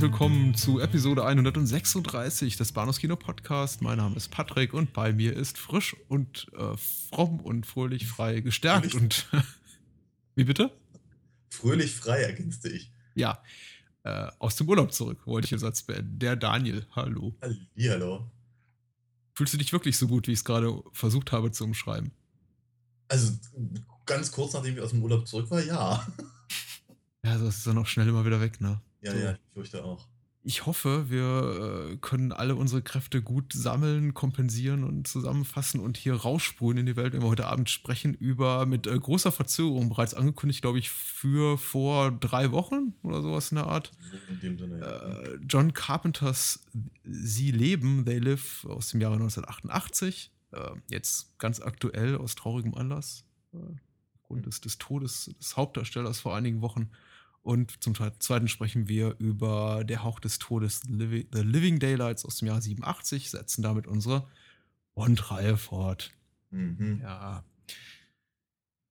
Herzlich willkommen zu Episode 136 des Bahnhofskino Podcast. Mein Name ist Patrick und bei mir ist frisch und äh, fromm und fröhlich frei gestärkt Fröhlich? und wie bitte? Fröhlich frei ergänzte ich. Ja, äh, aus dem Urlaub zurück, wollte ich den Satz beenden. Der Daniel, hallo. Hallihallo. Fühlst du dich wirklich so gut, wie ich es gerade versucht habe zu umschreiben? Also ganz kurz nachdem ich aus dem Urlaub zurück war, ja. Ja, das ist dann auch schnell immer wieder weg, ne? Ja, So. ja, ich fürchte auch. Ich hoffe, wir äh, können alle unsere Kräfte gut sammeln, kompensieren und zusammenfassen und hier rausspulen in die Welt, wenn wir heute Abend sprechen über mit äh, großer Verzögerung bereits angekündigt, glaube ich, für vor drei Wochen oder sowas in der Art. In dem Sinne. ja. Äh, John Carpenters Sie leben, They Live aus dem Jahre 1988. Äh, jetzt ganz aktuell aus traurigem Anlass. Aufgrund des, des Todes des Hauptdarstellers vor einigen Wochen. Und zum Te- Zweiten sprechen wir über Der Hauch des Todes, The Living, Daylights aus dem Jahr 87, setzen damit unsere Bond-Reihe fort. Mhm. Ja.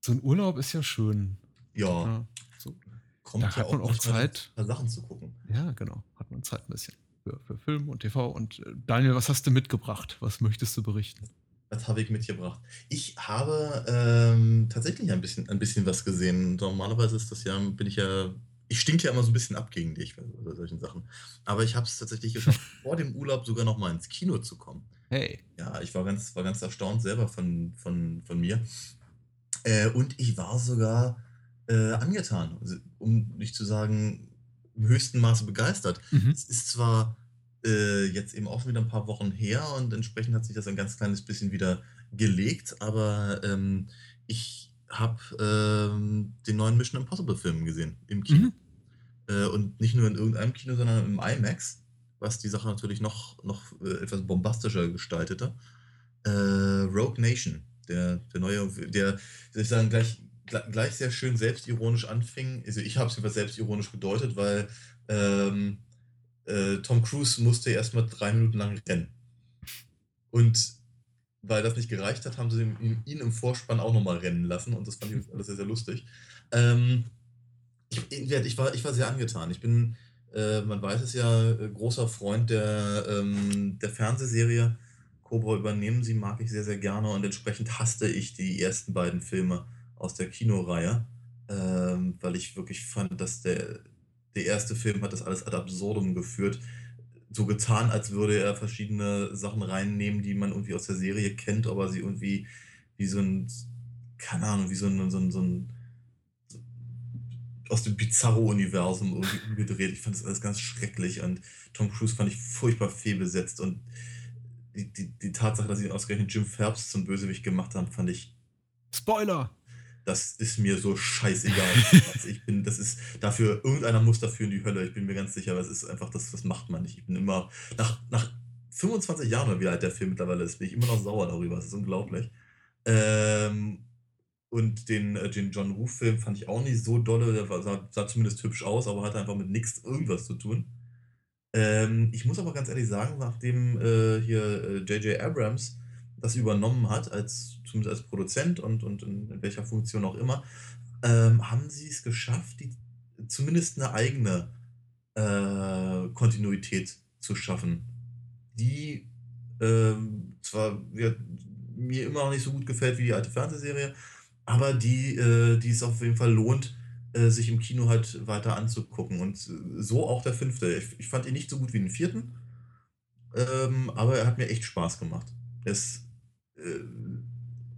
So ein Urlaub ist ja schön. Ja, Ja, so, kommt da ja hat man auch Zeit. Sachen zu gucken. ja, genau. Hat man Zeit ein bisschen für, für Film und TV. Und äh, Daniel, was hast du mitgebracht? Was möchtest du berichten? Was habe ich mitgebracht? Ich habe ähm, tatsächlich ein bisschen, ein bisschen was gesehen. Normalerweise ist das ja, bin ich ja, ich stink ja immer so ein bisschen ab gegen dich bei, bei solchen Sachen. Aber ich habe es tatsächlich geschafft, vor dem Urlaub sogar noch mal ins Kino zu kommen. Hey. Ja, ich war ganz, war ganz erstaunt selber von, von, von mir. Äh, und ich war sogar äh, angetan, also, um nicht zu sagen, im höchsten Maße begeistert. Mhm. Es ist zwar äh, jetzt eben auch wieder ein paar Wochen her und entsprechend hat sich das ein ganz kleines bisschen wieder gelegt, aber ähm, ich habe ähm, den neuen Mission Impossible Film gesehen im Kino. Mhm. Äh, und nicht nur in irgendeinem Kino, sondern im IMAX, was die Sache natürlich noch, noch äh, etwas bombastischer gestaltete. Äh, Rogue Nation, der, der neue, der, soll ich sagen, gleich, gleich, gleich sehr schön selbstironisch anfing. Also ich habe es über selbstironisch gedeutet, weil ähm, äh, Tom Cruise musste erstmal drei Minuten lang rennen. Und weil das nicht gereicht hat, haben sie ihn, ihn im Vorspann auch nochmal rennen lassen und das fand ich alles sehr, sehr lustig. Ähm, ich, ich, war, ich war sehr angetan. Ich bin, äh, man weiß es ja, äh, großer Freund der, ähm, der Fernsehserie Cobra übernehmen sie, mag ich sehr, sehr gerne und entsprechend hasste ich die ersten beiden Filme aus der Kinoreihe, ähm, weil ich wirklich fand, dass der, der erste Film hat das alles ad absurdum geführt. So getan, als würde er verschiedene Sachen reinnehmen, die man irgendwie aus der Serie kennt, aber sie irgendwie wie so ein, keine Ahnung, wie so ein, so ein, so ein aus dem Bizarro-Universum irgendwie umgedreht. Ich fand das alles ganz schrecklich und Tom Cruise fand ich furchtbar fehlbesetzt und die, die, die Tatsache, dass sie ausgerechnet Jim Phelps zum Bösewicht gemacht haben, fand ich, Spoiler! Das ist mir so scheißegal. Also ich bin, das ist dafür, irgendeiner muss dafür in die Hölle, ich bin mir ganz sicher, aber es ist einfach, das, das macht man nicht. Ich bin immer, nach, nach 25 Jahren oder wie alt der Film mittlerweile ist, bin ich immer noch sauer darüber. Das ist unglaublich. Ähm, und den, äh, den John Woo-Film fand ich auch nicht so dolle. Der sah, sah zumindest hübsch aus, aber hatte einfach mit nichts irgendwas zu tun. Ähm, ich muss aber ganz ehrlich sagen, nachdem äh, hier J.J. Abrams das übernommen hat, als, zumindest als Produzent und, und in, welcher Funktion auch immer, ähm, haben sie es geschafft, die, zumindest eine eigene äh, Kontinuität zu schaffen, die ähm, zwar ja, mir immer noch nicht so gut gefällt wie die alte Fernsehserie, aber die, äh, die es auf jeden Fall lohnt, äh, sich im Kino halt weiter anzugucken. Und so auch der fünfte. Ich, ich fand ihn nicht so gut wie den vierten, ähm, aber er hat mir echt Spaß gemacht. Ist äh,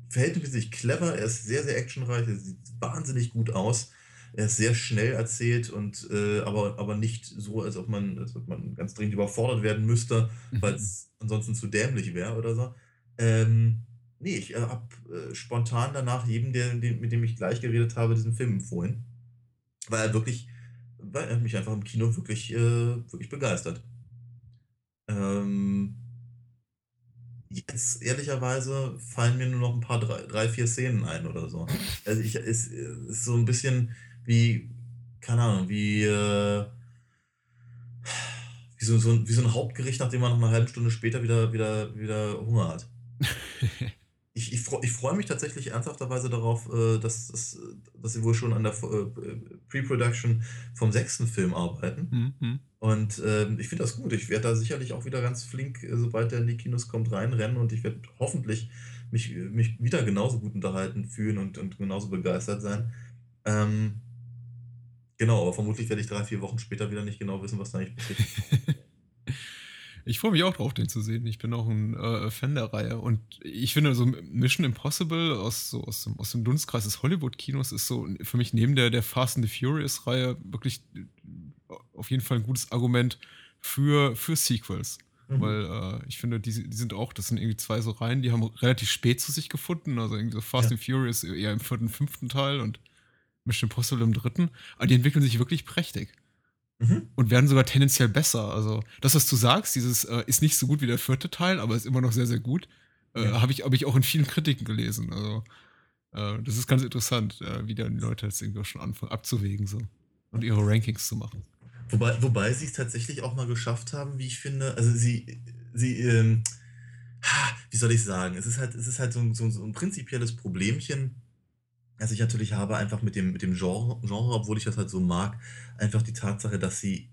verhältnismäßig clever, er ist sehr, sehr actionreich, er sieht wahnsinnig gut aus. Er ist sehr schnell erzählt und äh, aber, aber nicht so, als ob man, als ob man ganz dringend überfordert werden müsste, weil es ansonsten zu dämlich wäre oder so. Ähm, nee, ich äh, habe äh, spontan danach jedem, der, den, mit dem ich gleich geredet habe, diesen Film empfohlen. Weil er wirklich, weil er mich einfach im Kino wirklich, äh, wirklich begeistert. Ähm, jetzt ehrlicherweise fallen mir nur noch ein paar, drei, drei vier Szenen ein oder so. Also ich, es ist so ein bisschen wie, keine Ahnung, wie, äh, wie, so, so, wie so ein Hauptgericht, nachdem man noch eine halbe Stunde später wieder, wieder, wieder Hunger hat. ich, ich, ich freue mich tatsächlich ernsthafterweise darauf, äh, dass, dass, dass sie wohl schon an der äh, Pre-Production vom sechsten Film arbeiten. Mhm. Und äh, ich finde das gut. Ich werde da sicherlich auch wieder ganz flink, äh, sobald der in die Kinos kommt, reinrennen und ich werde hoffentlich mich, mich wieder genauso gut unterhalten fühlen und, und genauso begeistert sein. Ähm, genau, aber vermutlich werde ich drei, vier Wochen später wieder nicht genau wissen, was da eigentlich passiert. Ich freue mich auch drauf, den zu sehen. Ich bin auch ein äh, Fan der Reihe. Und ich finde, so Mission Impossible aus, so aus, dem, aus dem Dunstkreis des Hollywood-Kinos ist so für mich neben der, der Fast and the Furious-Reihe wirklich äh, auf jeden Fall ein gutes Argument für, für Sequels. Mhm. Weil äh, ich finde, die, die sind auch, das sind irgendwie zwei so Reihen, die haben relativ spät zu sich gefunden. Also irgendwie so Fast ja. and Furious eher im vierten, fünften Teil und Mission Impossible im dritten. Aber die entwickeln sich wirklich prächtig. Mhm. Und werden sogar tendenziell besser. Also, das, was du sagst, dieses äh, ist nicht so gut wie der vierte Teil, aber ist immer noch sehr, sehr gut. Äh, ja. Habe ich, hab ich auch in vielen Kritiken gelesen. Also, äh, das ist ganz interessant, äh, wie dann die Leute jetzt irgendwie auch schon anfangen abzuwägen so und ihre Rankings zu machen. Wobei, wobei sie es tatsächlich auch mal geschafft haben, wie ich finde. Also, sie, sie, ähm, wie soll ich sagen, es ist halt, es ist halt so, so, so ein prinzipielles Problemchen was ich natürlich habe, einfach mit dem, mit dem Genre, Genre, obwohl ich das halt so mag, einfach die Tatsache, dass sie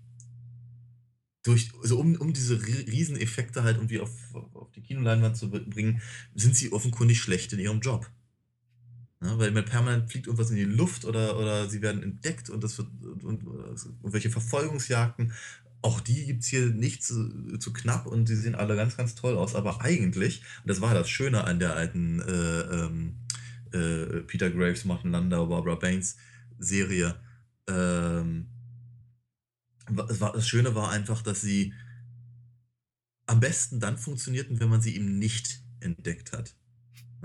durch, also um, um diese Rieseneffekte halt irgendwie auf, auf die Kinoleinwand zu bringen, sind sie offenkundig schlecht in ihrem Job. Ja, weil mit permanent fliegt irgendwas in die Luft oder, oder sie werden entdeckt und das wird und, und, irgendwelche Verfolgungsjagden. Auch die gibt es hier nicht zu, zu, knapp und die sehen alle ganz, ganz toll aus. Aber eigentlich, und das war das Schöne an der alten äh, ähm, äh, Peter Graves, Martin Landau, Barbara Baines Serie. Ähm, war, das Schöne war einfach, dass sie am besten dann funktionierten, wenn man sie eben nicht entdeckt hat.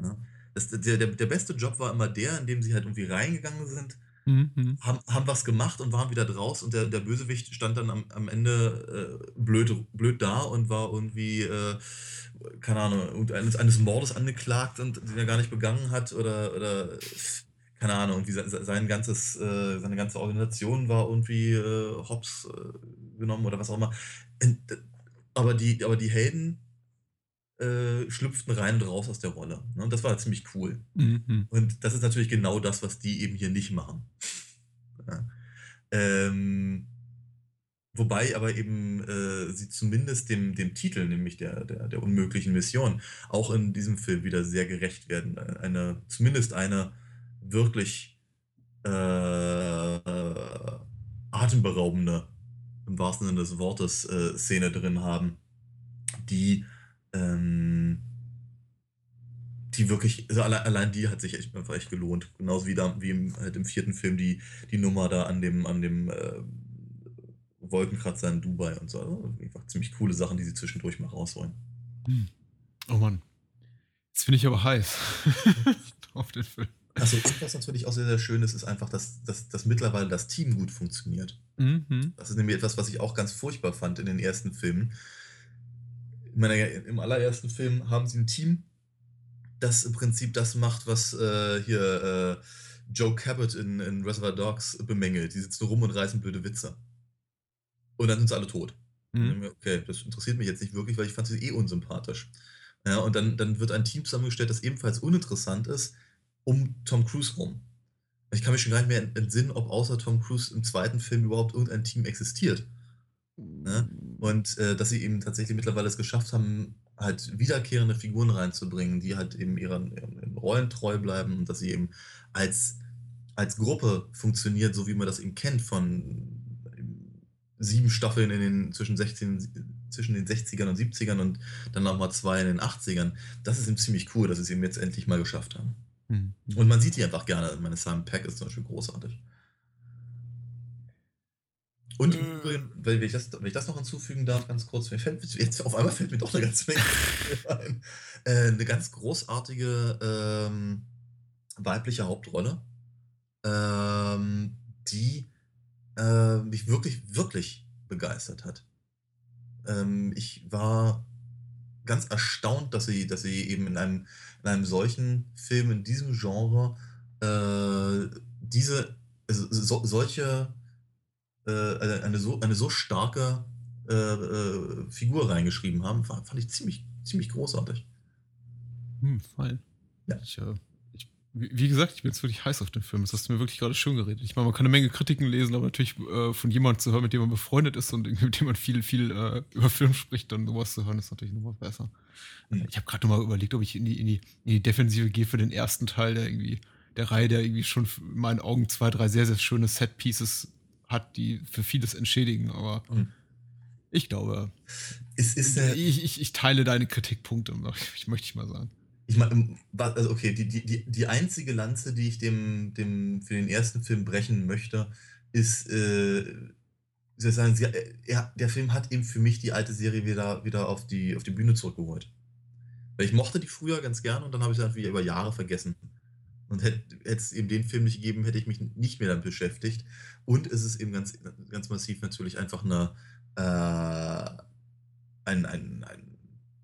Ja? Das, der, der, der beste Job war immer der, in dem sie halt irgendwie reingegangen sind, mhm. haben, haben was gemacht und waren wieder draus und der, der Bösewicht stand dann am, am Ende äh, blöd, blöd da und war irgendwie äh, keine Ahnung, eines, eines Mordes angeklagt und den er gar nicht begangen hat oder, oder keine Ahnung, irgendwie sein ganzes, äh, seine ganze Organisation war irgendwie äh, hops äh, genommen oder was auch immer. Aber die, aber die Helden äh, schlüpften rein und raus aus der Rolle. Ne? Und das war ziemlich cool. Mhm. Und das ist natürlich genau das, was die eben hier nicht machen. Ja. Ähm, Wobei aber eben äh, sie zumindest dem, dem Titel, nämlich der, der, der unmöglichen Mission, auch in diesem Film wieder sehr gerecht werden. Eine, zumindest eine wirklich äh, atemberaubende, im wahrsten Sinne des Wortes, äh, Szene drin haben, die, ähm, die wirklich, also allein, allein, die hat sich echt, einfach echt gelohnt. Genauso wie, da, wie im, halt im vierten Film die, die Nummer da an dem, an dem äh, Wolkenkratzer in Dubai und so. Also einfach ziemlich coole Sachen, die sie zwischendurch mal rausholen. Hm. Oh Mann. Jetzt bin ich aber heiß auf den Film. Also, was natürlich auch sehr, sehr schön ist, ist einfach, dass, dass, dass mittlerweile das Team gut funktioniert. Mhm. Das ist nämlich etwas, was ich auch ganz furchtbar fand in den ersten Filmen. Meine, Im allerersten Film haben sie ein Team, das im Prinzip das macht, was äh, hier äh, Joe Cabot in, in Reservoir Dogs bemängelt. Die sitzen rum und reißen blöde Witze. Und dann sind sie alle tot. Mhm. Okay, das interessiert mich jetzt nicht wirklich, weil ich fand sie eh unsympathisch. Ja, und dann, dann wird ein Team zusammengestellt, das ebenfalls uninteressant ist, um Tom Cruise rum. Ich kann mich schon gar nicht mehr entsinnen, ob außer Tom Cruise im zweiten Film überhaupt irgendein Team existiert. Ja? Und äh, dass sie eben tatsächlich mittlerweile es geschafft haben, halt wiederkehrende Figuren reinzubringen, die halt eben ihren, ihren Rollen treu bleiben und dass sie eben als, als Gruppe funktioniert, so wie man das eben kennt von sieben Staffeln in den, zwischen, 16, zwischen den 60ern und 70ern und dann nochmal zwei in den 80ern. Das ist eben ziemlich cool, dass sie es eben jetzt endlich mal geschafft haben. Mhm. Und man sieht die einfach gerne. Ich meine, Simon Peck ist zum Beispiel großartig. Und äh. wenn, ich das, wenn ich das noch hinzufügen darf, ganz kurz, mir fällt, jetzt auf einmal fällt mir doch eine ganze Menge ein. Äh, eine ganz großartige ähm, weibliche Hauptrolle, ähm, die äh, mich wirklich, wirklich begeistert hat. Ähm, ich war ganz erstaunt, dass sie, dass sie eben in einem, in einem solchen Film, in diesem Genre, äh, diese, also so, solche, äh, eine, so, eine so starke äh, äh, Figur reingeschrieben haben, fand ich ziemlich, ziemlich großartig. Hm, fein. Ja. Ich, äh, wie gesagt, ich bin jetzt wirklich heiß auf den Film. Das hast du mir wirklich gerade schön geredet. Ich meine, man kann eine Menge Kritiken lesen, aber natürlich äh, von jemandem zu hören, mit dem man befreundet ist und mit dem man viel, viel äh, über Film spricht, dann sowas zu hören, ist natürlich nochmal besser. Mhm. Ich habe gerade nochmal überlegt, ob ich in die, in, die, in die Defensive gehe für den ersten Teil der irgendwie der Reihe, der irgendwie schon in meinen Augen zwei, drei sehr, sehr schöne Set-Pieces hat, die für vieles entschädigen, aber mhm. ich glaube, es ist, ich, ich, ich teile deine Kritikpunkte, ich möchte ich mal sagen. Ich meine, also okay, die, die, die einzige Lanze, die ich dem, dem für den ersten Film brechen möchte, ist, äh, sagen, sie, er, der Film hat eben für mich die alte Serie wieder, wieder auf, die, auf die Bühne zurückgeholt. Weil ich mochte die früher ganz gerne und dann habe ich sie natürlich über Jahre vergessen. Und hätte es eben den Film nicht gegeben, hätte ich mich nicht mehr damit beschäftigt. Und es ist eben ganz, ganz massiv natürlich einfach eine, äh, ein, ein, ein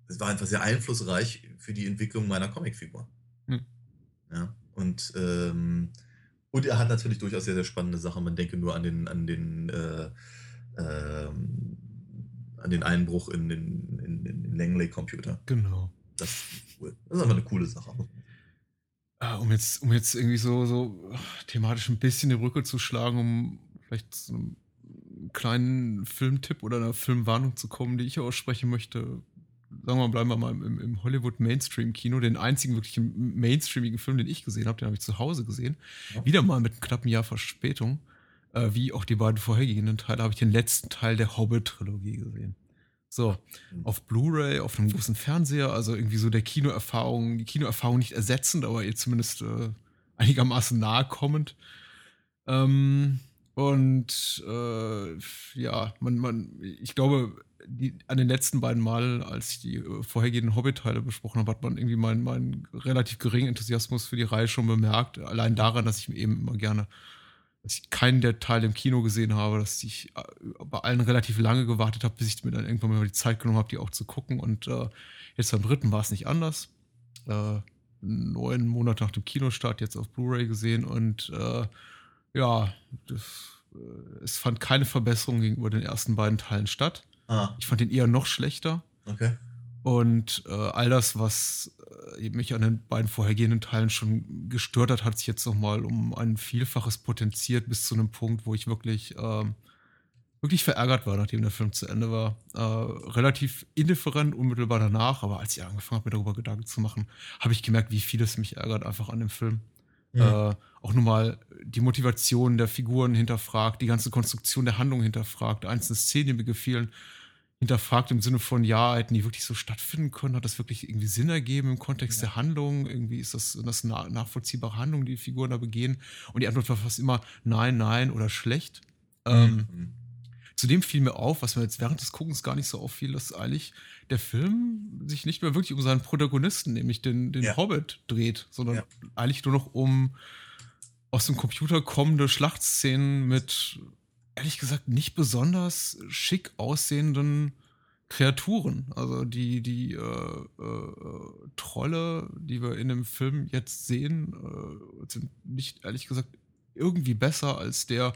es war einfach sehr einflussreich für die Entwicklung meiner Comicfigur. Hm. Ja, und, ähm, und er hat natürlich durchaus sehr, sehr spannende Sachen. Man denke nur an den, an den, äh, ähm, an den Einbruch in den, in, in den Langley-Computer. Genau. Das ist cool. Das ist einfach eine coole Sache. Ah, um, jetzt, um jetzt irgendwie so, so thematisch ein bisschen die Brücke zu schlagen, um vielleicht zu einem kleinen Filmtipp oder einer Filmwarnung zu kommen, die ich aussprechen möchte, sagen wir mal, bleiben wir mal im, im Hollywood Mainstream-Kino, den einzigen wirklich mainstreamigen Film, den ich gesehen habe, den habe ich zu Hause gesehen. Ja. Wieder mal mit einem knappen Jahr Verspätung. Äh, wie auch die beiden vorhergehenden Teile, habe ich den letzten Teil der Hobbit-Trilogie gesehen. So, mhm. auf Blu-ray, auf einem großen Fernseher, also irgendwie so der Kinoerfahrung, die Kinoerfahrung nicht ersetzend, aber ihr zumindest äh, einigermaßen nahe kommend. Ähm, und äh, ja, man, man, ich glaube, die, an den letzten beiden Malen, als ich die äh, vorhergehenden Hobbit-Teile besprochen habe, hat man irgendwie meinen, meinen relativ geringen Enthusiasmus für die Reihe schon bemerkt. Allein daran, dass ich mir eben immer gerne, dass ich keinen der Teile im Kino gesehen habe, dass ich äh, bei allen relativ lange gewartet habe, bis ich mir dann irgendwann mal die Zeit genommen habe, die auch zu gucken. Und äh, jetzt beim dritten war es nicht anders. Äh, neun Monate nach dem Kinostart jetzt auf Blu-ray gesehen und äh, ja, das, äh, es fand keine Verbesserung gegenüber den ersten beiden Teilen statt. Ah. Ich fand den eher noch schlechter. Okay. Und äh, all das, was äh, mich an den beiden vorhergehenden Teilen schon gestört hat, hat sich jetzt nochmal um ein Vielfaches potenziert bis zu einem Punkt, wo ich wirklich, äh, wirklich verärgert war, nachdem der Film zu Ende war. Äh, relativ indifferent unmittelbar danach, aber als ich angefangen habe, mir darüber Gedanken zu machen, habe ich gemerkt, wie viel es mich ärgert einfach an dem Film. Ja. Äh, auch nur mal die Motivation der Figuren hinterfragt, die ganze Konstruktion der Handlung hinterfragt, einzelne Szenen, die mir gefielen, hinterfragt im Sinne von, ja, hätten die wirklich so stattfinden können? Hat das wirklich irgendwie Sinn ergeben im Kontext ja. der Handlung? Irgendwie ist das, das nachvollziehbare Handlung, die, die Figuren da begehen? Und die Antwort war fast immer nein, nein oder schlecht. Mhm. Ähm, zudem fiel mir auf, was mir jetzt während des Guckens gar nicht so auffiel, dass eigentlich der Film sich nicht mehr wirklich um seinen Protagonisten, nämlich den, den ja. Hobbit, dreht, sondern ja. eigentlich nur noch um aus dem Computer kommende Schlachtszenen mit ehrlich gesagt nicht besonders schick aussehenden Kreaturen. Also die, die äh, äh, Trolle, die wir in dem Film jetzt sehen, äh, sind nicht ehrlich gesagt irgendwie besser als der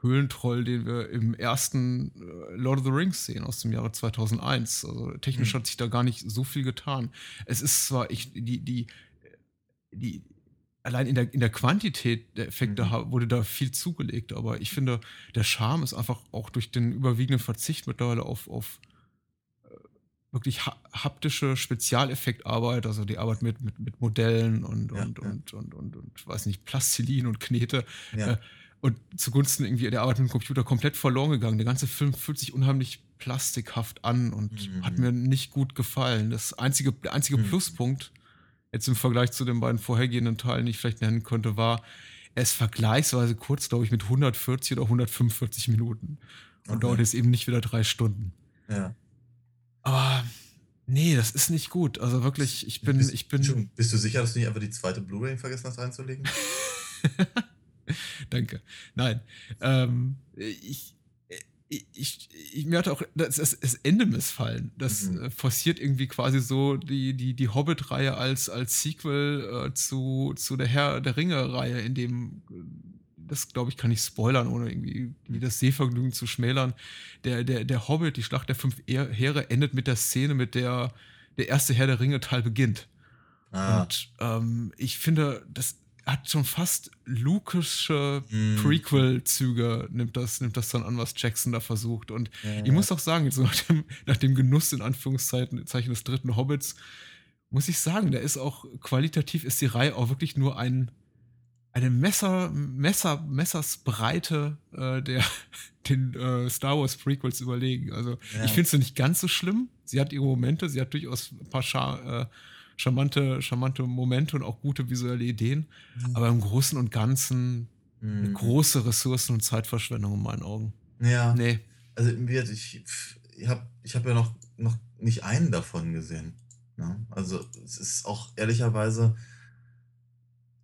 Höhlentroll, den wir im ersten äh, Lord of the Rings sehen aus dem Jahre 2001. Also technisch mhm. hat sich da gar nicht so viel getan. Es ist zwar ich, die, die, die, allein in der, in der Quantität der Effekte mhm. wurde da viel zugelegt, aber ich finde, der Charme ist einfach auch durch den überwiegenden Verzicht mittlerweile auf, auf äh, wirklich ha haptische Spezialeffektarbeit, also die Arbeit mit, mit, mit Modellen und, ja, und, ja. und, und, und, und, weiß nicht, Plastilin und Knete. Ja. Äh, und zugunsten irgendwie der Arbeit mit dem Computer komplett verloren gegangen. Der ganze Film fühlt sich unheimlich plastikhaft an und mhm. hat mir nicht gut gefallen. Das einzige, der einzige mhm. Pluspunkt jetzt im Vergleich zu den beiden vorhergehenden Teilen, die ich vielleicht nennen könnte, war, er ist vergleichsweise kurz, glaube ich, mit 140 oder 145 Minuten. Und okay. dauert jetzt eben nicht wieder drei Stunden. Ja. Aber nee, das ist nicht gut. Also wirklich, ich bin. Bist, ich bin bist du sicher, dass du nicht einfach die zweite Blu-ray vergessen hast reinzulegen? Danke. Nein. Ähm, ich, ich, ich, mir hat auch das, das, das Ende missfallen. Das mhm. Äh, forciert irgendwie quasi so die, die, die Hobbit-Reihe als, als Sequel äh, zu, zu der Herr der Ringe-Reihe, in dem, das glaube ich, kann ich spoilern, ohne irgendwie das Sehvergnügen zu schmälern. Der, der, der Hobbit, die Schlacht der fünf Heere, endet mit der Szene, mit der der erste Herr der Ringe-Teil beginnt. Ah. Und ähm, ich finde, das hat schon fast Lukasche mm. Prequel-Züge, nimmt das, nimmt das dann an, was Jackson da versucht. Und ja. ich muss auch sagen, so nach dem, nach dem Genuss in Anführungszeichen des dritten Hobbits, muss ich sagen, der ist auch qualitativ ist die Reihe auch wirklich nur ein eine Messer, Messer, Messersbreite äh, der den äh, Star Wars Prequels überlegen. Also ja. ich finde sie nicht ganz so schlimm. Sie hat ihre Momente, sie hat durchaus ein paar Schar, äh, charmante, charmante Momente und auch gute visuelle Ideen. Mhm. Aber im Großen und Ganzen mhm. eine große Ressourcen- und Zeitverschwendung in meinen Augen. Ja. Nee. Also ich, ich habe ich hab ja noch, noch nicht einen davon gesehen. Ne? Also es ist auch ehrlicherweise,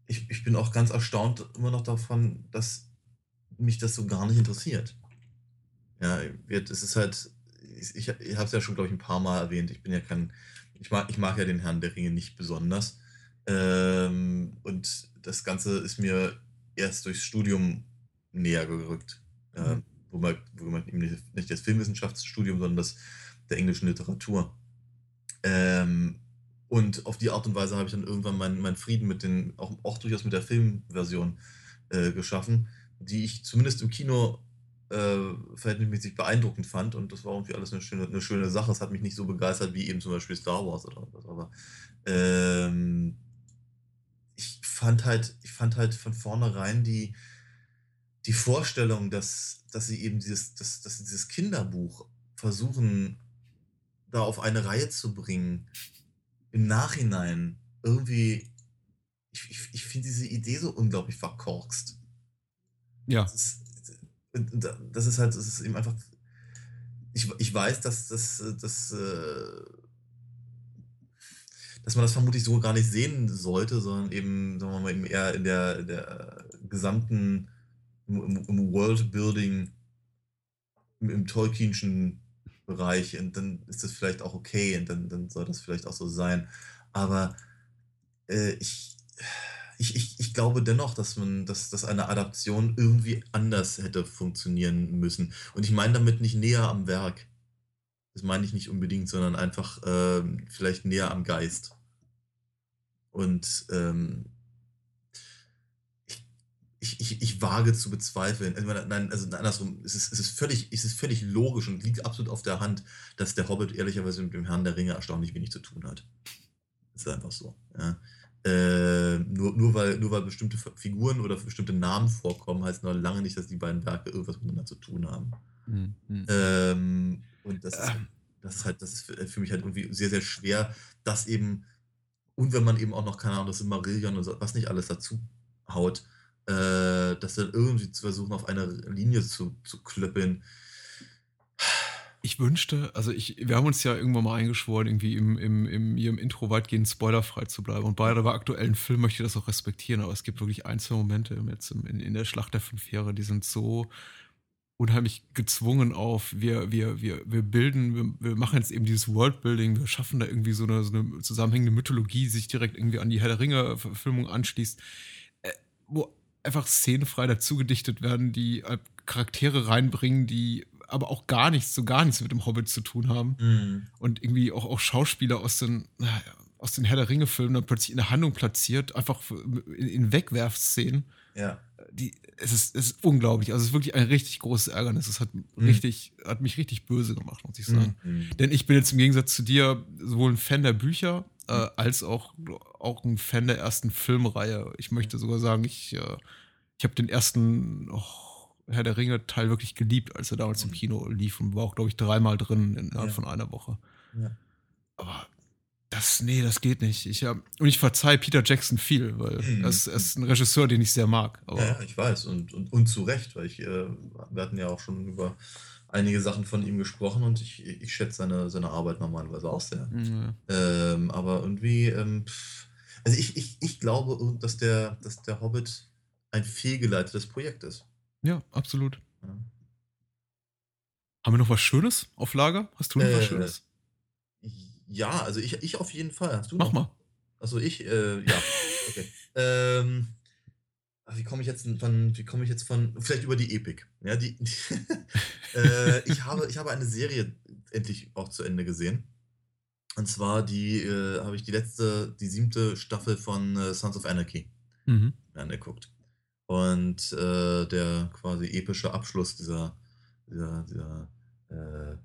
ich, ich bin auch ganz erstaunt immer noch davon, dass mich das so gar nicht interessiert. Ja, es ist halt, ich, ich habe es ja schon, glaube ich, ein paar Mal erwähnt. Ich bin ja kein ich mag, ich mag ja den Herrn der Ringe nicht besonders. Ähm, und das Ganze ist mir erst durchs Studium näher gerückt. Mhm. Äh, wo man, wo man eben nicht, nicht das Filmwissenschaftsstudium, sondern das der englischen Literatur. Ähm, und auf die Art und Weise habe ich dann irgendwann meinen mein Frieden mit den, auch, auch durchaus mit der Filmversion äh, geschaffen, die ich zumindest im Kino äh, verhältnismäßig beeindruckend fand und das war irgendwie alles eine schöne, eine schöne Sache. Es hat mich nicht so begeistert wie eben zum Beispiel Star Wars oder was, aber ähm, ich fand halt, ich fand halt von vornherein die, die Vorstellung, dass, dass sie eben dieses, dass, dass dieses Kinderbuch versuchen, da auf eine Reihe zu bringen, im Nachhinein irgendwie, ich, ich, ich finde diese Idee so unglaublich verkorkst. Ja. Das ist, das ist halt, das ist eben einfach. Ich, ich weiß, dass das, das, äh, dass man das vermutlich so gar nicht sehen sollte, sondern eben, sagen wir mal, eben eher in der, der gesamten im, im Worldbuilding, im, im Tolkienschen Bereich und dann ist das vielleicht auch okay und dann, dann soll das vielleicht auch so sein. Aber äh, ich ich, ich, ich glaube dennoch, dass man, dass, dass eine Adaption irgendwie anders hätte funktionieren müssen. Und ich meine damit nicht näher am Werk. Das meine ich nicht unbedingt, sondern einfach äh, vielleicht näher am Geist. Und ähm, ich, ich, ich, wage zu bezweifeln. Also, nein, also andersrum, es ist, es, ist völlig, es ist völlig logisch und liegt absolut auf der Hand, dass der Hobbit ehrlicherweise mit dem Herrn der Ringe erstaunlich wenig zu tun hat. Das ist einfach so. Ja. Äh, nur, nur, weil, nur weil bestimmte Figuren oder bestimmte Namen vorkommen, heißt noch lange nicht, dass die beiden Werke irgendwas miteinander zu tun haben. Mhm. Ähm, und das ist, halt, das ist halt, das ist für mich halt irgendwie sehr, sehr schwer, dass eben, und wenn man eben auch noch, keine Ahnung, das Marillion oder was nicht alles dazu haut, äh, das dann irgendwie zu versuchen, auf eine Linie zu, zu klöppeln, ich wünschte, also ich, wir haben uns ja irgendwann mal eingeschworen, irgendwie im, im, im, im Intro weitgehend spoilerfrei zu bleiben. Und bei der aktuellen Film möchte ich das auch respektieren, aber es gibt wirklich ein, zwei Momente jetzt in, in der Schlacht der fünf Heere, die sind so unheimlich gezwungen auf, wir, wir, wir, wir bilden, wir, wir machen jetzt eben dieses Worldbuilding, wir schaffen da irgendwie so eine, so eine zusammenhängende Mythologie, die sich direkt irgendwie an die Herr der Ringe-Verfilmung anschließt, äh, wo einfach szenenfrei dazugedichtet werden, die äh, Charaktere reinbringen, die aber auch gar nichts, so gar nichts mit dem Hobbit zu tun haben. Mhm. Und irgendwie auch, auch Schauspieler aus den, aus den Herr der Ringe-Filmen dann plötzlich in der Handlung platziert, einfach in, in Wegwerfszenen. Ja. Die, es, ist, es ist unglaublich. Also es ist wirklich ein richtig großes Ärgernis. Es hat, mhm. richtig, hat mich richtig böse gemacht, muss ich sagen. Mhm. Denn ich bin jetzt im Gegensatz zu dir sowohl ein Fan der Bücher äh, als auch, auch ein Fan der ersten Filmreihe. Ich möchte sogar sagen, ich, äh, ich habe den ersten. Oh, Herr der Ringe Teil wirklich geliebt, als er damals im mhm. Kino lief und war auch, glaube ich, dreimal drin innerhalb ja. von einer Woche. Ja. Aber das, nee, das geht nicht. Ich, hab, und ich verzeihe Peter Jackson viel, weil mhm. er, ist, er, ist, ein Regisseur, den ich sehr mag. ja, ich weiß und, und, und zu Recht, weil ich, äh, wir hatten ja auch schon über einige Sachen von ihm gesprochen und ich, ich schätze seine, seine Arbeit normalerweise auch sehr. Mhm. Ähm, aber irgendwie, ähm, also ich, ich, ich glaube, dass der, dass der Hobbit ein fehlgeleitetes Projekt ist. Ja, absolut. Ja. Haben wir noch was Schönes auf Lager? Hast du noch was Äh, Schönes? ja, also ich, ich auf jeden Fall. Hast du Mach noch? mal. Also ich, äh, ja, okay. ähm, wie komme ich jetzt von, wie komme ich jetzt von, vielleicht über die Epic. Ja, die, äh, ich, habe, ich habe eine Serie endlich auch zu Ende gesehen. Und zwar die, äh, habe ich die letzte, die siebte Staffel von äh, Sons of Anarchy Mhm. angeguckt. Und äh, der quasi epische Abschluss dieser, dieser, dieser äh, äh,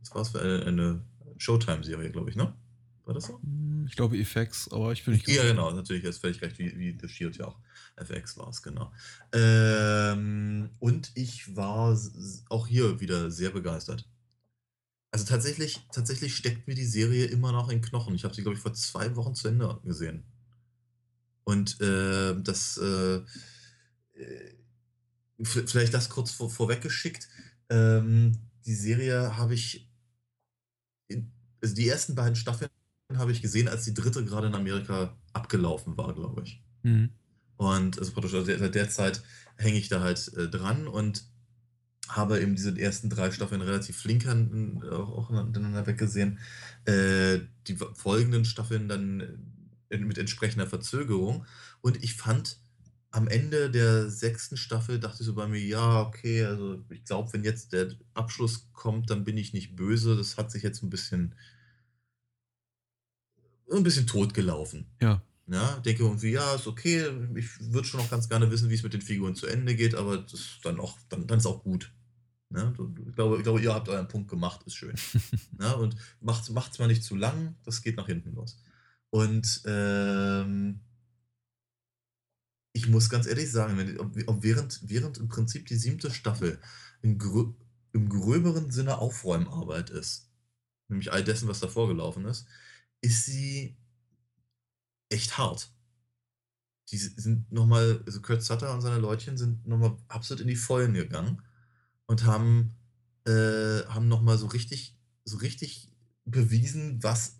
was war es für eine, eine Showtime-Serie, glaube ich, ne? War das so? Hm, Ich glaube FX, aber ich bin nicht Ja, genau, natürlich, ist völlig recht, wie, wie The Shield ja auch FX war es, genau. Ähm, und ich war auch hier wieder sehr begeistert. Also tatsächlich, tatsächlich steckt mir die Serie immer noch in Knochen. Ich habe sie, glaube ich, vor zwei Wochen zu Ende gesehen. Und äh, das, äh, äh, vielleicht das kurz vor, vorweggeschickt. Ähm, die Serie habe ich, in, also die ersten beiden Staffeln habe ich gesehen, als die dritte gerade in Amerika abgelaufen war, glaube ich. Mhm. Und also praktisch also seit der Zeit hänge ich da halt äh, dran und habe eben diese ersten drei Staffeln relativ flink an, auch, auch hintereinander weggesehen. Äh, die folgenden Staffeln dann äh, mit entsprechender Verzögerung. Und ich fand am Ende der sechsten Staffel, dachte ich so bei mir, ja, okay, also ich glaube, wenn jetzt der Abschluss kommt, dann bin ich nicht böse. Das hat sich jetzt ein bisschen, ein bisschen totgelaufen. Ja. Ja, denke irgendwie, ja, ist okay. Ich würde schon noch ganz gerne wissen, wie es mit den Figuren zu Ende geht, aber das ist dann auch, dann, dann ist auch gut. Ne? So, Ich, glaube, ich glaube, ihr habt euren Punkt gemacht, ist schön. ne? Und macht es mal nicht zu lang, das geht nach hinten los. Und ähm, ich muss ganz ehrlich sagen, wenn, ob, während, während im Prinzip die siebte Staffel in grö im gröberen Sinne Aufräumarbeit ist, nämlich all dessen, was davor gelaufen ist, ist sie echt hart. Die sind nochmal, also Kurt Sutter und seine Leutchen sind nochmal absolut in die Vollen gegangen und haben, äh, haben nochmal so richtig, so richtig bewiesen, was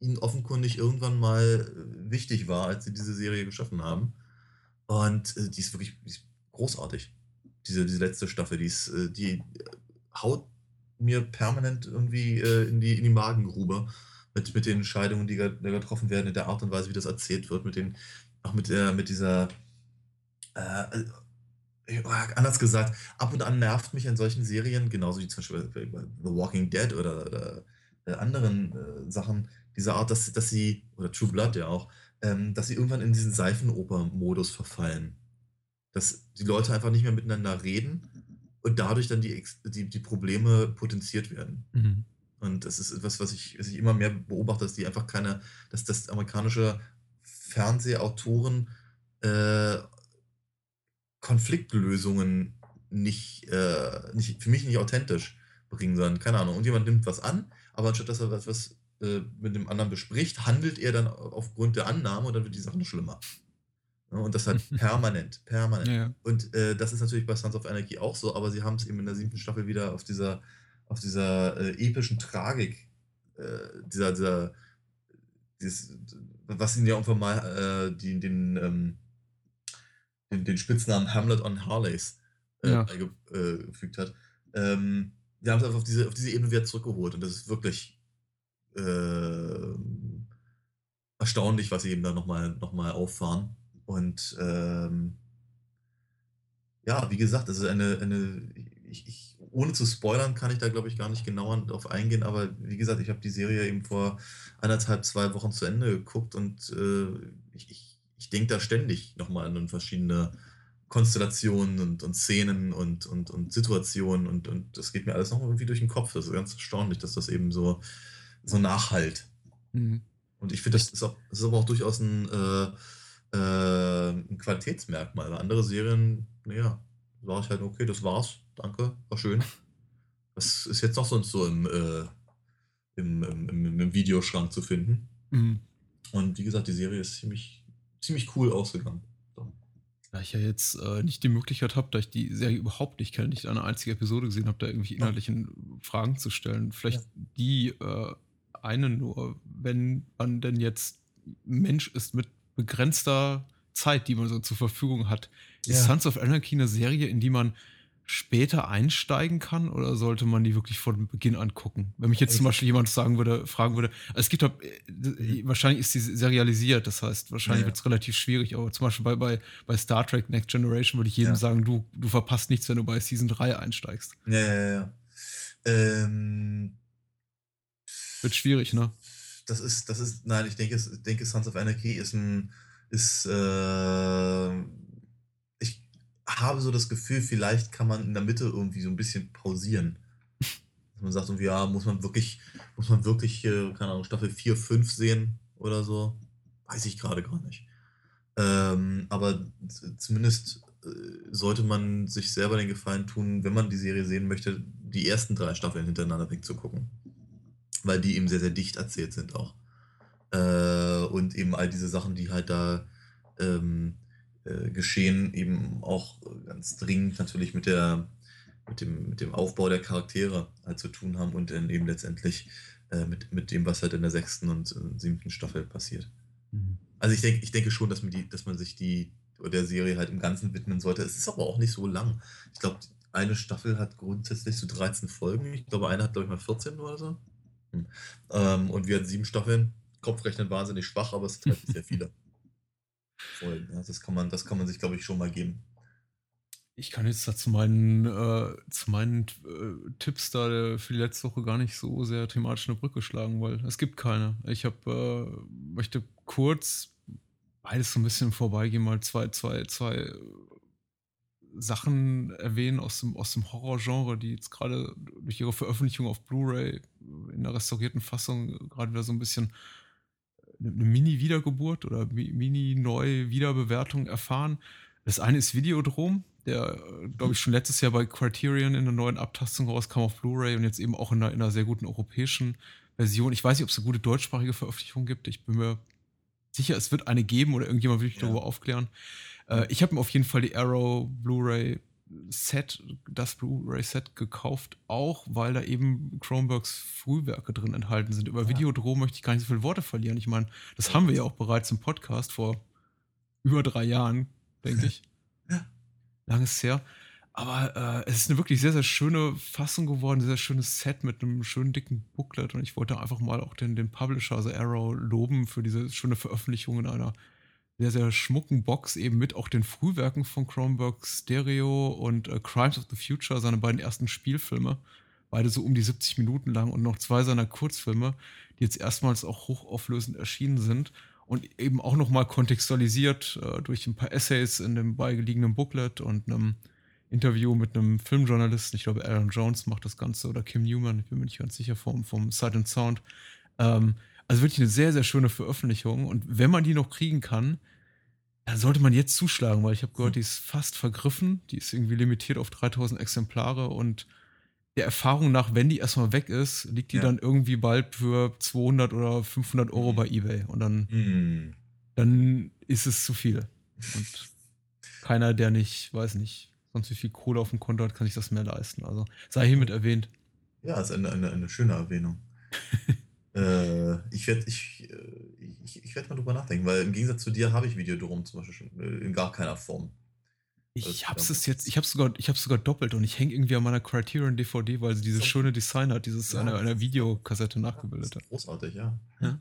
ihnen offenkundig irgendwann mal äh, wichtig war, als sie diese Serie geschaffen haben. Und äh, die ist wirklich die ist großartig. Diese, diese letzte Staffel, die ist, äh, die haut mir permanent irgendwie äh, in, die, in die Magengrube mit, mit den Entscheidungen, die, die getroffen werden, in der Art und Weise, wie das erzählt wird, mit den, auch mit der, mit dieser, äh, äh, anders gesagt, ab und an nervt mich an solchen Serien, genauso wie zum Beispiel bei, bei The Walking Dead oder, oder äh, anderen äh, Sachen dieser Art, dass, dass sie, oder True Blood ja auch, ähm, dass sie irgendwann in diesen Seifenoper-Modus verfallen. Dass die Leute einfach nicht mehr miteinander reden und dadurch dann die, die, die Probleme potenziert werden. Mhm. Und das ist etwas, was ich, was ich immer mehr beobachte, dass die einfach keine, dass das amerikanische Fernsehautoren äh, Konfliktlösungen nicht, äh, nicht, für mich nicht authentisch bringen, sondern, keine Ahnung, und jemand nimmt was an, aber anstatt dass er was, was äh, mit dem anderen bespricht, handelt er dann aufgrund der Annahme und dann wird die Sache nur schlimmer. Ja, und das halt permanent, permanent. Ja. Und äh, das ist natürlich bei Sons of Anarchy auch so, aber sie haben es eben in der siebten Staffel wieder auf dieser, auf dieser äh, epischen Tragik, äh, dieser, dieser, dieses, was ihnen ja irgendwann mal äh, die, den, ähm, den, den Spitznamen Hamlet on Harleys äh, Ja. beigefügt hat. Ähm, wir haben es einfach auf diese, auf diese Ebene wieder zurückgeholt und das ist wirklich äh, erstaunlich, was sie eben da nochmal noch mal auffahren. Und ähm, ja, wie gesagt, das ist eine, eine ich, ich, ohne zu spoilern, kann ich da, glaube ich, gar nicht genauer drauf eingehen, aber wie gesagt, ich habe die Serie eben vor anderthalb, zwei Wochen zu Ende geguckt und äh, ich, ich, ich denke da ständig nochmal an verschiedene Konstellationen und, und Szenen und, und, und Situationen und, und das geht mir alles noch irgendwie durch den Kopf. Das ist ganz erstaunlich, dass das eben so, so nachhalt. Mhm. Und ich finde, das ist, auch, das ist aber auch durchaus ein, äh, äh, ein Qualitätsmerkmal. Weil andere Serien, naja, sage ich halt, okay, das war's, danke, war schön. Was ist jetzt noch sonst so im, äh, im, im, im Videoschrank zu finden? Mhm. Und wie gesagt, die Serie ist ziemlich, ziemlich cool ausgegangen. Da ich ja jetzt äh, nicht die Möglichkeit habe, da ich die Serie überhaupt nicht kenne, nicht eine einzige Episode gesehen habe, da irgendwelche inhaltlichen Fragen zu stellen. Vielleicht die äh, eine nur, wenn man denn jetzt Mensch ist mit begrenzter Zeit, die man so zur Verfügung hat. Ist Ja. Sons of Anarchy eine Serie, in die man später einsteigen kann oder sollte man die wirklich von Beginn an gucken? Wenn mich jetzt zum Beispiel jemand sagen würde, fragen würde, also es gibt halt, äh, wahrscheinlich ist die serialisiert, das heißt, wahrscheinlich ja, ja. wird es relativ schwierig, aber zum Beispiel bei, bei, bei Star Trek Next Generation würde ich jedem ja. sagen, du, du verpasst nichts, wenn du bei Season 3 einsteigst. Ja, ja, ja. Ähm, wird schwierig, ne? Das ist, das ist, nein, ich denke, ich denke Sons of Anarchy ist ein, ist, äh, habe so das Gefühl, vielleicht kann man in der Mitte irgendwie so ein bisschen pausieren. Dass man sagt, ja, muss man wirklich, muss man wirklich, äh, keine Ahnung, Staffel 4, 5 sehen oder so? Weiß ich gerade gar nicht. Ähm, aber zumindest äh, sollte man sich selber den Gefallen tun, wenn man die Serie sehen möchte, die ersten drei Staffeln hintereinander wegzugucken. Weil die eben sehr, sehr dicht erzählt sind auch. Äh, und eben all diese Sachen, die halt da ähm, äh, geschehen, eben auch ganz dringend natürlich mit der mit dem, mit dem Aufbau der Charaktere halt zu tun haben und dann eben letztendlich äh, mit, mit dem, was halt in der sechsten und äh, siebten Staffel passiert. Mhm. Also ich denke, ich denke schon, dass man die, dass man sich die der Serie halt im Ganzen widmen sollte. Es ist aber auch nicht so lang. Ich glaube, eine Staffel hat grundsätzlich so 13 Folgen. Ich glaube, eine hat, glaube ich, mal 14 oder so. Hm. Ähm, und wir hatten sieben Staffeln. Kopfrechnen wahnsinnig schwach, aber es sind halt sehr viele. Voll, ja, das kann man, das kann man sich, glaube ich, schon mal geben. Ich kann jetzt da zu meinen, äh, zu meinen äh, Tipps da für die letzte Woche gar nicht so sehr thematisch eine Brücke schlagen, weil es gibt keine. Ich habe, äh, möchte kurz beides so ein bisschen vorbeigehen, mal zwei, zwei, zwei Sachen erwähnen aus dem, aus dem Horrorgenre, die jetzt gerade durch ihre Veröffentlichung auf Blu-ray in der restaurierten Fassung gerade wieder so ein bisschen eine Mini-Wiedergeburt oder Mini-Neu-Wiederbewertung erfahren. Das eine ist Videodrom, der, glaube ich, schon letztes Jahr bei Criterion in der neuen Abtastung rauskam auf Blu-ray und jetzt eben auch in einer, in einer, sehr guten europäischen Version. Ich weiß nicht, ob es eine gute deutschsprachige Veröffentlichung gibt. Ich bin mir sicher, es wird eine geben oder irgendjemand will mich ja. darüber aufklären. Äh, ich habe mir auf jeden Fall die Arrow Blu-ray Set, das Blu-ray-Set gekauft, auch weil da eben Chromebooks Frühwerke drin enthalten sind. Über ja. Videodrom möchte ich gar nicht so viele Worte verlieren. Ich meine, das haben wir ja auch bereits im Podcast vor über drei Jahren, denke ich. Ja. Lang ist es her. Aber äh, es ist eine wirklich sehr, sehr schöne Fassung geworden, sehr, sehr schönes Set mit einem schönen dicken Booklet. Und ich wollte einfach mal auch den, den Publisher, also Arrow, loben für diese schöne Veröffentlichung in einer sehr, sehr schmucken Box eben mit auch den Frühwerken von Cronenberg Stereo und äh, Crimes of the Future, seine beiden ersten Spielfilme. Beide so um die 70 Minuten lang und noch zwei seiner Kurzfilme, die jetzt erstmals auch hochauflösend erschienen sind und eben auch nochmal kontextualisiert äh, durch ein paar Essays in dem beiliegenden Booklet und einem Interview mit einem Filmjournalisten. Ich glaube, Aaron Jones macht das Ganze oder Kim Newman, ich bin mir nicht ganz sicher, vom, vom Sight and Sound. Ähm, also wirklich eine sehr, sehr schöne Veröffentlichung. Und wenn man die noch kriegen kann, dann sollte man jetzt zuschlagen, weil ich habe gehört, die ist fast vergriffen. Die ist irgendwie limitiert auf 3000 Exemplare und der Erfahrung nach, wenn die erstmal weg ist, liegt die ja. dann irgendwie bald für 200 oder 500 Euro mhm. bei eBay. Und dann, mhm. dann ist es zu viel. Und keiner, der nicht, weiß nicht, sonst wie viel Kohle auf dem Konto hat, kann sich das mehr leisten. Also sei hiermit erwähnt. Ja, ist eine, eine, eine schöne Erwähnung. Äh, ich werde ich, äh, ich, ich werd mal drüber nachdenken, weil im Gegensatz zu dir habe ich Videodrom zum Beispiel schon äh, in gar keiner Form. Ich habe es jetzt, ich habe sogar, ich habe sogar doppelt und ich hänge irgendwie an meiner Criterion DVD, weil sie dieses schöne Design hat, dieses ja, eine, eine Videokassette nachgebildet hat. Großartig, ja. ja.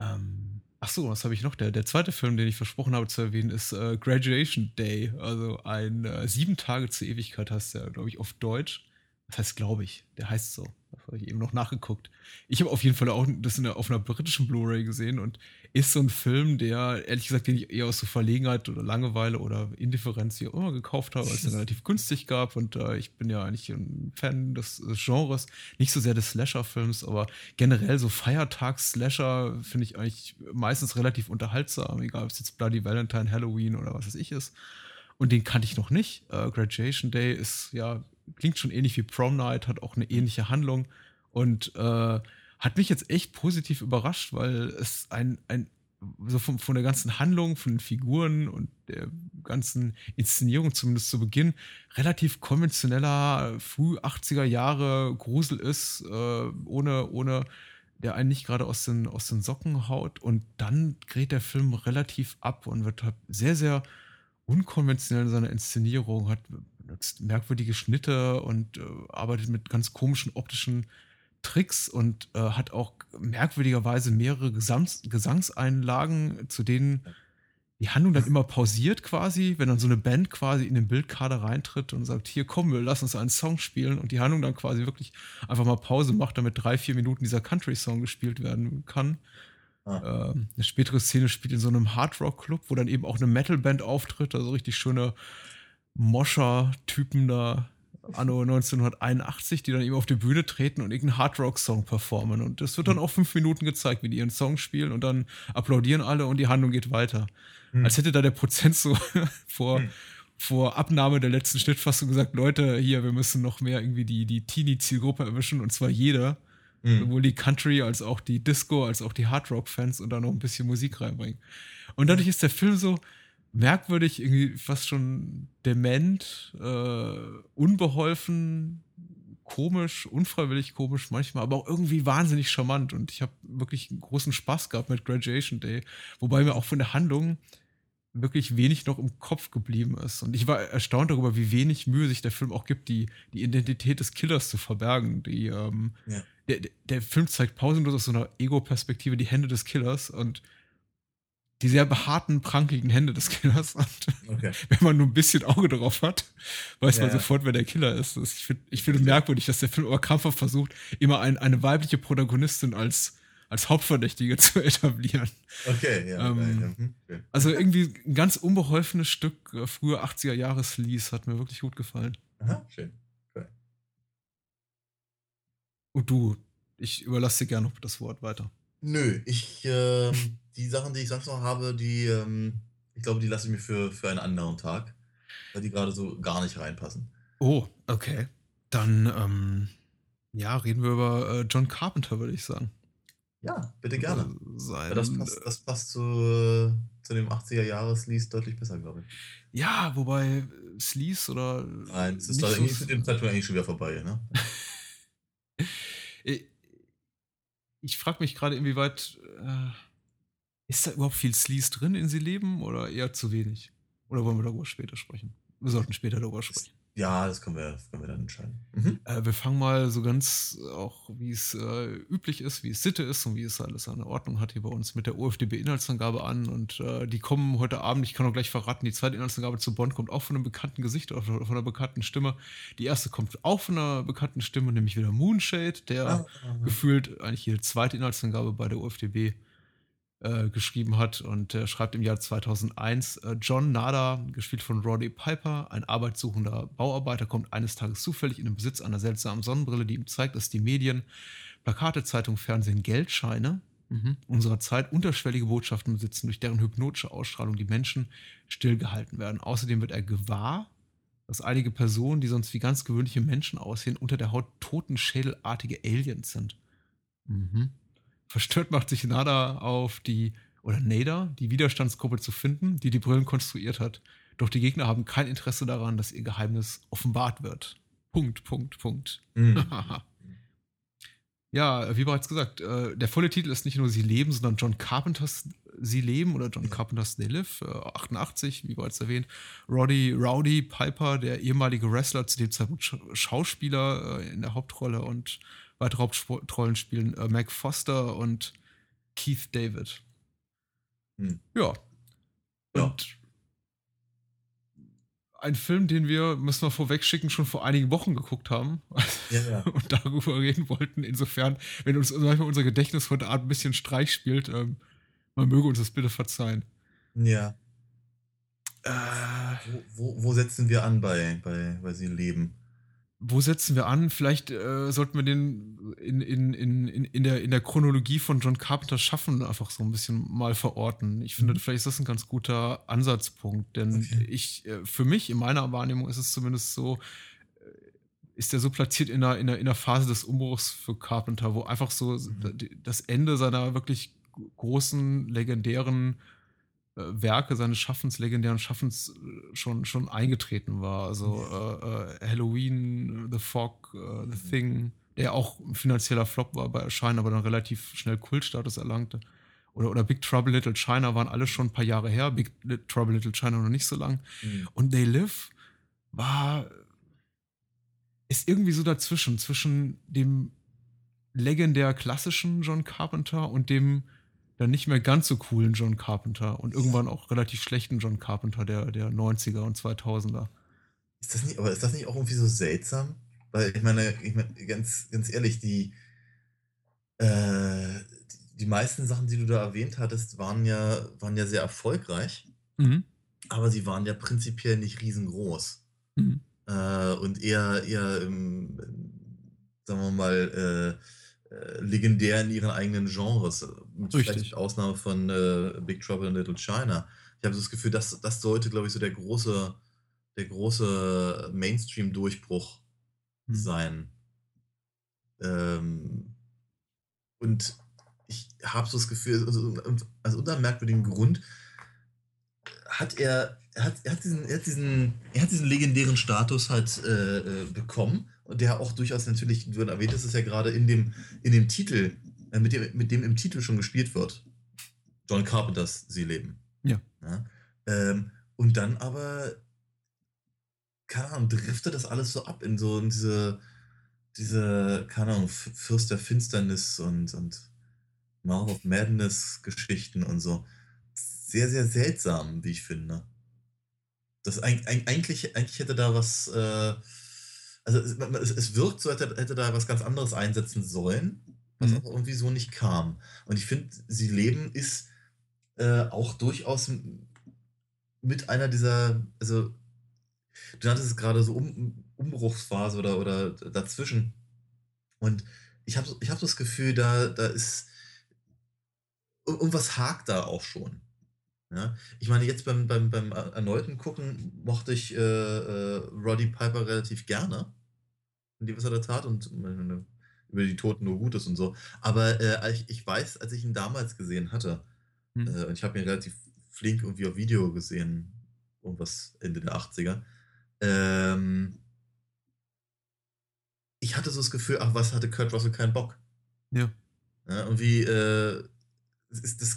Ähm, ach so, was habe ich noch? Der, der zweite Film, den ich versprochen habe zu erwähnen, ist äh, Graduation Day, also ein äh, sieben Tage zur Ewigkeit heißt der, glaube ich, auf Deutsch. Das heißt, glaube ich, der heißt so. Habe ich eben noch nachgeguckt. Ich habe auf jeden Fall auch das der, auf einer britischen Blu-ray gesehen und ist so ein Film, der, ehrlich gesagt, den ich eher aus so Verlegenheit oder Langeweile oder Indifferenz wie auch immer gekauft habe, weil es relativ günstig gab. Und äh, ich bin ja eigentlich ein Fan des, des Genres, nicht so sehr des Slasher-Films, aber generell so Feiertags-Slasher finde ich eigentlich meistens relativ unterhaltsam, egal ob es jetzt Bloody Valentine, Halloween oder was es ich ist. Und den kannte ich noch nicht. Uh, Graduation Day ist ja klingt schon ähnlich wie Prom Night, hat auch eine ähnliche Handlung und äh, hat mich jetzt echt positiv überrascht, weil es ein, ein so von, von der ganzen Handlung, von den Figuren und der ganzen Inszenierung zumindest zu Beginn relativ konventioneller, früh 80er Jahre Grusel ist, äh, ohne, ohne der einen nicht gerade aus den, aus den Socken haut. Und dann dreht der Film relativ ab und wird halt sehr, sehr unkonventionell in seiner Inszenierung, hat nutzt merkwürdige Schnitte und äh, arbeitet mit ganz komischen optischen Tricks und äh, hat auch merkwürdigerweise mehrere Gesangs Gesangseinlagen, zu denen die Handlung dann immer pausiert quasi, wenn dann so eine Band quasi in den Bildkader reintritt und sagt, hier komm, wir lass uns einen Song spielen und die Handlung dann quasi wirklich einfach mal Pause macht, damit drei, vier Minuten dieser Country-Song gespielt werden kann. Ah. Ähm, eine spätere Szene spielt in so einem Hard-Rock-Club, wo dann eben auch eine Metal-Band auftritt, also richtig schöne Moscher-Typen da anno 1981, die dann eben auf die Bühne treten und irgendeinen Hard-Rock-Song performen. Und das wird dann auch fünf Minuten gezeigt, wie die ihren Song spielen und dann applaudieren alle und die Handlung geht weiter. Mhm. Als hätte da der Prozent so vor, mhm. vor Abnahme der letzten Schnittfassung gesagt, Leute, hier, wir müssen noch mehr irgendwie die, die Teenie-Zielgruppe erwischen und zwar jeder. Mhm. Sowohl die Country als auch die Disco, als auch die Hard-Rock-Fans und da noch ein bisschen Musik reinbringen. Und dadurch ist der Film so, merkwürdig, irgendwie fast schon dement, äh, unbeholfen, komisch, unfreiwillig komisch manchmal, aber auch irgendwie wahnsinnig charmant. Und ich habe wirklich großen Spaß gehabt mit Graduation Day, wobei mir auch von der Handlung wirklich wenig noch im Kopf geblieben ist. Und ich war erstaunt darüber, wie wenig Mühe sich der Film auch gibt, die, die Identität des Killers zu verbergen. Die, ähm, ja. der, der Film zeigt pausenlos aus so einer Ego-Perspektive die Hände des Killers und die sehr behaarten, prankigen Hände des Killers. Und okay. wenn man nur ein bisschen Auge drauf hat, weiß ja, man sofort, wer der Killer ist. Ich finde ich find merkwürdig, dass der Film aber krampfhaft versucht, immer ein, eine weibliche Protagonistin als, als Hauptverdächtige zu etablieren. Okay, ja. Ähm, mhm, okay. Also irgendwie ein ganz unbeholfenes Stück äh, früher 80er Jahre Sleaze hat mir wirklich gut gefallen. Aha, schön. Okay. Und du, ich überlasse dir gerne noch das Wort weiter. Nö, ich, ähm, die Sachen, die ich sonst noch habe, die, ähm, ich glaube, die lasse ich mir für, für einen anderen Tag, weil die gerade so gar nicht reinpassen. Oh, okay. Dann, ähm, ja, reden wir über äh, John Carpenter, würde ich sagen. Ja, bitte gerne. Sein, das passt, das passt zu, äh, zu dem 80er-Jahres-Sleaze deutlich besser, glaube ich. Ja, wobei Sleaze oder. Nein, es ist so zu dem Zeitpunkt eigentlich schon wieder vorbei, ne? ich frage mich gerade, inwieweit äh, ist da überhaupt viel Sleaze drin in sie leben oder eher zu wenig? Oder wollen wir darüber später sprechen? Wir sollten später darüber sprechen. Ja, das können wir, das können wir dann entscheiden. Mhm. Äh, wir fangen mal so ganz auch, wie es äh, üblich ist, wie es Sitte ist und wie es alles eine Ordnung hat hier bei uns mit der OFDB-Inhaltsangabe an. Und äh, die kommen heute Abend, ich kann auch gleich verraten, die zweite Inhaltsangabe zu Bonn kommt auch von einem bekannten Gesicht oder von einer bekannten Stimme. Die erste kommt auch von einer bekannten Stimme, nämlich wieder Moonshade, der ah, gefühlt eigentlich jede zweite Inhaltsangabe bei der OFDB äh, geschrieben hat und er schreibt im Jahr 2001, äh, John Nada, gespielt von Roddy Piper, ein arbeitssuchender Bauarbeiter, kommt eines Tages zufällig in den Besitz einer seltsamen Sonnenbrille, die ihm zeigt, dass die Medien, Plakate, Zeitung, Fernsehen, Geldscheine mhm. unserer Zeit unterschwellige Botschaften besitzen, durch deren hypnotische Ausstrahlung die Menschen stillgehalten werden. Außerdem wird er gewahr, dass einige Personen, die sonst wie ganz gewöhnliche Menschen aussehen, unter der Haut totenschädelartige Aliens sind. Mhm. Verstört macht sich Nada auf die, oder Nada, die Widerstandsgruppe zu finden, die die Brillen konstruiert hat. Doch die Gegner haben kein Interesse daran, dass ihr Geheimnis offenbart wird. Punkt, Punkt, Punkt. Mhm. ja, wie bereits gesagt, äh, der volle Titel ist nicht nur Sie leben, sondern John Carpenters Sie leben oder John Carpenters They Live, äh, 88, wie bereits erwähnt. Roddy Rowdy Piper, der ehemalige Wrestler, zu dem Zeitpunkt Schauspieler äh, in der Hauptrolle und weitere Hauptrollen spielen äh, Mac Foster und Keith David. Hm. Ja. Und ja. ein Film, den wir, müssen wir vorweg schicken, schon vor einigen Wochen geguckt haben ja, ja. und darüber reden wollten. Insofern, wenn uns manchmal unser Gedächtnis heute Abend ein bisschen Streich spielt, ähm, man möge uns das bitte verzeihen. Ja. Äh, wo, wo, wo, setzen wir an bei, bei, bei Sie leben? Wo setzen wir an? Vielleicht äh, sollten wir den in, in, in, in, der, in der Chronologie von John Carpenter schaffen, einfach so ein bisschen mal verorten. Ich finde, mhm. vielleicht ist das ein ganz guter Ansatzpunkt, denn okay. ich, äh, für mich, in meiner Wahrnehmung ist es zumindest so, äh, ist er so platziert in einer, in, einer, in einer Phase des Umbruchs für Carpenter, wo einfach so mhm. das Ende seiner wirklich großen, legendären Werke seines Schaffens, legendären Schaffens äh, schon, schon eingetreten war. Also äh, äh, Halloween, The Fog, äh, The mhm. Thing, der auch ein finanzieller Flop war bei Erscheinen, aber dann relativ schnell Kultstatus erlangte. Oder, oder Big Trouble Little China waren alle schon ein paar Jahre her, Big Trouble Little China noch nicht so lang. Mhm. Und They Live war ist irgendwie so dazwischen, zwischen dem legendär klassischen John Carpenter und dem dann nicht mehr ganz so coolen John Carpenter und irgendwann auch relativ schlechten John Carpenter der, der 90er und 2000er. Ist das nicht, aber ist das nicht auch irgendwie so seltsam? Weil ich meine, ich meine ganz, ganz ehrlich, die, äh, die meisten Sachen, die du da erwähnt hattest, waren ja, waren ja sehr erfolgreich, Mhm. aber sie waren ja prinzipiell nicht riesengroß. Mhm. Äh, und eher, eher im, sagen wir mal, äh, äh, legendär in ihren eigenen Genres. Mit vielleicht Richtig. Ausnahme von äh, Big Trouble in Little China. Ich habe so das Gefühl, das, das sollte, glaube ich, so der große, der große Mainstream-Durchbruch Mhm. sein. Ähm, und ich habe so das Gefühl, also, aus unter merkwürdigen Grund hat er, er hat, er hat, diesen, er hat, diesen, er hat diesen legendären Status halt äh, äh, bekommen der auch durchaus natürlich, du erwähntest es ja gerade in dem, in dem Titel, äh, mit, dem, mit dem im Titel schon gespielt wird. John Carpenters Sie leben. Ja. Ja? Ähm, und dann aber, keine Ahnung, driftet das alles so ab in so in diese, diese, keine Ahnung, Fürst der Finsternis und, und Mouth of Madness Geschichten und so. Sehr, sehr seltsam, wie ich finde. Das eig- eig- eigentlich, eigentlich hätte da was, äh, also es, es, wirkt so, als hätte, da was ganz anderes einsetzen sollen, was Mhm. aber irgendwie so nicht kam. Und ich finde, Sie leben ist äh, auch durchaus mit einer dieser, also du nanntest es gerade so um, Umbruchsphase oder, oder dazwischen. Und ich habe ich hab das Gefühl, da, da ist ir- irgendwas hakt da auch schon. Ja? Ich meine, jetzt beim, beim, beim erneuten Gucken mochte ich äh, äh, Roddy Piper relativ gerne. Und die, was er da tat und meine, über die Toten nur Gutes und so. Aber äh, ich, ich weiß, als ich ihn damals gesehen hatte, Mhm. äh, und ich habe ihn relativ flink irgendwie auf Video gesehen, irgendwas Ende der 80er. Ähm, ich hatte so das Gefühl, ach, was hatte Kurt Russell keinen Bock. Ja. Ja, irgendwie, äh, das, das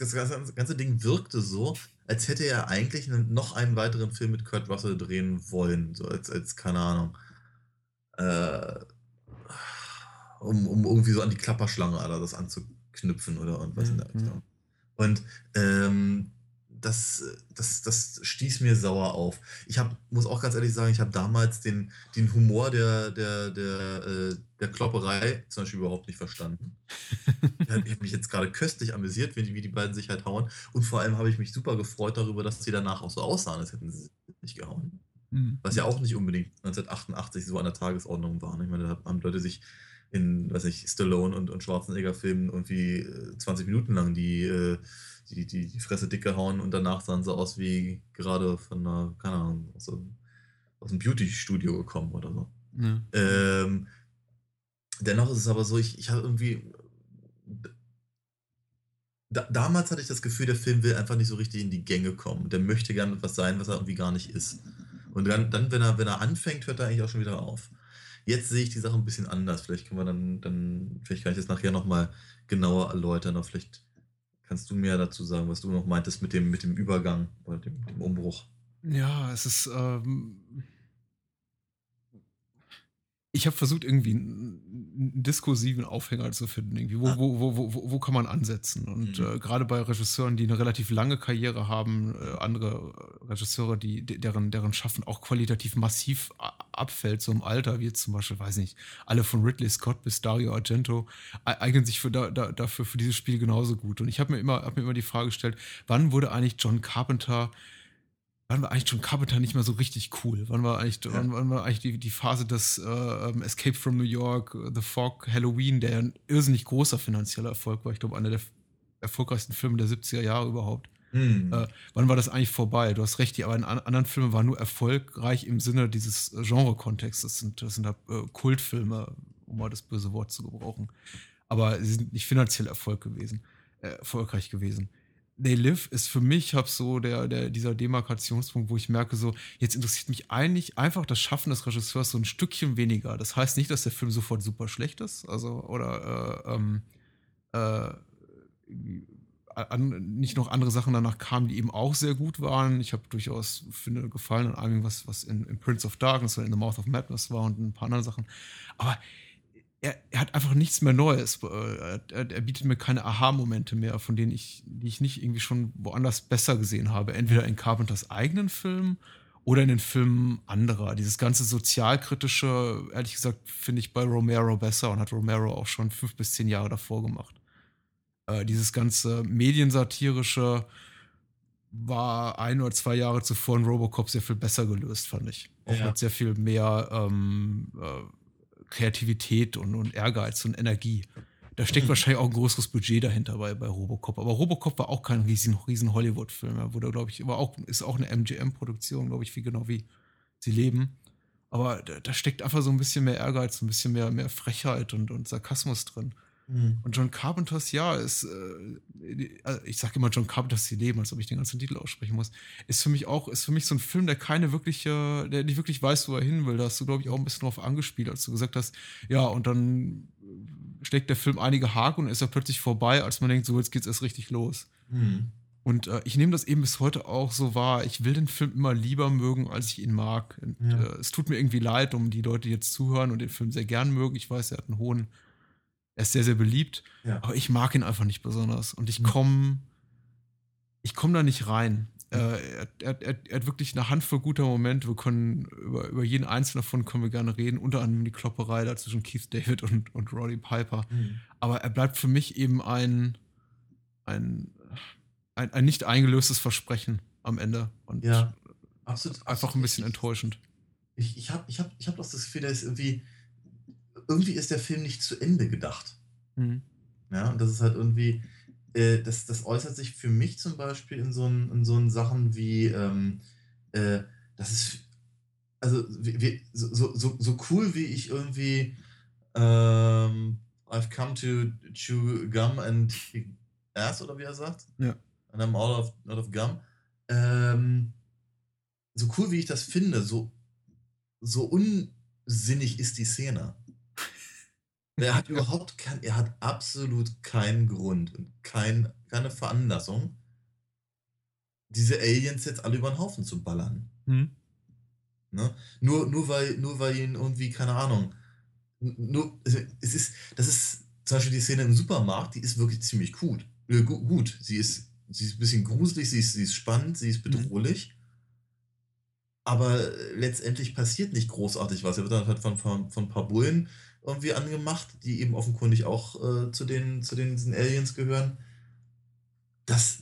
ganze, Ding wirkte so, als hätte er eigentlich noch einen weiteren Film mit Kurt Russell drehen wollen, so als, als keine Ahnung, äh, um, um irgendwie so an die Klapperschlange oder das anzuknüpfen oder irgendwas in der Mhm. Richtung. Und ähm, das, das, das stieß mir sauer auf. Ich hab, muss auch ganz ehrlich sagen, ich habe damals den, den Humor der, der, der, äh, der Klopperei zum Beispiel überhaupt nicht verstanden. Ich habe mich jetzt gerade köstlich amüsiert, wie die, wie die beiden sich halt hauen. Und vor allem habe ich mich super gefreut darüber, dass sie danach auch so aussahen, als hätten sie sich gehauen. Mhm. Was ja auch nicht unbedingt 1988 so an der Tagesordnung war. ne? Ich meine, da haben Leute sich in, weiß ich, Stallone und, und Schwarzenegger-Filmen irgendwie äh, 20 Minuten lang die, äh, die, die, die Fresse dick gehauen und danach sahen sie aus wie gerade von einer, keine Ahnung, aus, einem- aus einem Beauty-Studio gekommen oder so. Ja. Ähm, dennoch ist es aber so, ich, ich habe irgendwie. Da, damals hatte ich das Gefühl, der Film will einfach nicht so richtig in die Gänge kommen. Der möchte gerne etwas sein, was er irgendwie gar nicht ist. Und dann, dann wenn, er, wenn er anfängt, hört er eigentlich auch schon wieder auf. Jetzt sehe ich die Sache ein bisschen anders. Vielleicht können wir dann, dann vielleicht kann ich das nachher nochmal genauer erläutern. Aber vielleicht kannst du mehr dazu sagen, was du noch meintest mit dem, mit dem Übergang oder dem, dem Umbruch. Ja, es ist. Ähm, ich habe versucht, irgendwie einen, diskursiven Aufhänger zu finden. Irgendwie. Wo, Ah. wo, wo, wo, wo- wo kann man ansetzen? Und Mhm. äh, gerade bei Regisseuren, die eine relativ lange Karriere haben, äh, andere Regisseure, die, de- deren, deren Schaffen auch qualitativ massiv abfällt, so im Alter, wie jetzt zum Beispiel, weiß nicht, alle von Ridley Scott bis Dario Argento, eignen sich für da, da, dafür für dieses Spiel genauso gut. Und ich habe mir, immer hab mir immer die Frage gestellt, wann wurde eigentlich John Carpenter wann war eigentlich John Carpenter nicht mehr so richtig cool? Wann war eigentlich, Ja. wann, wann war eigentlich die, die Phase des äh, ähm, Escape from New York, The Fog, Halloween, der ein irrsinnig großer finanzieller Erfolg war? Ich glaube, einer der erfolgreichsten Filme der 70er Jahre überhaupt. Hm. Äh, wann war das eigentlich vorbei? Du hast recht, die aber in an- anderen Filmen waren nur erfolgreich im Sinne dieses Genre-Kontexts. Das sind, das sind halt, äh, Kultfilme, um mal das böse Wort zu gebrauchen. Aber sie sind nicht finanziell Erfolg gewesen, äh, erfolgreich gewesen. They Live ist für mich hab so der, der, dieser Demarkationspunkt, wo ich merke, so, jetzt interessiert mich eigentlich einfach das Schaffen des Regisseurs so ein Stückchen weniger. Das heißt nicht, dass der Film sofort super schlecht ist, also, oder, äh, ähm, äh, irgendwie an, nicht noch andere Sachen danach kamen, die eben auch sehr gut waren. Ich habe durchaus, finde, gefallen an allem, was, was in, in, Prince of Darkness oder in The Mouth of Madness war und ein paar andere Sachen. Aber er, er hat einfach nichts mehr Neues. Er, er bietet mir keine Aha-Momente mehr, von denen ich, die ich nicht irgendwie schon woanders besser gesehen habe. Entweder in Carpenters eigenen Filmen oder in den Filmen anderer. Dieses ganze sozialkritische, ehrlich gesagt, finde ich bei Romero besser und hat Romero auch schon fünf bis zehn Jahre davor gemacht. Äh, dieses ganze mediensatirische war ein oder zwei Jahre zuvor in Robocop sehr viel besser gelöst, fand ich. Auch ja. mit sehr viel mehr ähm, äh, Kreativität und, und Ehrgeiz und Energie. Da steckt mhm. wahrscheinlich auch ein größeres Budget dahinter bei, bei Robocop. Aber Robocop war auch kein riesen, riesen Hollywood-Film. Er wurde, glaube ich, war auch, ist auch eine MGM-Produktion, glaube ich, wie genau wie sie leben. Aber da, da, steckt einfach so ein bisschen mehr Ehrgeiz, ein bisschen mehr, mehr Frechheit und, und Sarkasmus drin. Mhm. Und John Carpenters, ja, ist, äh, also ich sage immer John Carpenters die Leben, als ob ich den ganzen Titel aussprechen muss, ist für mich auch, ist für mich so ein Film, der keine wirkliche, der nicht wirklich weiß, wo er hin will. Da hast du, glaube ich, auch ein bisschen drauf angespielt, als du gesagt hast, ja, und dann steckt der Film einige Haken und ist er plötzlich vorbei, als man denkt, so jetzt geht's erst richtig los. Mhm. Und äh, ich nehme das eben bis heute auch so wahr. Ich will den Film immer lieber mögen, als ich ihn mag. Und, ja. äh, es tut mir irgendwie leid um die Leute, die jetzt zuhören und den Film sehr gern mögen. Ich weiß, er hat einen hohen er ist sehr, sehr beliebt. Ja. Aber ich mag ihn einfach nicht besonders. Und ich hm. komme ich komm da nicht rein. Äh, er, er, er, er, hat wirklich eine Handvoll guter Momente. Wir können über, über jeden einzelnen davon können wir gerne reden. Unter anderem die Klopperei da zwischen Keith David und, und Roddy Piper. Mhm. Aber er bleibt für mich eben ein, ein, ein, ein nicht eingelöstes Versprechen am Ende. Und ja, absolut, einfach absolut ein bisschen enttäuschend. Ich, ich habe ich hab, ich hab das Gefühl, der ist irgendwie irgendwie ist der Film nicht zu Ende gedacht. Mhm. Ja, und das ist halt irgendwie, äh, das, das äußert sich für mich zum Beispiel in so, in so Sachen wie, ähm, äh, das ist, also wie, so, so, so cool wie ich irgendwie ähm, I've come to chew gum and ass, oder wie er sagt. Ja. And I'm all of, out of gum. Ähm, so cool wie ich das finde, so, so unsinnig ist die Szene. Er hat überhaupt kein, er hat absolut keinen Grund und kein, keine Veranlassung, diese Aliens jetzt alle über den Haufen zu ballern. Mhm. Ne? Nur, nur, weil, nur weil ihn irgendwie, keine Ahnung, nur, also es ist, das ist zum Beispiel die Szene im Supermarkt, die ist wirklich ziemlich gut. Äh, gut, sie ist, sie ist ein bisschen gruselig, sie ist, sie ist spannend, sie ist mhm. bedrohlich. Mhm. Aber letztendlich passiert nicht großartig was. Er wird dann halt von, von, von ein paar Bullen irgendwie angemacht, die eben offenkundig auch äh, zu, den, zu den diesen Aliens gehören. Das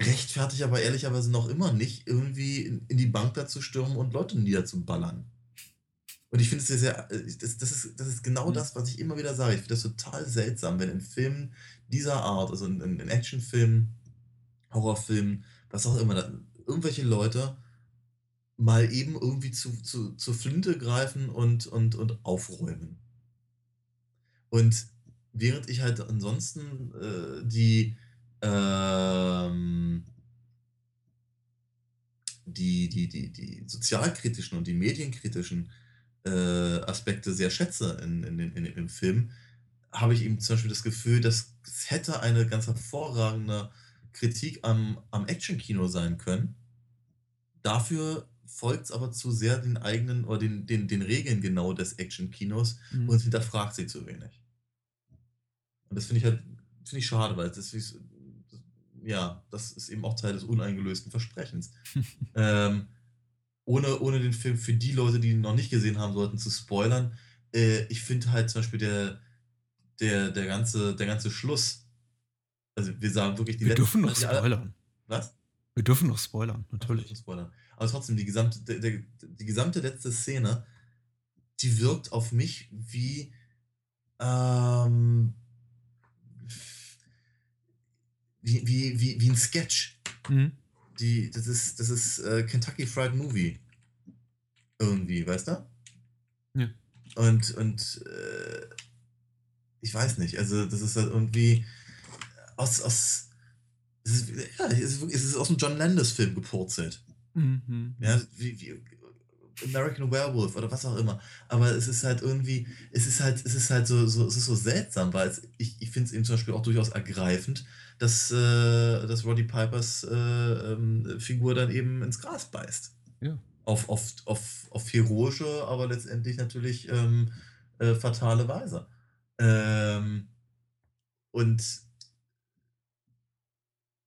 rechtfertigt aber ehrlicherweise noch immer nicht, irgendwie in, in die Bank da zu stürmen und Leute niederzuballern. Und ich finde es sehr, äh, das, das, ist, das ist genau mhm. das, was ich immer wieder sage. Ich finde das total seltsam, wenn in Filmen dieser Art, also in, in Actionfilmen, Horrorfilmen, was auch immer, irgendwelche Leute mal eben irgendwie zu, zu, zur Flinte greifen und, und, und aufräumen. Und während ich halt ansonsten äh, die, ähm, die, die, die, die sozialkritischen und die medienkritischen äh, Aspekte sehr schätze in, in, in, dem Film, habe ich eben zum Beispiel das Gefühl, dass es hätte eine ganz hervorragende Kritik am, am Actionkino sein können. Dafür folgt es aber zu sehr den eigenen oder den, den, den Regeln genau des Action-Kinos mhm. und hinterfragt sie zu wenig. Und das finde ich halt, finde ich schade, weil das ist, ja, das ist eben auch Teil des uneingelösten Versprechens. ähm, ohne, ohne den Film für die Leute, die ihn noch nicht gesehen haben sollten, zu spoilern, äh, ich finde halt zum Beispiel der, der, der, ganze, der ganze Schluss, also wir sagen wirklich die Wir dürfen noch spoilern. Was? Wir dürfen noch spoilern, natürlich. Spoilern. Aber trotzdem, die gesamte, der, der, die gesamte letzte Szene, die wirkt auf mich wie ähm, wie, wie, wie, wie ein Sketch. Mhm. Die, das ist, das ist äh, Kentucky Fried Movie. Irgendwie, weißt du? Ja. Und, und äh, ich weiß nicht, also das ist halt irgendwie aus, aus es ist, ja, es ist, es ist aus einem John Landis Film gepurzelt. Mhm. Ja, wie, wie, American Werewolf oder was auch immer. Aber es ist halt irgendwie, es ist halt, es ist halt so, so es ist so seltsam, weil es, ich, ich finde es eben zum Beispiel auch durchaus ergreifend, dass, äh, dass Roddy Pipers äh, ähm, Figur dann eben ins Gras beißt. Ja. Auf, auf, auf, auf heroische, aber letztendlich natürlich ähm, äh, fatale Weise. Ähm, und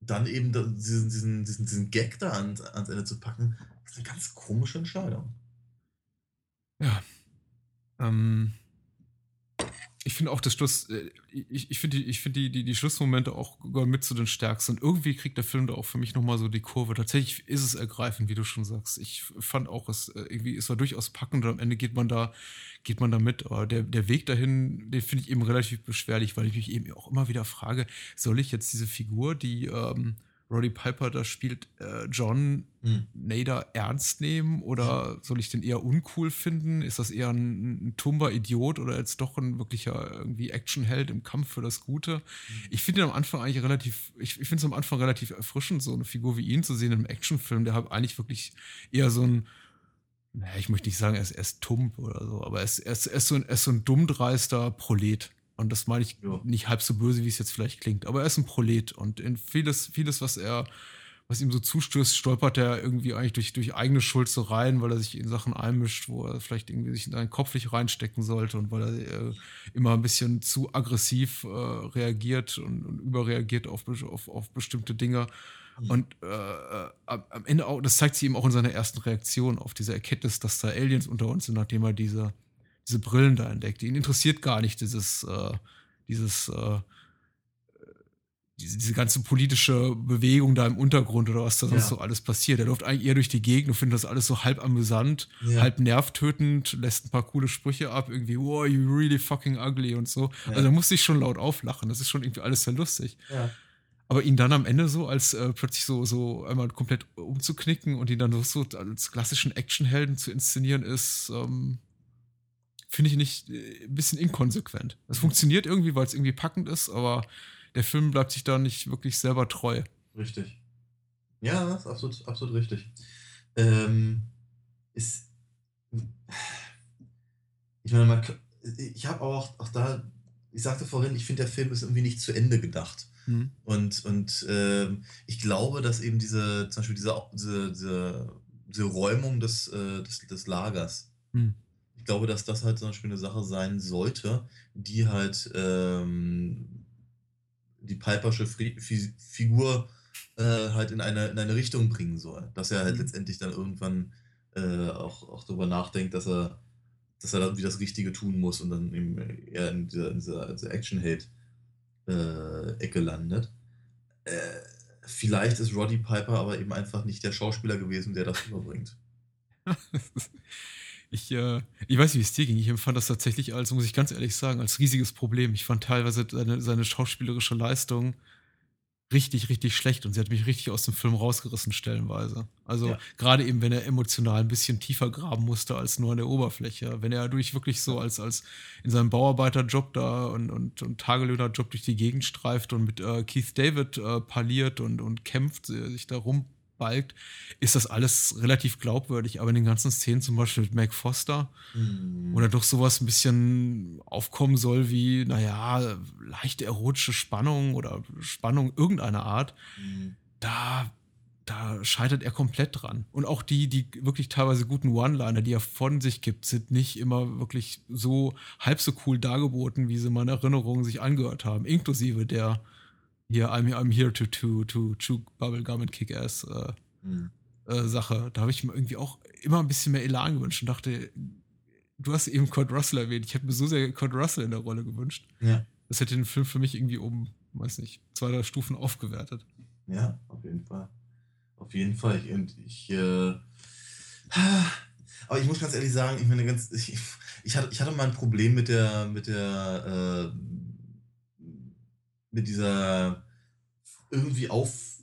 dann eben diesen, diesen, diesen, diesen Gag da ans, ans Ende zu packen, ist eine ganz komische Entscheidung. Ja. Ähm, ich finde auch das Schluss, äh, ich, ich finde die, find die, die, die Schlussmomente auch mit zu den stärksten. Irgendwie kriegt der Film da auch für mich nochmal so die Kurve. Tatsächlich ist es ergreifend, wie du schon sagst. Ich fand auch, es äh, irgendwie, es war durchaus packend und am Ende geht man da, geht man da mit. Aber der, der Weg dahin, den finde ich eben relativ beschwerlich, weil ich mich eben auch immer wieder frage, soll ich jetzt diese Figur, die ähm, Roddy Piper da spielt, äh, John hm. Nader ernst nehmen oder soll ich den eher uncool finden? Ist das eher ein, ein tumber Idiot oder jetzt doch ein wirklicher irgendwie Actionheld im Kampf für das Gute? Hm. Ich finde ihn am Anfang eigentlich relativ, ich, ich finde es am Anfang relativ erfrischend, so eine Figur wie ihn zu sehen im Actionfilm, der hat eigentlich wirklich eher so ein naja, ich möchte nicht sagen, er ist, er ist tump oder so, aber er ist, er ist, er ist, so, ein, er ist so ein dummdreister Prolet. Und das meine ich ja. nicht halb so böse, wie es jetzt vielleicht klingt. Aber er ist ein Prolet und in vieles, vieles, was er, was ihm so zustößt, stolpert er irgendwie eigentlich durch, durch eigene Schuld so rein, weil er sich in Sachen einmischt, wo er vielleicht irgendwie sich in seinen Kopf nicht reinstecken sollte und weil er äh, immer ein bisschen zu aggressiv äh, reagiert und, und überreagiert auf, auf, auf bestimmte Dinge. Mhm. Und äh, äh am Ende auch, das zeigt sich ihm auch in seiner ersten Reaktion auf diese Erkenntnis, dass da Aliens unter uns sind, nachdem er diese diese Brillen da entdeckt. Ihn interessiert gar nicht dieses, äh, dieses, äh, diese, diese, ganze politische Bewegung da im Untergrund oder was da sonst ja. so alles passiert. Er läuft eigentlich eher durch die Gegend und findet das alles so halb amüsant, ja. halb nervtötend, lässt ein paar coole Sprüche ab, irgendwie, wow, you really fucking ugly und so. Ja. Also da musste ich schon laut auflachen. Das ist schon irgendwie alles sehr lustig. Aber ihn dann am Ende so als äh, plötzlich so, so einmal komplett umzuknicken und ihn dann so, so als klassischen Actionhelden zu inszenieren, ist, ähm, finde ich nicht äh, ein bisschen inkonsequent. Es funktioniert irgendwie, weil es irgendwie packend ist, aber der Film bleibt sich da nicht wirklich selber treu. Richtig. Ja, das ist absolut, absolut richtig. Ähm, ist, ich meine, man, ich habe auch, auch da, ich sagte vorhin, ich finde, der Film ist irgendwie nicht zu Ende gedacht. Mhm. Und, und ähm, ich glaube, dass eben diese, zum Beispiel diese, diese, diese, diese Räumung des, äh, des, des Lagers, mhm ich glaube, dass das halt zum Beispiel eine Sache sein sollte, die halt ähm, die Pipersche Figur äh, halt in eine, in eine Richtung bringen soll. Dass er halt mhm. letztendlich dann irgendwann äh, auch, auch darüber nachdenkt, dass er, dass er dann wie das Richtige tun muss und dann eben eher in dieser, in dieser, dieser Action-Hate-Ecke äh, landet. Äh, vielleicht ist Roddy Piper aber eben einfach nicht der Schauspieler gewesen, der das überbringt. Ich, äh, ich weiß nicht, wie es dir ging. Ich empfand das tatsächlich als, muss ich ganz ehrlich sagen, als riesiges Problem. Ich fand teilweise seine, seine schauspielerische Leistung richtig, richtig schlecht und sie hat mich richtig aus dem Film rausgerissen, stellenweise. Also ja. gerade eben, wenn er emotional ein bisschen tiefer graben musste als nur an der Oberfläche. Wenn er durch wirklich so als, als in seinem Bauarbeiterjob da und, und, und Tagelöhnerjob durch die Gegend streift und mit äh, Keith David äh, parliert und, und kämpft, sich da rum balgt, ist das alles relativ glaubwürdig. Aber in den ganzen Szenen, zum Beispiel mit Meg Foster, mhm. wo da doch sowas ein bisschen aufkommen soll wie, naja, leichte erotische Spannung oder Spannung irgendeiner Art, mhm. da da scheitert er komplett dran. Und auch die, die wirklich teilweise guten One-Liner, die er von sich gibt, sind nicht immer wirklich so halb so cool dargeboten, wie sie in meinen Erinnerungen sich angehört haben. Inklusive der hier I'm, I'm here to, to, to chew Bubblegum and Kick-Ass äh, mhm. äh, Sache. Da habe ich mir irgendwie auch immer ein bisschen mehr Elan gewünscht und dachte, du hast eben Kurt Russell erwähnt. Ich hätte mir so sehr Kurt Russell in der Rolle gewünscht. Ja. Das hätte den Film für mich irgendwie um, weiß nicht, zwei, drei Stufen aufgewertet. Ja, auf jeden Fall. Auf jeden Fall. Ich, und ich, äh, aber ich muss ganz ehrlich sagen, ich meine ganz, ich, ich, hatte, ich hatte mal ein Problem mit der, mit der, äh, mit dieser irgendwie auf,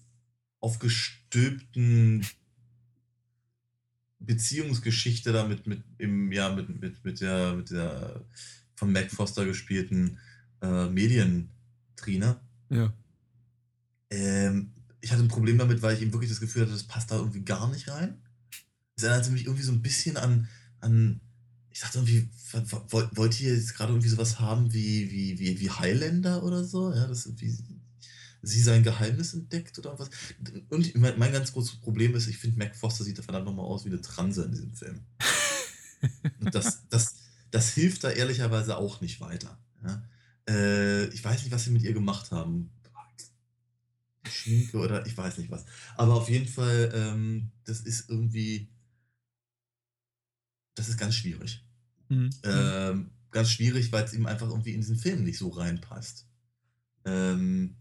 aufgestülpten Beziehungsgeschichte da mit, mit, im, ja, mit, mit, mit, der, mit der von Mac Foster gespielten äh, Medientrainer. Ja. Ähm, ich hatte ein Problem damit, weil ich eben wirklich das Gefühl hatte, das passt da irgendwie gar nicht rein. es erinnert mich irgendwie so ein bisschen an, an ich dachte irgendwie, wollt ihr jetzt gerade irgendwie sowas haben wie, wie, wie, wie Highlander oder so? Ja, das irgendwie sie sein Geheimnis entdeckt oder was. Und mein, mein ganz großes Problem ist, ich finde, Mac Foster sieht da verdammt nochmal aus wie eine Transe in diesem Film. Und das, das, das hilft da ehrlicherweise auch nicht weiter. Ja? Äh, ich weiß nicht, was sie mit ihr gemacht haben. Schminke oder ich weiß nicht was. Aber auf jeden Fall, ähm, das ist irgendwie. Das ist ganz schwierig. Mhm. Ähm, ganz schwierig, weil es ihm einfach irgendwie in diesen Film nicht so reinpasst. Ähm,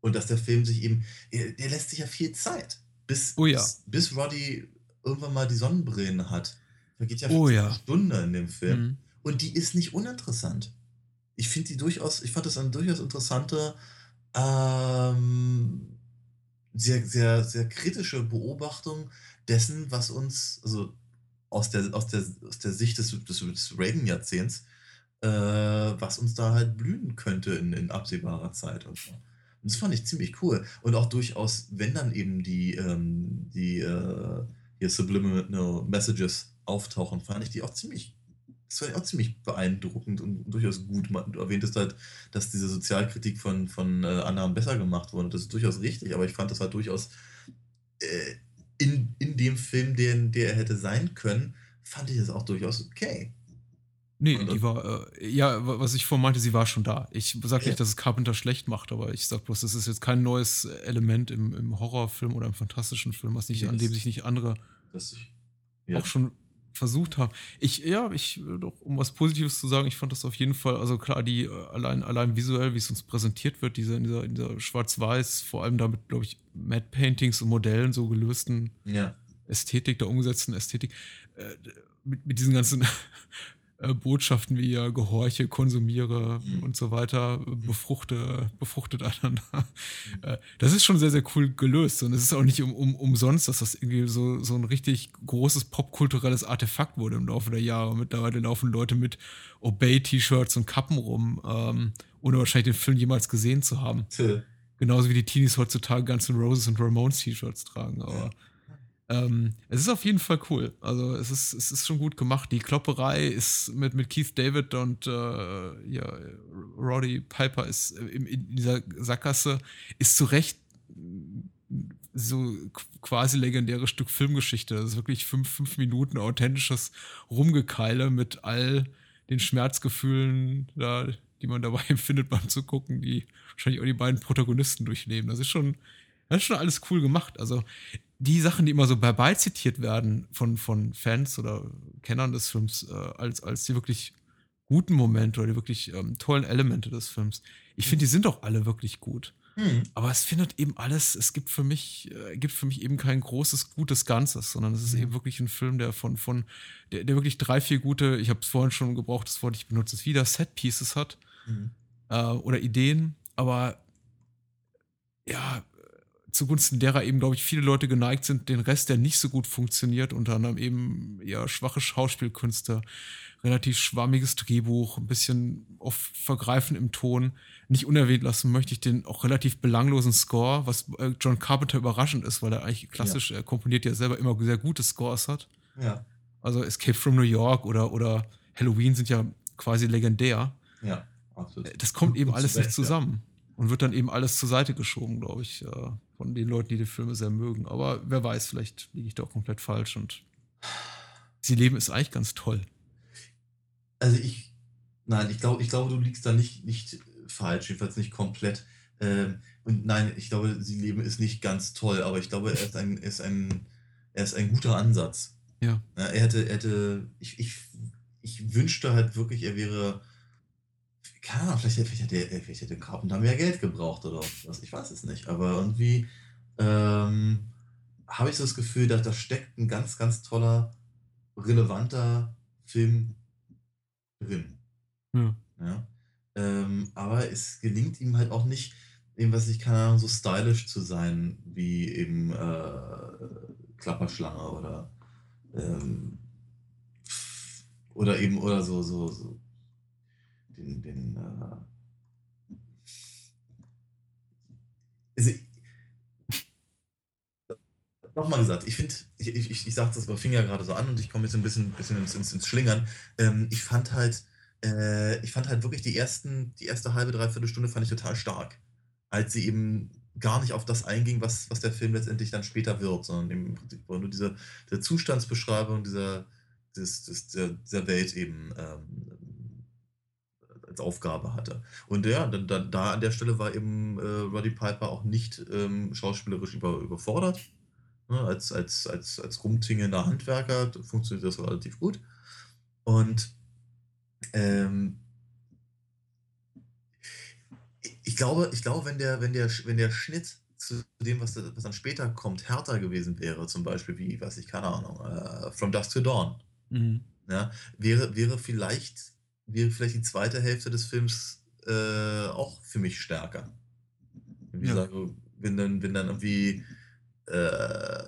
und dass der Film sich eben, der lässt sich ja viel Zeit, bis, oh ja. bis, bis, Roddy irgendwann mal die Sonnenbrillen hat. Da geht ja oh ja. eine Stunde in dem Film. Mhm. Und die ist nicht uninteressant. Ich finde die durchaus, ich fand das eine durchaus interessante, ähm, sehr, sehr, sehr kritische Beobachtung dessen, was uns, also aus der, aus der, aus der Sicht des, des, des Reagan-Jahrzehnts, äh, was uns da halt blühen könnte in, in absehbarer Zeit. Und so. Das fand ich ziemlich cool. Und auch durchaus, wenn dann eben die, ähm, die äh, hier Subliminal Messages auftauchen, fand ich die auch ziemlich, das fand ich auch ziemlich beeindruckend und durchaus gut. Du erwähntest halt, dass diese Sozialkritik von, von äh, anderen besser gemacht wurde. Das ist durchaus richtig, aber ich fand das halt durchaus äh, in, in dem Film, der, der er hätte sein können, fand ich das auch durchaus okay. Nee, und, die war, äh, ja, was ich vorhin meinte, sie war schon da. Ich sage ja. nicht, dass es Carpenter schlecht macht, aber ich sag bloß, das ist jetzt kein neues Element im, im Horrorfilm oder im fantastischen Film, was nicht, yes. an dem sich nicht andere ich, ja. auch schon versucht haben. Ich, ja, ich, doch, um was Positives zu sagen, ich fand das auf jeden Fall, also klar, die äh, allein, allein visuell, wie es uns präsentiert wird, diese, in dieser, in dieser Schwarz-Weiß, vor allem damit, glaube ich, Matte Paintings und Modellen so gelösten ja. Ästhetik, der umgesetzten Ästhetik, äh, mit, mit diesen ganzen äh, Botschaften wie ja gehorche, konsumiere mhm. und so weiter, befruchte, befruchtet einander. Mhm. Äh, das ist schon sehr, sehr cool gelöst. Und es ist auch nicht um, um, umsonst, dass das irgendwie so, so ein richtig großes popkulturelles Artefakt wurde im Laufe der Jahre. Mittlerweile laufen Leute mit Obey-T-Shirts und Kappen rum, ähm, ohne wahrscheinlich den Film jemals gesehen zu haben. Genauso wie die Teenies heutzutage ganzen Roses und Ramones T-Shirts tragen. Aber ähm, es ist auf jeden Fall cool. Also es ist, es ist schon gut gemacht. Die Klopperei ist mit, mit Keith David und äh, ja, Roddy Piper ist in, in dieser Sackgasse, ist zu Recht so quasi legendäres Stück Filmgeschichte. Das ist wirklich fünf, fünf Minuten authentisches Rumgekeile mit all den Schmerzgefühlen, da, die man dabei empfindet beim Zugucken, die wahrscheinlich auch die beiden Protagonisten durchleben. Das ist schon, das ist schon alles cool gemacht. Also die Sachen, die immer so bei zitiert werden von, von Fans oder Kennern des Films, äh, als, als die wirklich guten Momente oder die wirklich ähm, tollen Elemente des Films. Ich finde, die sind doch alle wirklich gut. Mhm. Aber es findet eben alles, es gibt für mich, äh, gibt für mich eben kein großes, gutes Ganzes, sondern es ist mhm. eben wirklich ein Film, der von, von, der, der wirklich drei, vier gute, ich habe es vorhin schon gebraucht, das Wort, ich benutze es wieder, Set-Pieces hat mhm. äh, oder Ideen, aber ja, zugunsten derer eben, glaube ich, viele Leute geneigt sind, den Rest, der nicht so gut funktioniert, unter anderem eben eher schwache Schauspielkünste, relativ schwammiges Drehbuch, ein bisschen auf Vergreifen im Ton. Nicht unerwähnt lassen möchte ich den auch relativ belanglosen Score, was äh, John Carpenter überraschend ist, weil er eigentlich klassisch, ja. er komponiert ja selber immer sehr gute Scores hat. Ja. Also Escape from New York oder, oder Halloween sind ja quasi legendär. Ja, absolut. Das kommt eben alles nicht zusammen. Ja. Und wird dann eben alles zur Seite geschoben, glaube ich, äh, von den Leuten, die die Filme sehr mögen. Aber wer weiß, vielleicht liege ich da auch komplett falsch und sie leben ist eigentlich ganz toll. Also ich, nein, ich glaube, ich glaube, du liegst da nicht, nicht falsch, jedenfalls nicht komplett. Ähm, und nein, ich glaube, sie leben ist nicht ganz toll, aber ich glaube, er ist ein, ist ein, er ist ein guter Ansatz. Ja er hätte, er hätte, ich, ich, ich wünschte halt wirklich, er wäre keine Ahnung, vielleicht, vielleicht, hätte, vielleicht hätte Carpenter mehr Geld gebraucht oder was, ich weiß es nicht. Aber irgendwie ähm, habe ich so das Gefühl, dass da steckt ein ganz, ganz toller, relevanter Film drin. Ja. ja? Ähm, aber es gelingt ihm halt auch nicht, eben, was ich keine Ahnung, so stylisch zu sein, wie eben äh, Klapperschlange oder ähm, oder eben oder so, so, so den, den äh also, nochmal gesagt, ich finde, ich, ich, ich, sage das, aber fing ja gerade so an und ich komme jetzt ein bisschen, bisschen ins, ins, ins Schlingern. Ähm, ich fand halt, äh, ich fand halt wirklich die ersten, die erste halbe, dreiviertel Stunde fand ich total stark. Als sie eben gar nicht auf das einging, was, was der Film letztendlich dann später wird, sondern im Prinzip nur diese, diese Zustandsbeschreibung dieser, des, des, dieser Welt eben ähm, als Aufgabe hatte. Und ja, dann, dann, da an der Stelle war eben äh, Roddy Piper auch nicht ähm, schauspielerisch über, überfordert. Ne, als, als, als, als rumtingelnder Handwerker funktioniert das relativ gut. Und ähm, ich glaube, ich glaube, wenn der, wenn der, wenn der Schnitt zu dem, was, was dann später kommt, härter gewesen wäre, zum Beispiel wie, weiß ich, keine Ahnung, uh, From Dusk to Dawn, mhm. ja, wäre, wäre vielleicht, wäre vielleicht die zweite Hälfte des Films äh, auch für mich stärker. Wie ja. sage, wenn dann, wenn dann irgendwie äh,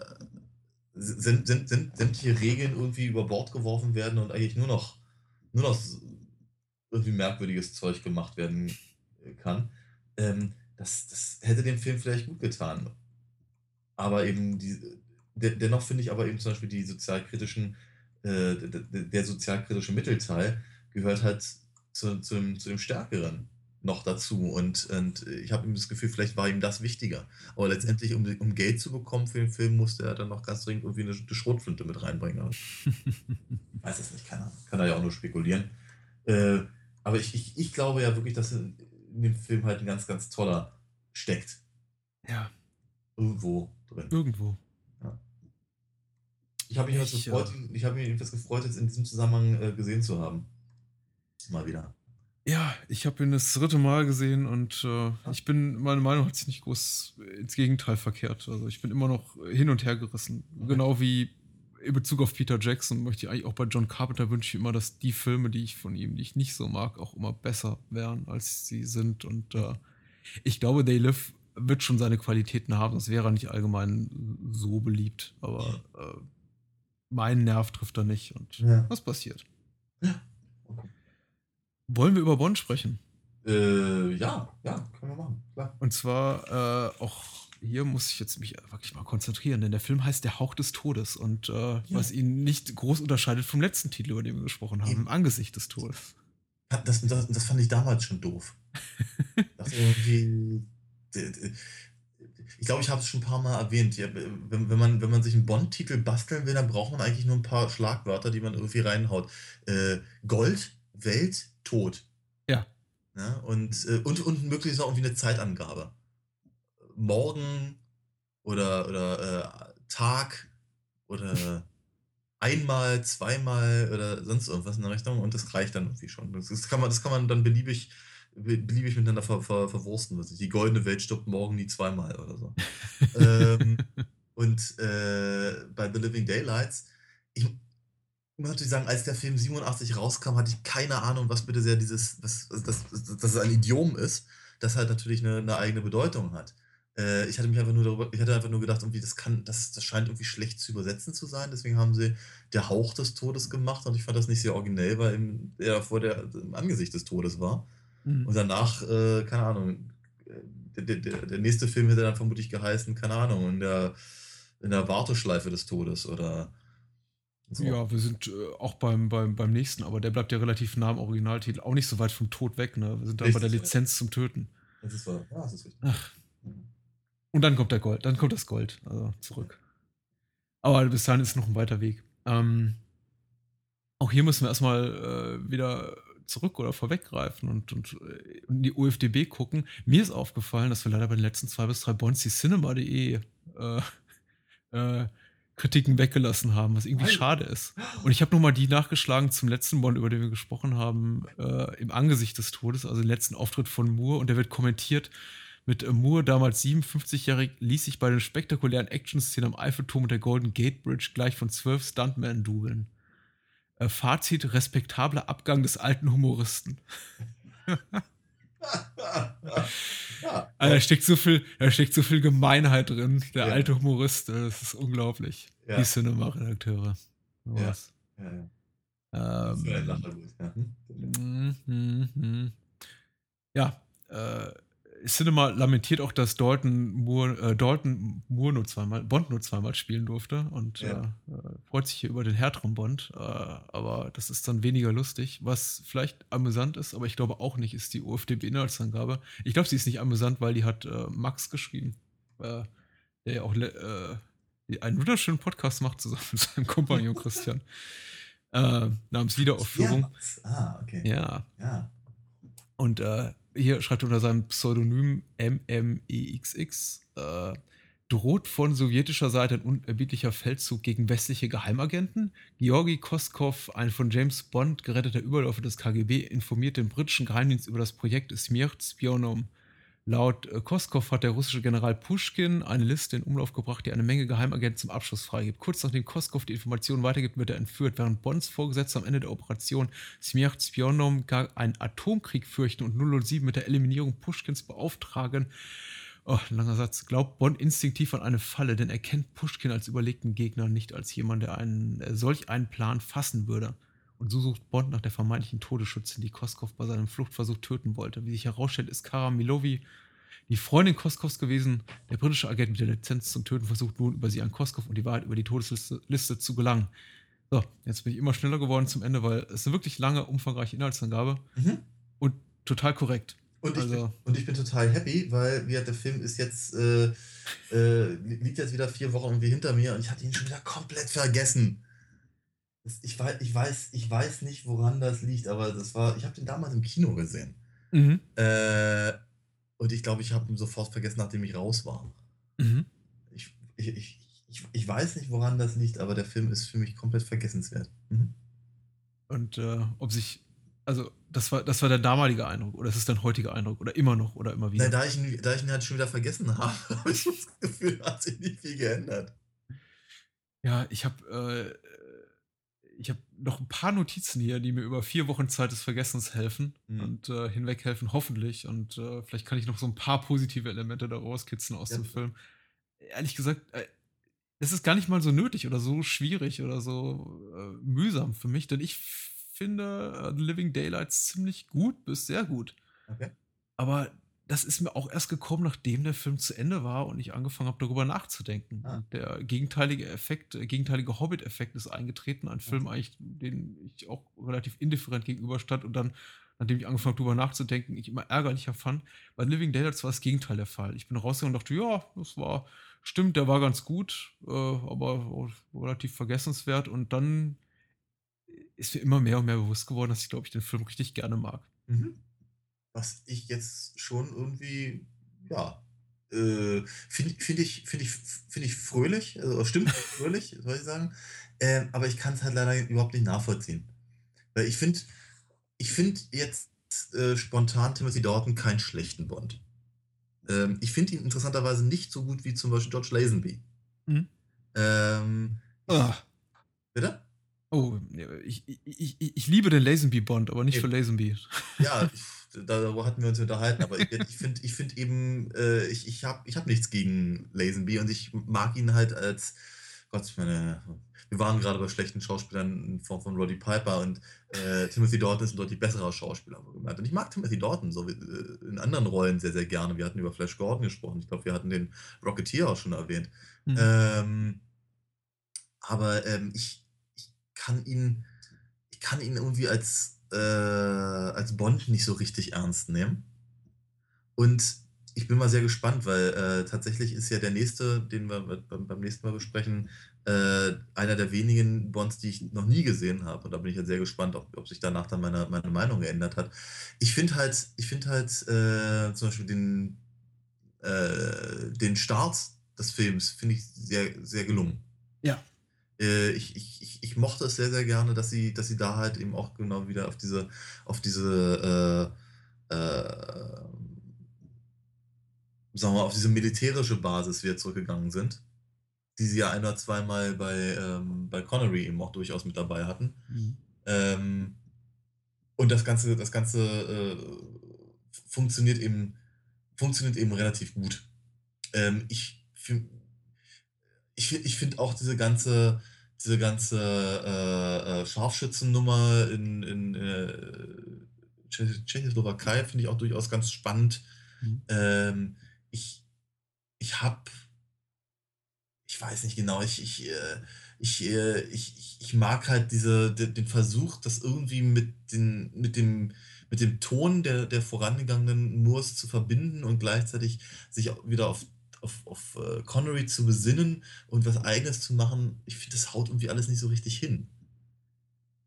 sind, sind, sind sämtliche Regeln irgendwie über Bord geworfen werden und eigentlich nur noch, nur noch irgendwie merkwürdiges Zeug gemacht werden kann. Ähm, das, das hätte dem Film vielleicht gut getan. Aber eben, die, dennoch finde ich aber eben zum Beispiel die sozialkritischen, äh, der, der, sozialkritische Mittelteil gehört halt zu, zu, dem, zu dem Stärkeren noch dazu. Und, und ich habe ihm das Gefühl, vielleicht war ihm das wichtiger. Aber letztendlich, um, um Geld zu bekommen für den Film, musste er dann noch ganz dringend irgendwie eine, eine Schrotflinte mit reinbringen. ich weiß es nicht, kann er, kann er ja auch nur spekulieren. Äh, aber ich, ich, ich glaube ja wirklich, dass in, in dem Film halt ein ganz, ganz toller steckt. Ja. Irgendwo drin. Irgendwo. Ja. Ich habe mich, ich, gefreut, ja. ich hab mich jedenfalls gefreut, jetzt in diesem Zusammenhang äh, gesehen zu haben. Mal wieder. Ja, ich habe ihn das dritte Mal gesehen und äh, ich bin, meine Meinung hat sich nicht groß ins Gegenteil verkehrt. Also ich bin immer noch hin und her gerissen. Okay. Genau wie in Bezug auf Peter Jackson möchte ich eigentlich auch bei John Carpenter wünsche ich immer, dass die Filme, die ich von ihm, die ich nicht so mag, auch immer besser wären, als sie sind. Und äh, ich glaube, They Live wird schon seine Qualitäten haben. Das wäre nicht allgemein so beliebt. Aber äh, mein Nerv trifft er nicht. Und ja. was passiert? Ja. Okay. Wollen wir über Bonn sprechen? Äh, ja, ja, können wir machen. Klar. Und zwar äh, auch hier muss ich jetzt mich wirklich mal konzentrieren, denn der Film heißt Der Hauch des Todes und äh, ja. was ihn nicht groß unterscheidet vom letzten Titel, über den wir gesprochen haben, Eben. im Angesicht des Todes. Das, das, das fand ich damals schon doof. das irgendwie. Ich glaube, ich habe es schon ein paar Mal erwähnt. Ja, wenn, wenn, man, wenn man sich einen Bond-Titel basteln will, dann braucht man eigentlich nur ein paar Schlagwörter, die man irgendwie reinhaut. Äh, Gold, Welt, Tod. Ja. ja und, äh, und, und möglichst auch irgendwie eine Zeitangabe morgen oder, oder äh, Tag oder einmal, zweimal oder sonst irgendwas in der Richtung und das reicht dann irgendwie schon. Das, das, kann, man, das kann man dann beliebig, beliebig miteinander ver, ver, verwursten. Was die goldene Welt stirbt morgen nie zweimal oder so. ähm, und äh, bei The Living Daylights, ich muss natürlich sagen, als der Film 87 rauskam, hatte ich keine Ahnung, was bitte sehr dieses, was, dass, es ein Idiom ist, das halt natürlich eine, eine eigene Bedeutung hat. Äh, ich hatte mich einfach nur darüber, ich hatte einfach nur gedacht, irgendwie, das kann, das, das scheint irgendwie schlecht zu übersetzen zu sein. Deswegen haben sie der Hauch des Todes gemacht und ich fand das nicht sehr originell, weil im, er vor der im Angesicht des Todes war. Mhm. Und danach, äh, keine Ahnung, der, der, der nächste Film hätte dann vermutlich geheißen, keine Ahnung, in der, in der Warteschleife des Todes oder so. Ja, wir sind äh, auch beim, beim, beim nächsten, aber der bleibt ja relativ nah am Originaltitel, auch nicht so weit vom Tod weg, ne? Wir sind da bei der Lizenz zum Töten. Das ist wahr. Ja, das ist richtig. Ach. Und dann kommt der Gold, dann kommt das Gold, also zurück. Aber bis dahin ist noch ein weiter Weg. Ähm, auch hier müssen wir erstmal äh, wieder zurück oder vorweggreifen und, und äh, in die UFDB gucken. Mir ist aufgefallen, dass wir leider bei den letzten zwei bis drei Bonds die Cinema.de äh, äh, Kritiken weggelassen haben, was irgendwie Nein. schade ist. Und ich habe nochmal die nachgeschlagen zum letzten Bond, über den wir gesprochen haben, äh, im Angesicht des Todes, also den letzten Auftritt von Moore und der wird kommentiert mit Moore, damals 57-jährig, ließ sich bei den spektakulären Action-Szenen am Eiffelturm und der Golden Gate Bridge gleich von zwölf Stuntmen dueln. Äh, Fazit: respektabler Abgang des alten Humoristen. also, da steckt so viel, da steckt so viel Gemeinheit drin. Der ja. alte Humorist, äh, das ist unglaublich. Ja. Die Cinema-Redakteure. Ja. Ja, ja. Ähm, ja. Hm? Mhm, mhm, mhm. ja äh, Cinema lamentiert auch, dass Dalton Moore, äh, Dalton Moore nur zweimal, Bond nur zweimal spielen durfte und ja. äh, freut sich hier über den härteren Bond. Äh, aber das ist dann weniger lustig. Was vielleicht amüsant ist, aber ich glaube auch nicht, ist die OFDB-Inhaltsangabe. Ich glaube, sie ist nicht amüsant, weil die hat äh, Max geschrieben, äh, der ja auch äh, einen wunderschönen Podcast macht zusammen mit seinem Kompagnon Christian. namens Wiederaufführung. Ja, ah, okay. Ja. Ja. Und äh, hier schreibt unter seinem Pseudonym MMEXX, äh, droht von sowjetischer Seite ein unerbittlicher Feldzug gegen westliche Geheimagenten. Georgi Koskov, ein von James Bond geretteter Überläufer des KGB, informiert den britischen Geheimdienst über das Projekt Smirt Spionom. Laut äh, Koskov hat der russische General Pushkin eine Liste in Umlauf gebracht, die eine Menge Geheimagenten zum Abschluss freigibt. Kurz nachdem Koskov die Informationen weitergibt, wird er entführt, während Bonds Vorgesetzte am Ende der Operation Smert Spionom gar einen Atomkrieg fürchten und 007 mit der Eliminierung Pushkins beauftragen. Oh, langer Satz. Glaubt Bond instinktiv an eine Falle, denn er kennt Pushkin als überlegten Gegner, nicht als jemand, der einen, äh, solch einen Plan fassen würde. Und so sucht Bond nach der vermeintlichen Todesschützin, die Koskov bei seinem Fluchtversuch töten wollte. Wie sich herausstellt, ist Kara Milovi die Freundin Koskovs gewesen. Der britische Agent mit der Lizenz zum Töten versucht nun über sie an Koskov und die Wahrheit über die Todesliste Liste zu gelangen. So, jetzt bin ich immer schneller geworden zum Ende, weil es eine wirklich lange, umfangreiche Inhaltsangabe mhm. und total korrekt. Und ich, also, bin, und ich bin total happy, weil wie der Film ist jetzt, äh, äh, liegt jetzt wieder vier Wochen irgendwie hinter mir und ich hatte ihn schon wieder komplett vergessen. Ich weiß, ich weiß, ich weiß nicht, woran das liegt, aber das war, ich habe den damals im Kino gesehen. Mhm. Äh, und ich glaube, ich habe ihn sofort vergessen, nachdem ich raus war. Mhm. Ich, ich, ich, ich, ich, weiß nicht, woran das liegt, aber der Film ist für mich komplett vergessenswert. Mhm. Und äh, ob sich, also das war, das war der damalige Eindruck oder ist es dein heutiger Eindruck oder immer noch oder immer wieder? Nein, da ich ihn, da ich ihn halt schon wieder vergessen habe, habe ich das Gefühl, hat sich nicht viel geändert. Ja, ich habe äh, ich habe noch ein paar Notizen hier, die mir über vier Wochen Zeit des Vergessens helfen mhm. und äh, hinweg helfen, hoffentlich. Und äh, vielleicht kann ich noch so ein paar positive Elemente da rauskitzeln aus ja. dem Film. Ehrlich gesagt, äh, es ist gar nicht mal so nötig oder so schwierig oder so äh, mühsam für mich, denn ich finde The Living Daylights ziemlich gut bis sehr gut. Okay. Aber das ist mir auch erst gekommen, nachdem der Film zu Ende war und ich angefangen habe, darüber nachzudenken. Ah. der gegenteilige Effekt, äh, gegenteilige Hobbit-Effekt ist eingetreten. Ein Film, okay. eigentlich, den ich auch relativ indifferent gegenüberstand und dann, nachdem ich angefangen habe, darüber nachzudenken, ich immer ärgerlicher fand. Bei Living Daylights war das Gegenteil der Fall. Ich bin rausgegangen und dachte, ja, das war, stimmt, der war ganz gut, äh, aber relativ vergessenswert. Und dann ist mir immer mehr und mehr bewusst geworden, dass ich, glaube ich, den Film richtig gerne mag. Mhm was ich jetzt schon irgendwie, ja, äh, finde find ich, find ich, find ich fröhlich, also stimmt, fröhlich, soll ich sagen. Äh, aber ich kann es halt leider überhaupt nicht nachvollziehen. Weil ich finde, ich finde jetzt äh, spontan Timothy Dalton keinen schlechten Bond. Ähm, ich finde ihn interessanterweise nicht so gut wie zum Beispiel George Lazenby. Mhm. Ähm, oh. Bitte? Oh, ich, ich, ich, ich liebe den Lazenby Bond, aber nicht Eben. für Lazenby. Ja, darüber hatten wir uns unterhalten, aber ich, ich finde ich find eben, äh, ich, ich habe ich hab nichts gegen Lazenby und ich mag ihn halt als, Gott, ich meine, wir waren gerade bei schlechten Schauspielern in Form von Roddy Piper und äh, Timothy Dalton ist ein deutlich besserer Schauspieler. Und ich mag Timothy Dalton so wie, äh, in anderen Rollen sehr, sehr gerne. Wir hatten über Flash Gordon gesprochen. Ich glaube, wir hatten den Rocketeer auch schon erwähnt. Mhm. Ähm, aber ähm, ich kann ihn, ich kann ihn irgendwie als äh, als Bond nicht so richtig ernst nehmen. Und ich bin mal sehr gespannt, weil äh, tatsächlich ist ja der nächste, den wir beim, nächsten Mal besprechen, äh, einer der wenigen Bonds, die ich noch nie gesehen habe. Und da bin ich halt sehr gespannt, ob, ob sich danach dann meine, meine Meinung geändert hat. Ich finde halt, ich finde halt äh, zum Beispiel den, äh, den Start des Films finde ich sehr, sehr gelungen. Ja. Äh, ich, ich, ich, mochte es sehr, sehr gerne, dass sie, dass sie da halt eben auch genau wieder auf diese, auf diese, äh, äh, sagen wir, auf diese militärische Basis wieder zurückgegangen sind, die sie ja ein oder zweimal bei, ähm, bei Connery eben auch durchaus mit dabei hatten. Mhm. Ähm, und das Ganze, das Ganze äh, funktioniert eben, funktioniert eben relativ gut. Ähm, ich ich, ich finde auch diese ganze, diese ganze äh, äh, Scharfschützennummer in, in äh, Tschechoslowakei finde ich auch durchaus ganz spannend. Mhm. Ähm, ich ich habe, ich weiß nicht genau, ich, ich, äh, ich, äh, ich, ich mag halt diese, den Versuch, das irgendwie mit, den, mit, dem, mit dem Ton der, der vorangegangenen Moors zu verbinden und gleichzeitig sich wieder auf, auf, auf äh, Connery zu besinnen und was Eigenes zu machen. Ich finde, das haut irgendwie alles nicht so richtig hin.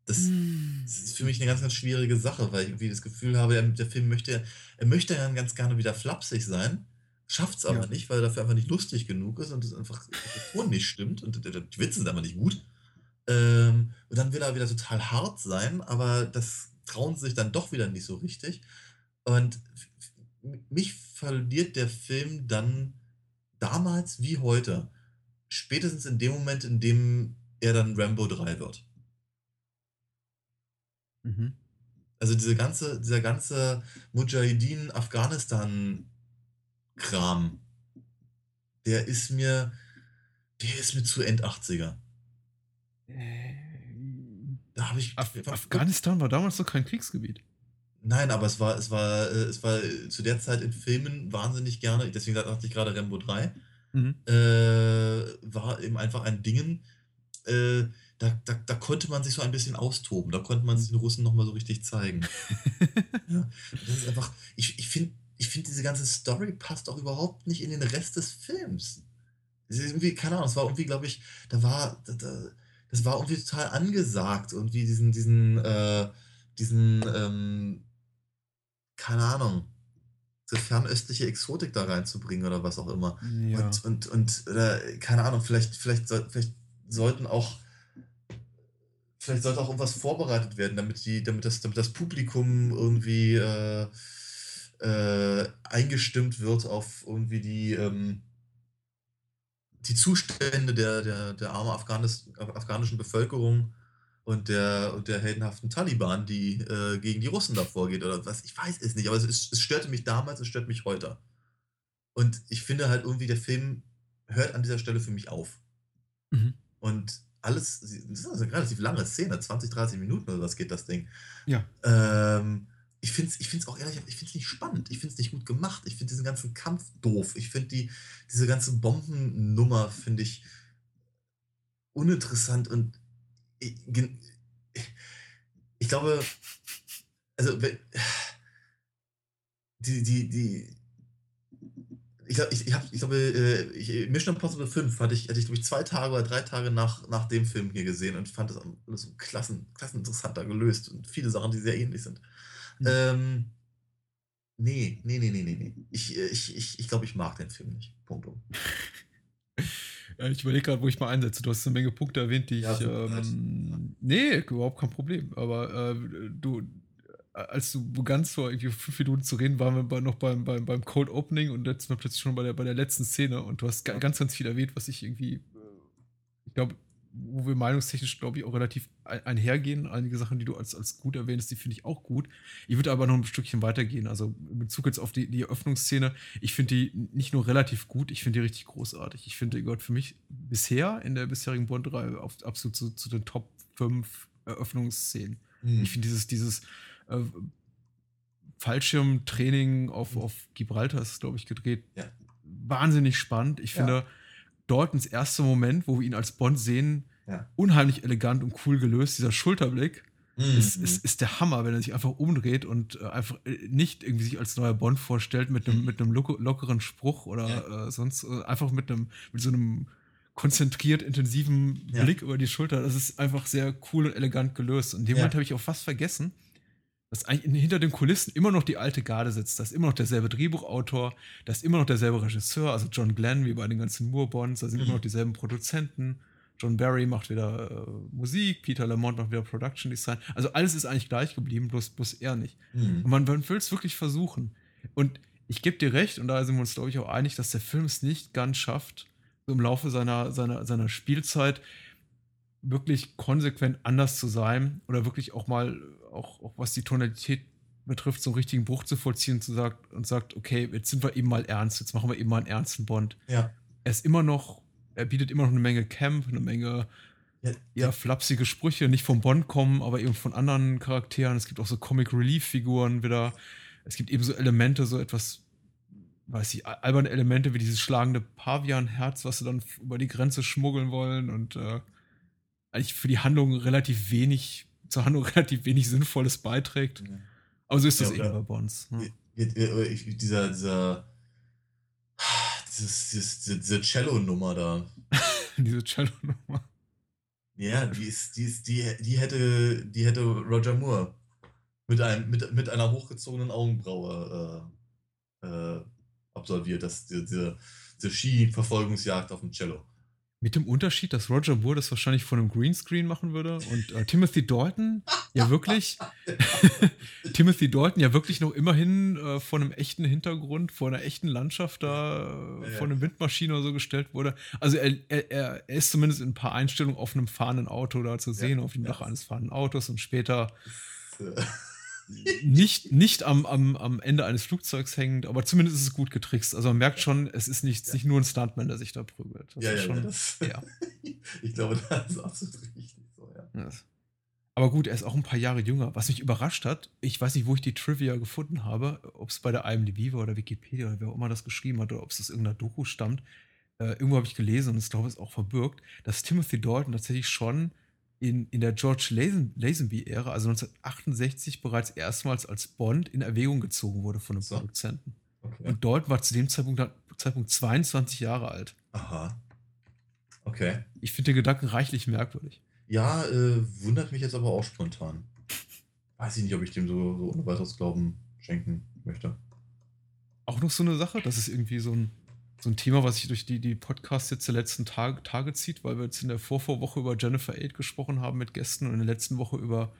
Das, Hm. das ist für mich eine ganz, ganz schwierige Sache, weil ich irgendwie das Gefühl habe, er, der Film möchte, er möchte ja ganz gerne wieder flapsig sein, schafft es aber Ja. nicht, weil er dafür einfach nicht lustig genug ist und es einfach der Ton nicht stimmt und die Witze sind einfach nicht gut. Ähm, und dann will er wieder total hart sein, aber das trauen sie sich dann doch wieder nicht so richtig. Und mich verliert der Film dann damals wie heute. Spätestens in dem Moment, in dem er dann Rambo 3 wird. Mhm. Also diese ganze, dieser ganze Mujahideen Afghanistan-Kram, der ist mir, der ist mir zu End 80er. Da habe ich. Af Afghanistan war damals noch kein Kriegsgebiet. Nein, aber es war, es war, äh, es war äh, zu der Zeit in Filmen wahnsinnig gerne, deswegen dachte ich gerade Rambo 3, Mhm. äh, war eben einfach ein Dingen, äh, da, da, da konnte man sich so ein bisschen austoben, da konnte man sich den Russen nochmal so richtig zeigen. ja, das ist einfach, ich, ich finde, ich find, diese ganze Story passt auch überhaupt nicht in den Rest des Films. Es ist irgendwie, keine Ahnung, es war irgendwie, glaube ich, da war, da, da, das war irgendwie total angesagt, irgendwie diesen, diesen, äh, diesen, ähm, keine Ahnung, diese fernöstliche Exotik da reinzubringen oder was auch immer. Ja. Und, und, und oder, keine Ahnung, vielleicht, vielleicht, vielleicht sollten auch, vielleicht sollte auch irgendwas vorbereitet werden, damit, die, damit, das, damit das Publikum irgendwie äh, äh, eingestimmt wird auf irgendwie die, ähm, die Zustände der, der, der armen Afghanis, afghanischen Bevölkerung und der, und der heldenhaften Taliban, die äh, gegen die Russen da vorgeht oder was. Ich weiß es nicht, aber es, ist, es störte mich damals, es stört mich heute. Und ich finde halt irgendwie, der Film hört an dieser Stelle für mich auf. Mhm. Und alles, das ist also eine relativ lange Szene, 20, 30 Minuten oder was geht das Ding. Ja. Ähm, ich finde es ich find's auch ehrlich, ich finde es nicht spannend, ich finde es nicht gut gemacht, ich finde diesen ganzen Kampf doof, ich finde die, diese ganze Bombennummer finde ich uninteressant und ich, ich glaube, also die, die, die, ich, glaub, ich, ich, hab, ich glaube, äh, Mission Impossible 5 hatte ich, hatte ich, glaube ich, zwei Tage oder drei Tage nach, nach dem Film hier gesehen und fand das alles so klassen, klassen interessanter gelöst und viele Sachen, die sehr ähnlich sind. Mhm. Ähm, nee, nee, nee, nee, nee, nee. Ich, äh, ich, ich, ich glaube, ich mag den Film nicht. Punkt. Ja, ich überlege gerade, wo ich mal einsetze. Du hast eine Menge Punkte erwähnt, die Ja, ich. Ähm, nee, überhaupt kein Problem. Aber äh, du, als du begannst, vor irgendwie fünf Minuten zu reden, waren wir bei, noch beim, beim, beim Cold Opening und jetzt sind wir plötzlich schon bei der, bei der letzten Szene und du hast ga- ganz, ganz viel erwähnt, was ich irgendwie. äh, Ich glaube, wo wir meinungstechnisch, glaube ich, auch relativ ein- einhergehen. Einige Sachen, die du als, als gut erwähnst, die finde ich auch gut. Ich würde aber noch ein Stückchen weitergehen. Also in Bezug jetzt auf die, die Eröffnungsszene, ich finde die nicht nur relativ gut, ich finde die richtig großartig. Ich finde, die gehört für mich bisher in der bisherigen Bond-Reihe auf- absolut zu, zu den Top 5 Eröffnungsszenen. Hm. Ich finde dieses, dieses äh, Fallschirmtraining auf, Mhm. auf Gibraltar ist, glaube ich, gedreht. Ja. Wahnsinnig spannend. Ich Ja. Daltons erster Moment, wo wir ihn als Bond sehen, Ja. unheimlich elegant und cool gelöst. Dieser Schulterblick Mhm. ist, ist, ist der Hammer, wenn er sich einfach umdreht und äh, einfach äh, nicht irgendwie sich als neuer Bond vorstellt mit einem, Mhm. mit einem lockeren Spruch oder äh, sonst äh, einfach mit einem, mit so einem konzentriert intensiven Ja. Blick über die Schulter. Das ist einfach sehr cool und elegant gelöst. Und in dem Ja. Moment habe ich auch fast vergessen, dass eigentlich in- hinter den Kulissen immer noch die alte Garde sitzt. Da ist immer noch derselbe Drehbuchautor, da ist immer noch derselbe Regisseur, also John Glenn, wie bei den ganzen Moore-Bonds, da sind Mhm. immer noch dieselben Produzenten. John Barry macht wieder äh, Musik, Peter Lamont macht wieder Production Design. Also alles ist eigentlich gleich geblieben, bloß, bloß er nicht. Mhm. Und man, man will es wirklich versuchen. Und ich gebe dir recht, und da sind wir uns, glaube ich, auch einig, dass der Film es nicht ganz schafft, so im Laufe seiner, seiner, seiner Spielzeit wirklich konsequent anders zu sein oder wirklich auch mal, auch, auch was die Tonalität betrifft, so einen richtigen Bruch zu vollziehen und, zu sagt, und sagt, okay, jetzt sind wir eben mal ernst, jetzt machen wir eben mal einen ernsten Bond. Ja. Er ist immer noch, er bietet immer noch eine Menge Camp, eine Menge Ja, eher flapsige Sprüche, nicht von Bond kommen, aber eben von anderen Charakteren. Es gibt auch so Comic Relief Figuren wieder. Es gibt eben so Elemente, so etwas weiß ich, alberne Elemente wie dieses schlagende Pavianherz, was sie dann über die Grenze schmuggeln wollen und äh, eigentlich für die Handlung relativ wenig, zur Handlung relativ wenig Sinnvolles beiträgt. Ja. Aber so ist das ja, eben bei Bonds. Ne? Dieser, dieser, dieses, dieses, diese Cello-Nummer da. diese Cello-Nummer. Ja, die ist, die ist, die, die hätte, die hätte Roger Moore mit einem, mit, mit einer hochgezogenen Augenbraue äh, äh, absolviert, das, diese, diese Ski-Verfolgungsjagd auf dem Cello. Mit dem Unterschied, dass Roger Moore das wahrscheinlich vor einem Greenscreen machen würde und äh, Timothy Dalton? Ja wirklich, Timothy Dalton ja wirklich noch immerhin äh, vor einem echten Hintergrund, vor einer echten Landschaft da, äh, ja, vor einer Windmaschine oder so gestellt wurde. Also er, er, er ist zumindest in ein paar Einstellungen auf einem fahrenden Auto da zu sehen, ja, auf dem Dach eines fahrenden Autos und später nicht, nicht am, am, am Ende eines Flugzeugs hängend, aber zumindest ist es gut getrickst. Also man merkt schon, es ist nicht, ja. nicht nur ein Stuntman, der sich da prügelt. Das ja, ja, schon, das, ja. ich glaube, das ist absolut richtig so, ja. Aber gut, er ist auch ein paar Jahre jünger. Was mich überrascht hat, ich weiß nicht, wo ich die Trivia gefunden habe, ob es bei der IMDb war oder Wikipedia oder wer auch immer das geschrieben hat oder ob es aus irgendeiner Doku stammt. Äh, irgendwo habe ich gelesen und ich glaube, es ist auch verbirgt, dass Timothy Dalton tatsächlich schon in, in der George Lazenby-Ära, also 1968, bereits erstmals als Bond in Erwägung gezogen wurde von einem so. Produzenten. Okay. Und dort war zu dem Zeitpunkt, Zeitpunkt 22 Jahre alt. Aha. Okay. Ich finde den Gedanken reichlich merkwürdig. Ja, äh, wundert mich jetzt aber auch spontan. Weiß ich nicht, ob ich dem so, so ohne weiteres Glauben schenken möchte. Auch noch so eine Sache, das ist irgendwie so ein so ein Thema, was sich durch die, die Podcasts jetzt der letzten Tage, Tage zieht, weil wir jetzt in der Vorvorwoche über Jennifer Aid gesprochen haben mit Gästen und in der letzten Woche über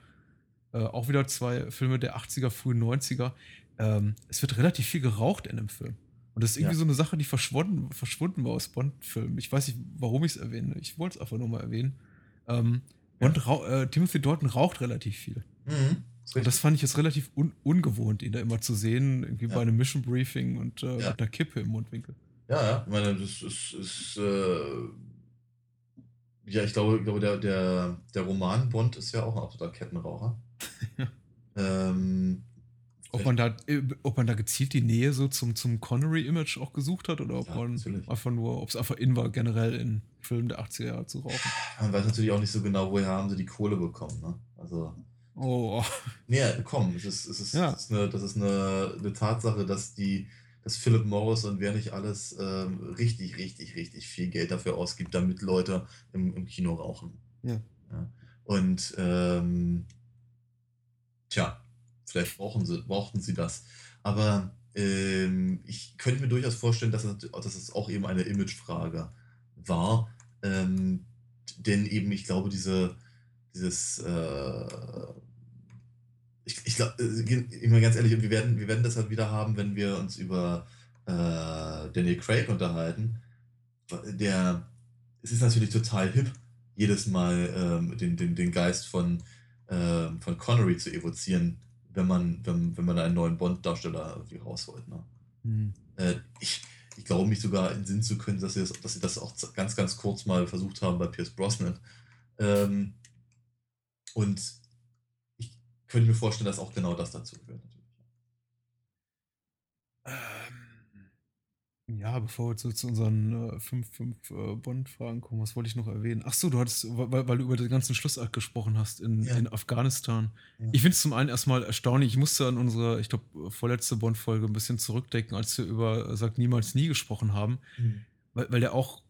äh, auch wieder zwei Filme der 80er, frühen 90er. Ähm, es wird relativ viel geraucht in dem Film. Und das ist irgendwie ja. so eine Sache, die verschwunden, verschwunden war aus Bond-Filmen. Ich weiß nicht, warum ich es erwähne. Ich wollte es einfach nur mal erwähnen. Ähm, ja. Und äh, Timothy Dalton raucht relativ viel. Mhm. Und das fand ich jetzt relativ un ungewohnt, ihn da immer zu sehen, irgendwie ja. bei einem Mission Briefing und äh, mit einer Kippe im Mundwinkel. Ja, ja, ich meine, das ist, ist äh, ja, ich glaube, ich glaube der, der, der Roman Bond ist ja auch ein absoluter Kettenraucher. ähm, ob man, da, äh, ob man da gezielt die Nähe so zum, zum Connery-Image auch gesucht hat oder ob ja, man natürlich. einfach nur, ob es einfach in war, generell in Filmen der 80er Jahre zu rauchen. Man weiß natürlich auch nicht so genau, woher haben sie die Kohle bekommen, ne? Also. Oh. Nee, komm, es ist, es ist, ja. es ist eine, das ist eine, eine Tatsache, dass die dass Philip Morris und wer nicht alles ähm, richtig, richtig, richtig viel Geld dafür ausgibt, damit Leute im, im Kino rauchen. Ja. ja. Und ähm, tja, vielleicht brauchen sie, brauchten sie das. Aber ähm, ich könnte mir durchaus vorstellen, dass es, dass es auch eben eine Imagefrage war. Ähm, denn eben, ich glaube, diese, dieses äh, ich, ich glaube, äh, ich meine ganz ehrlich, wir werden, wir werden das halt wieder haben, wenn wir uns über äh, Daniel Craig unterhalten. Der, es ist natürlich total hip, jedes Mal ähm, den, den, den Geist von, ähm, von Connery zu evozieren, wenn man, wenn, wenn man einen neuen Bond-Darsteller irgendwie rausholt. Ne? Mhm. Äh, ich, ich glaube mich sogar in Sinn zu können, dass sie, das, dass sie das auch ganz, ganz kurz mal versucht haben bei Pierce Brosnan. Ähm, und könnte mir vorstellen, dass auch genau das dazu gehört. Ähm, ja, bevor wir zu, zu unseren äh, fünf, fünf äh, Bond-Fragen kommen, was wollte ich noch erwähnen? Ach so, du hattest, weil, weil du über den ganzen Schlussakt gesprochen hast in, ja. in Afghanistan. Ja. Ich finde es zum einen erstmal erstaunlich. Ich musste an unsere, ich glaube, vorletzte Bond-Folge ein bisschen zurückdenken, als wir über Sagt niemals nie gesprochen haben. Mhm weil, weil der auch,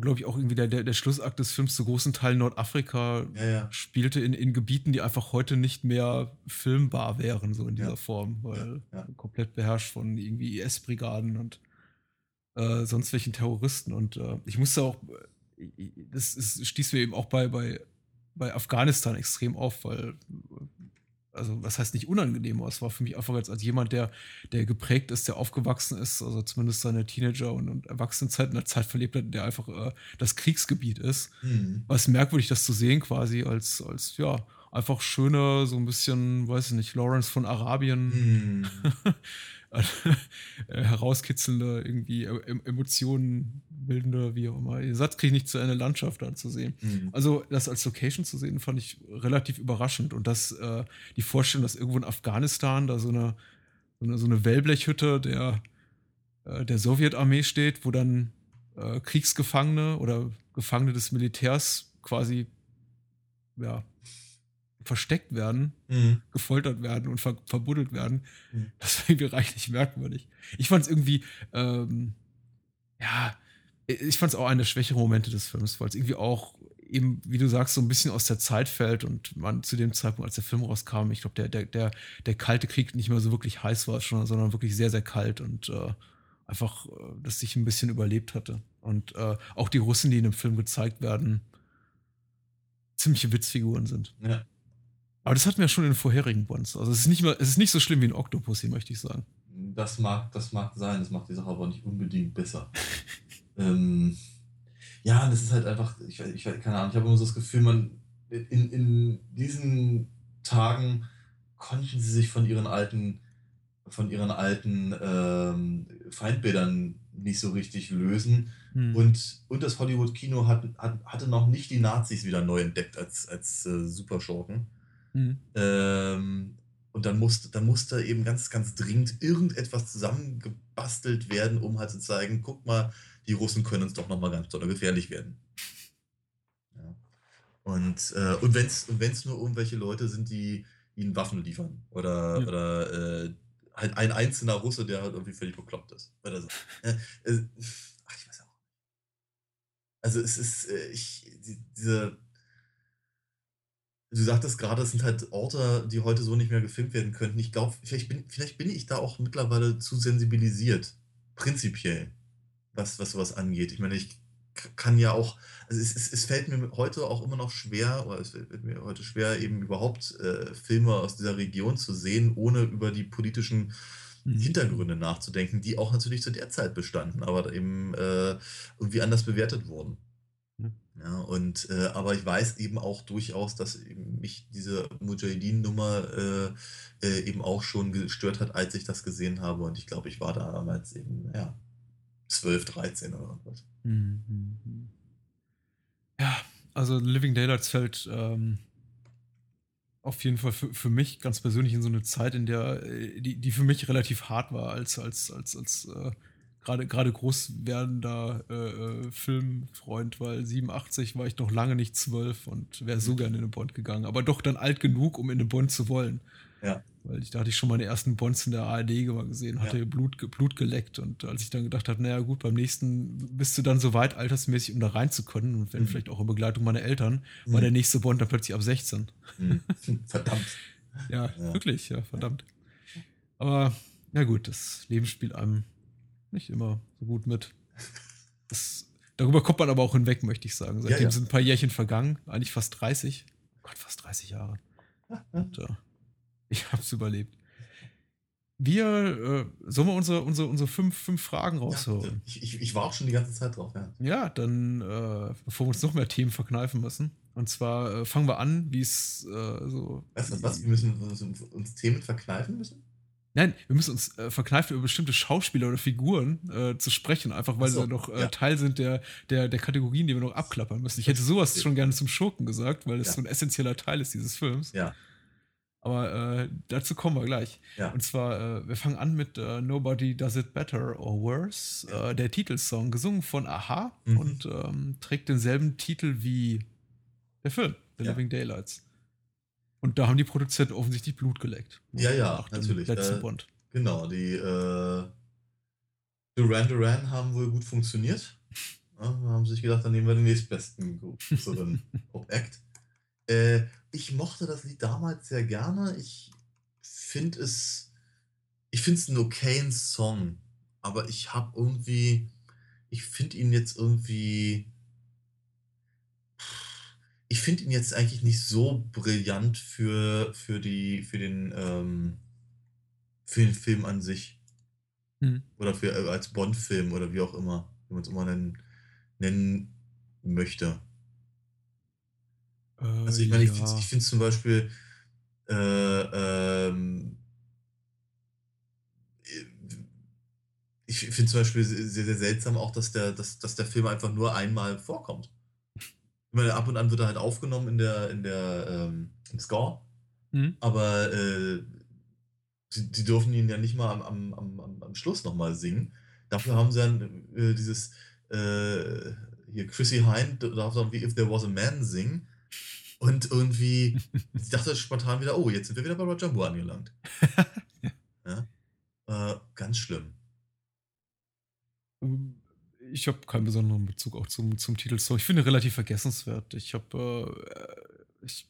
glaube ich, auch irgendwie der, der, der Schlussakt des Films zu großen Teilen Nordafrika ja, ja. spielte in, in Gebieten, die einfach heute nicht mehr filmbar wären, so in dieser ja. Form, weil komplett beherrscht von irgendwie IS-Brigaden und äh, sonst welchen Terroristen. Und äh, ich musste auch, äh, das ist, stieß mir eben auch bei, bei, bei Afghanistan extrem auf, weil also was heißt nicht unangenehm, aber es war für mich einfach als, als jemand, der, der geprägt ist, der aufgewachsen ist, also zumindest seine Teenager- und, und Erwachsenenzeit in der Zeit verlebt hat, der einfach äh, das Kriegsgebiet ist. Mhm. Was merkwürdig, das zu sehen, quasi als, als ja, einfach schöner, so ein bisschen, weiß ich nicht, Lawrence von Arabien. Mhm. Äh, herauskitzelnde, irgendwie äh, Emotionen bildende, wie auch immer. Den Satz kriege ich nicht zu Ende, Landschaft anzusehen. Mhm. Also das als Location zu sehen, fand ich relativ überraschend. Und das, äh, die Vorstellung, dass irgendwo in Afghanistan da so eine, so eine, so eine Wellblechhütte der äh, der Sowjetarmee steht, wo dann äh, Kriegsgefangene oder Gefangene des Militärs quasi ja, versteckt werden, mhm. gefoltert werden und ver verbuddelt werden. Mhm. Das war irgendwie reichlich merkwürdig. Ich fand es irgendwie, ähm, ja, ich fand es auch eine der schwächeren Momente des Films, weil es irgendwie auch eben, wie du sagst, so ein bisschen aus der Zeit fällt und man zu dem Zeitpunkt, als der Film rauskam, ich glaube, der, der, der, der kalte Krieg nicht mehr so wirklich heiß war, schon, sondern wirklich sehr, sehr kalt und äh, einfach, äh, dass sich ein bisschen überlebt hatte. Und äh, auch die Russen, die in dem Film gezeigt werden, ziemliche Witzfiguren sind. Ja. Aber das hatten wir schon in den vorherigen Bonds. Also es ist nicht mehr, es ist nicht so schlimm wie ein Octopus, hier möchte ich sagen. Das mag, das mag sein, das macht die Sache aber nicht unbedingt besser. ähm, ja, das ist halt einfach, ich, ich keine Ahnung, ich habe immer so das Gefühl, man in, in diesen Tagen konnten sie sich von ihren alten, von ihren alten ähm, Feindbildern nicht so richtig lösen. Hm. Und, und das Hollywood-Kino hat, hat, hatte noch nicht die Nazis wieder neu entdeckt als, als äh, Superschurken. Hm. Ähm, und dann musste, dann musste eben ganz, ganz dringend irgendetwas zusammengebastelt werden, um halt zu zeigen, guck mal, die Russen können uns doch nochmal ganz toll gefährlich werden. Ja. Und, äh, und wenn es und wenn's nur irgendwelche Leute sind, die ihnen Waffen liefern oder, ja. oder äh, halt ein einzelner Russe, der halt irgendwie völlig bekloppt ist. Oder so. Äh, ach, ich weiß auch. Also es ist, äh, ich, die, diese, du sagtest gerade, es sind halt Orte, die heute so nicht mehr gefilmt werden könnten. Ich glaube, vielleicht bin, vielleicht bin ich da auch mittlerweile zu sensibilisiert. Prinzipiell was, was sowas angeht. Ich meine, ich kann ja auch, also es, es, es fällt mir heute auch immer noch schwer, oder es fällt mir heute schwer, eben überhaupt äh, Filme aus dieser Region zu sehen, ohne über die politischen mhm. Hintergründe nachzudenken, die auch natürlich zu der Zeit bestanden, aber eben äh, irgendwie anders bewertet wurden. Mhm. Ja, und äh, aber ich weiß eben auch durchaus, dass mich diese Mujahideen-Nummer äh, äh, eben auch schon gestört hat, als ich das gesehen habe. Und ich glaube, ich war da damals eben, ja, 12, 13 oder was. Mhm. Ja, also Living Daylights fällt ähm, auf jeden Fall für, für mich ganz persönlich in so eine Zeit, in der, äh, die, die für mich relativ hart war, als, als, als, als äh, gerade gerade groß werdender äh, äh Filmfreund, weil 87 war ich noch lange nicht zwölf und wäre so mhm. gerne in den Bond gegangen, aber doch dann alt genug, um in den Bond zu wollen. Ja. Weil ich, da hatte ich schon meine ersten Bonds in der ARD gesehen, hatte ja. Blut, Blut geleckt. Und als ich dann gedacht habe, naja gut, beim nächsten bist du dann so weit altersmäßig, um da rein zu können, und wenn mhm. vielleicht auch in Begleitung meiner Eltern, mhm. war der nächste Bond dann plötzlich ab 16. Mhm. Verdammt. ja, ja, wirklich, ja, verdammt. Aber ja gut, das Leben spielt einem nicht immer so gut mit. Das, darüber kommt man aber auch hinweg, möchte ich sagen. Seitdem ja, sind ein paar Jährchen vergangen, eigentlich fast 30. Gott, fast 30 Jahre. Und, äh, ich habe es überlebt. Wir, äh, sollen wir unsere, unsere, unsere fünf, fünf Fragen rausholen? Ja, ich, ich, ich, war auch schon die ganze Zeit drauf, ja. Ja, dann, äh, bevor wir uns noch mehr Themen verkneifen müssen. Und zwar äh, fangen wir an, wie es äh, so. Weißt du was? Wir müssen uns, uns Themen verkneifen müssen? Nein, wir müssen uns äh, verkneifen, über bestimmte Schauspieler oder Figuren äh, zu sprechen, einfach weil so, sie noch äh, ja. Teil sind der, der, der Kategorien, die wir noch abklappern müssen. Ich hätte sowas schon gerne zum Schurken gesagt, weil es ja. so ein essentieller Teil ist dieses Films. Ja. Aber äh, dazu kommen wir gleich. Ja. Und zwar, äh, wir fangen an mit äh, Nobody Does It Better or Worse, der Titelsong, gesungen von Aha mhm. und ähm, trägt denselben Titel wie der Film, The. Living Daylights. Und da haben die Produzenten offensichtlich Blut geleckt. Ja, ja, natürlich. Letzten äh, Bond. Genau, die äh, Duran Duran haben wohl gut funktioniert. Ja, haben sich gedacht, dann nehmen wir den nächstbesten größeren Pop-Act. Äh, ich mochte das Lied damals sehr gerne. Ich finde es, ich finde es einen okayen Song, aber ich habe irgendwie, ich finde ihn jetzt irgendwie, ich finde ihn jetzt eigentlich nicht so brillant für, für die, für den, ähm, für den Film an sich. Mhm. Oder für, äh, als Bond-Film oder wie auch immer, wie man es immer nennen, nennen möchte. Äh, also ich meine, ja. ich finde zum Beispiel, äh, ähm, ich finde zum Beispiel sehr, sehr seltsam auch, dass der, dass, dass der Film einfach nur einmal vorkommt. Ich meine, ab und an wird er halt aufgenommen in der, in der, ähm, im Score, mhm. aber äh, sie, sie, dürfen ihn ja nicht mal am, am, am, am Schluss nochmal singen. Dafür haben sie dann äh, dieses äh, hier Chrissy Hine darf dann wie If There Was a Man singen. Und irgendwie, ich dachte spontan wieder, oh, jetzt sind wir wieder bei Roger Moore angelangt. ja. Äh, ganz schlimm. Ich habe keinen besonderen Bezug auch zum, zum Titelsong. Ich finde relativ vergessenswert. Ich habe äh, ich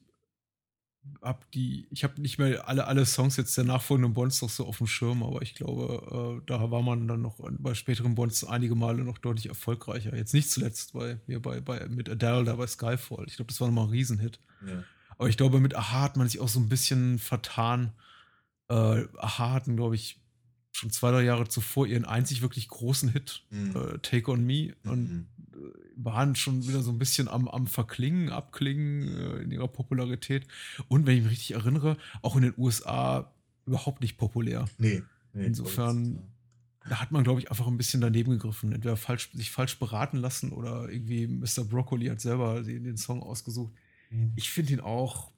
habe die, ich habe nicht mehr alle, alle Songs jetzt der nachfolgenden Bonds noch so auf dem Schirm, aber ich glaube, äh, da war man dann noch bei späteren Bonds einige Male noch deutlich erfolgreicher. Jetzt nicht zuletzt bei mir bei, bei mit Adele da bei Skyfall. Ich glaube, das war nochmal ein Riesenhit. Ja. Aber ich glaube, mit Aha hat man sich auch so ein bisschen vertan. Äh, Aha hatten, glaube ich, schon zwei, drei Jahre zuvor ihren einzig wirklich großen Hit, mhm. äh, Take on Me, und mhm. waren schon wieder so ein bisschen am, am Verklingen, Abklingen äh, in ihrer Popularität. Und wenn ich mich richtig erinnere, auch in den USA überhaupt nicht populär. Nee. nee Insofern, da hat man, glaube ich, einfach ein bisschen daneben gegriffen. Entweder falsch, sich falsch beraten lassen oder irgendwie Mr. Broccoli hat selber den, den Song ausgesucht. Mhm. Ich finde ihn auch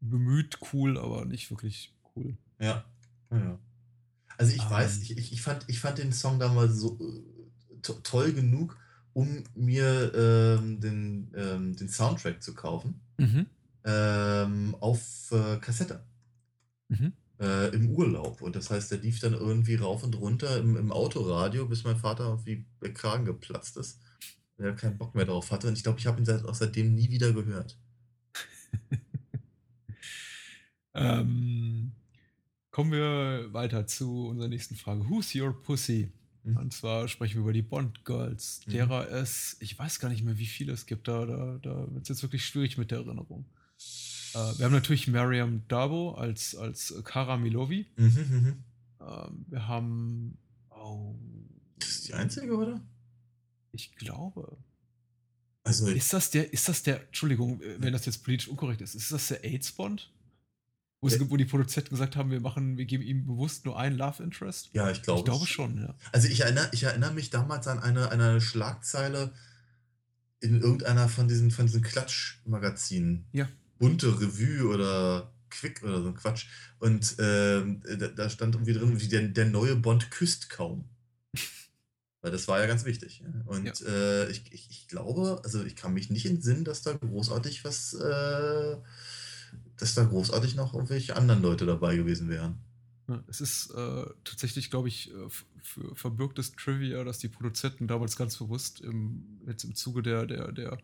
bemüht cool, aber nicht wirklich cool. Ja. ja. Also ich um. weiß, ähm. ich, ich, fand, ich fand den Song damals so äh, to toll genug, um mir ähm, den, ähm, den Soundtrack zu kaufen. Mhm. Ähm, auf äh, Kassette. Mhm. Äh, Im Urlaub. Und das heißt, der lief dann irgendwie rauf und runter im, im Autoradio, bis mein Vater irgendwie der Kragen geplatzt ist. Er keinen Bock mehr drauf hatte. Und ich glaube, ich habe ihn seit, auch seitdem nie wieder gehört. ähm, Kommen wir weiter zu unserer nächsten Frage. Who's your pussy? Mhm. Und zwar sprechen wir über die Bond Girls, mhm. derer es, ich weiß gar nicht mehr, wie viele es gibt. Da, da, da wird es jetzt wirklich schwierig mit der Erinnerung. Äh, wir haben natürlich Mariam Dabo als, als Kara Milovi. Mhm, mhm. ähm, wir haben. Oh, das ist die einzige, oder? Ich glaube. Also ist das der, ist das der, Entschuldigung, wenn das jetzt politisch unkorrekt ist, ist das der AIDS-Bond? Wo, sie, wo die Produzenten gesagt haben, wir machen, wir geben ihm bewusst nur einen Love Interest? Ja, ich glaube. Ich glaube schon, ja. Also ich erinnere, ich erinnere mich damals an eine, eine Schlagzeile in irgendeiner von diesen, von diesen Klatschmagazinen. Ja. Bunte Revue oder Quick oder so ein Quatsch. Und äh, da, da, stand irgendwie drin, wie der, der neue Bond küsst kaum. Weil das war ja ganz wichtig. Und ja. äh, ich, ich, ich, glaube, also ich kann mich nicht entsinnen, dass da großartig was äh, dass da großartig noch irgendwelche anderen Leute dabei gewesen wären. Es ist äh, tatsächlich, glaube ich, äh, für verbürgtes Trivia, dass die Produzenten damals ganz bewusst im, jetzt im Zuge der, der, der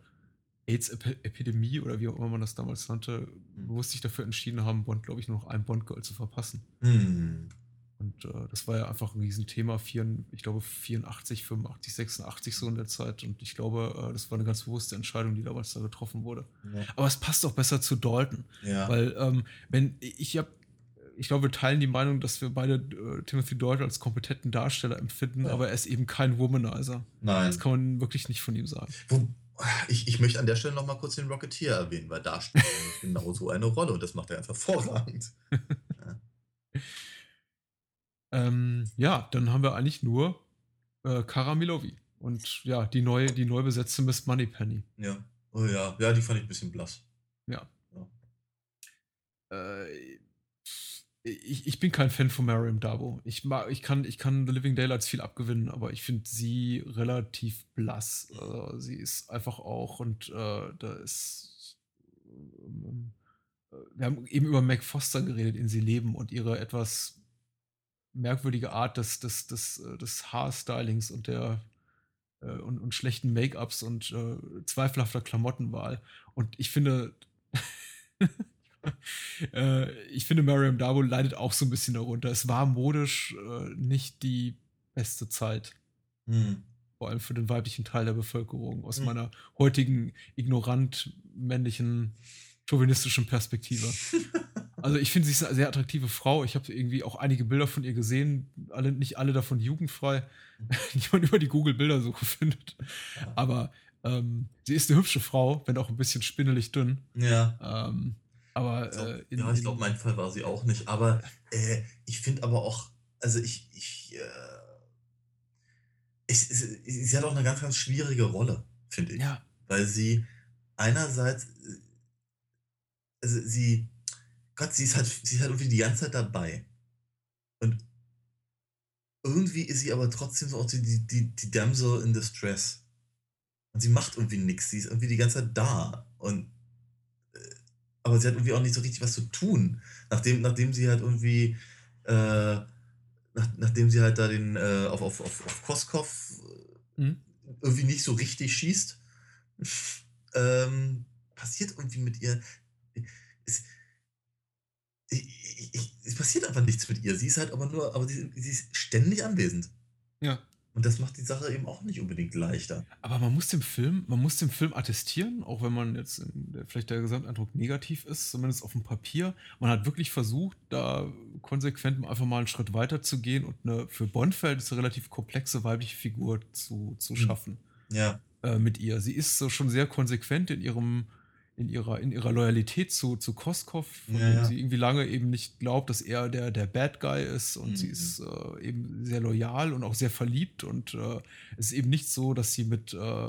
AIDS-Epidemie oder wie auch immer man das damals nannte, mhm. bewusst sich dafür entschieden haben, Bond, glaube ich, nur noch ein Bond-Girl zu verpassen. Mhm. Und äh, das war ja einfach ein Riesenthema, vier, ich glaube 84, 85, 86 so in der Zeit. Und ich glaube, äh, das war eine ganz bewusste Entscheidung, die damals da getroffen wurde. Ja. Aber es passt auch besser zu Dalton. Ja. Weil, ähm, wenn ich habe ich glaube, wir teilen die Meinung, dass wir beide äh, Timothy Dalton als kompetenten Darsteller empfinden, ja. aber er ist eben kein Womanizer. Nein. Das kann man wirklich nicht von ihm sagen. Wo, ich, ich möchte an der Stelle nochmal kurz den Rocketeer erwähnen, weil da spielt er genau so eine Rolle und das macht er einfach hervorragend. Ja. Ähm, ja, dann haben wir eigentlich nur äh, Karamilovi. Und ja, die neu, die neu besetzte Miss Moneypenny. Ja. Oh ja, ja, die fand ich ein bisschen blass. Ja. ja. Äh, ich, ich bin kein Fan von Mariam Dabo. Ich, mag, ich, kann, ich kann The Living Daylights viel abgewinnen, aber ich finde sie relativ blass. Also, sie ist einfach auch und äh, da ist. Ähm, äh, wir haben eben über Mac Foster geredet in Sie leben und ihre etwas merkwürdige Art des, des, des, äh, des Haarstylings und der äh, und, und schlechten Make-ups und äh, zweifelhafter Klamottenwahl. Und ich finde, äh, ich finde, Mariam Dabo leidet auch so ein bisschen darunter. Es war modisch äh, nicht die beste Zeit. Hm. Vor allem für den weiblichen Teil der Bevölkerung, aus hm. meiner heutigen ignorant männlichen chauvinistischen Perspektive. Also ich finde sie ist eine sehr attraktive Frau. Ich habe irgendwie auch einige Bilder von ihr gesehen, alle, nicht alle davon jugendfrei, die man über die Google-Bildersuche findet. Aber ähm, sie ist eine hübsche Frau, wenn auch ein bisschen spinnelig dünn. Ja. Ähm, aber so, äh, in, ja, ich glaube, mein Fall war sie auch nicht. Aber äh, ich finde aber auch, also ich, ich, äh, ich, ich, sie hat auch eine ganz, ganz schwierige Rolle, finde ich. Ja. Weil sie einerseits, äh, also sie Gott, sie ist halt, sie ist halt irgendwie die ganze Zeit dabei. Und irgendwie ist sie aber trotzdem so auch die, die, die, die Damsel in Distress. Und sie macht irgendwie nichts. Sie ist irgendwie die ganze Zeit da. Und äh, aber sie hat irgendwie auch nicht so richtig was zu tun. Nachdem, nachdem sie halt irgendwie, äh, nach, nachdem sie halt da den äh, auf, auf, auf, auf Koskov mhm. irgendwie nicht so richtig schießt, ähm, passiert irgendwie mit ihr. Es, ich, ich, es passiert einfach nichts mit ihr. Sie ist halt aber nur, aber sie, sie ist ständig anwesend. Ja. Und das macht die Sache eben auch nicht unbedingt leichter. Aber man muss dem Film, man muss dem Film attestieren, auch wenn man jetzt vielleicht der Gesamteindruck negativ ist, zumindest auf dem Papier. Man hat wirklich versucht, da konsequent einfach mal einen Schritt weiter zu gehen und eine für Bond-Verhältnisse relativ komplexe weibliche Figur zu, zu hm. schaffen. Ja. Äh, mit ihr. Sie ist so schon sehr konsequent in ihrem in ihrer, in ihrer Loyalität zu, zu Koskov, von ja, dem ja. sie irgendwie lange eben nicht glaubt, dass er der, der Bad Guy ist und mhm. sie ist äh, eben sehr loyal und auch sehr verliebt und äh, es ist eben nicht so, dass sie mit äh,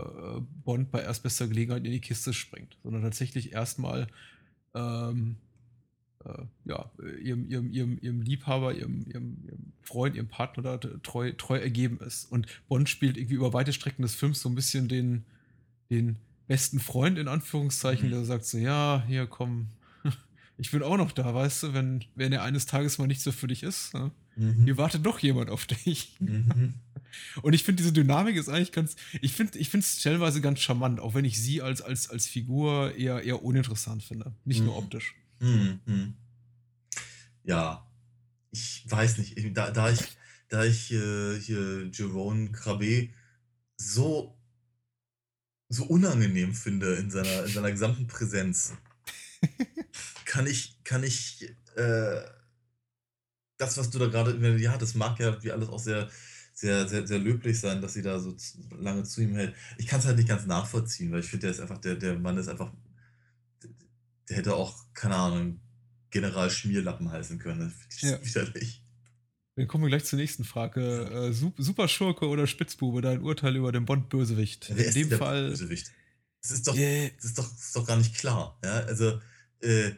Bond bei erstbester Gelegenheit in die Kiste springt, sondern tatsächlich erstmal ähm, äh, ja, ihrem, ihrem, ihrem, ihrem Liebhaber, ihrem, ihrem, ihrem Freund, ihrem Partner da treu, treu ergeben ist. Und Bond spielt irgendwie über weite Strecken des Films so ein bisschen den, den besten Freund in Anführungszeichen, mhm. der sagt so, ja, hier komm, ich bin auch noch da, weißt du, wenn, wenn er eines Tages mal nicht so für dich ist, ne? mhm. hier wartet doch jemand auf dich. Mhm. Und ich finde, diese Dynamik ist eigentlich ganz, ich finde ich es stellenweise ganz charmant, auch wenn ich sie als, als, als Figur eher, eher uninteressant finde, nicht nur mhm. optisch. Mhm. Ja, ich weiß nicht, da, da ich, da ich äh, hier Jerome Crabé so so unangenehm finde in seiner, in seiner gesamten Präsenz, kann ich, kann ich äh, das, was du da gerade, ja, das mag ja wie alles auch sehr, sehr, sehr, sehr löblich sein, dass sie da so lange zu ihm hält. Ich kann es halt nicht ganz nachvollziehen, weil ich finde, der ist einfach, der, der Mann ist einfach, der hätte auch, keine Ahnung, General Schmierlappen heißen können. Das ich ja. widerlich. Dann kommen wir gleich zur nächsten Frage. Äh, Super Schurke oder Spitzbube, dein Urteil über den Bond-Bösewicht? Wer In dem ist Fall. Bösewicht? Das ist doch, yeah. das ist doch, das ist doch gar nicht klar. Ja? Also, äh,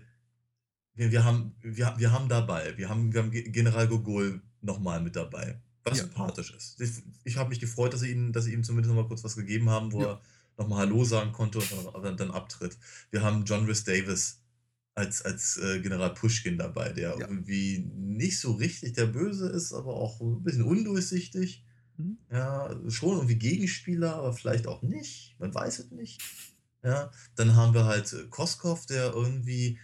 wir, wir, haben, wir, wir haben dabei, wir haben, wir haben General Gogol nochmal mit dabei, was ja. sympathisch ist. Ich, ich habe mich gefreut, dass sie, ihm, dass sie ihm zumindest nochmal kurz was gegeben haben, wo ja. er nochmal Hallo sagen konnte und dann, dann abtritt. Wir haben John Rhys Davis als, als äh, General Pushkin dabei, der ja. irgendwie nicht so richtig der Böse ist, aber auch ein bisschen undurchsichtig. Mhm. Ja, schon irgendwie Gegenspieler, aber vielleicht auch nicht. Man weiß es nicht. Ja, dann haben wir halt äh, Koskov, der irgendwie,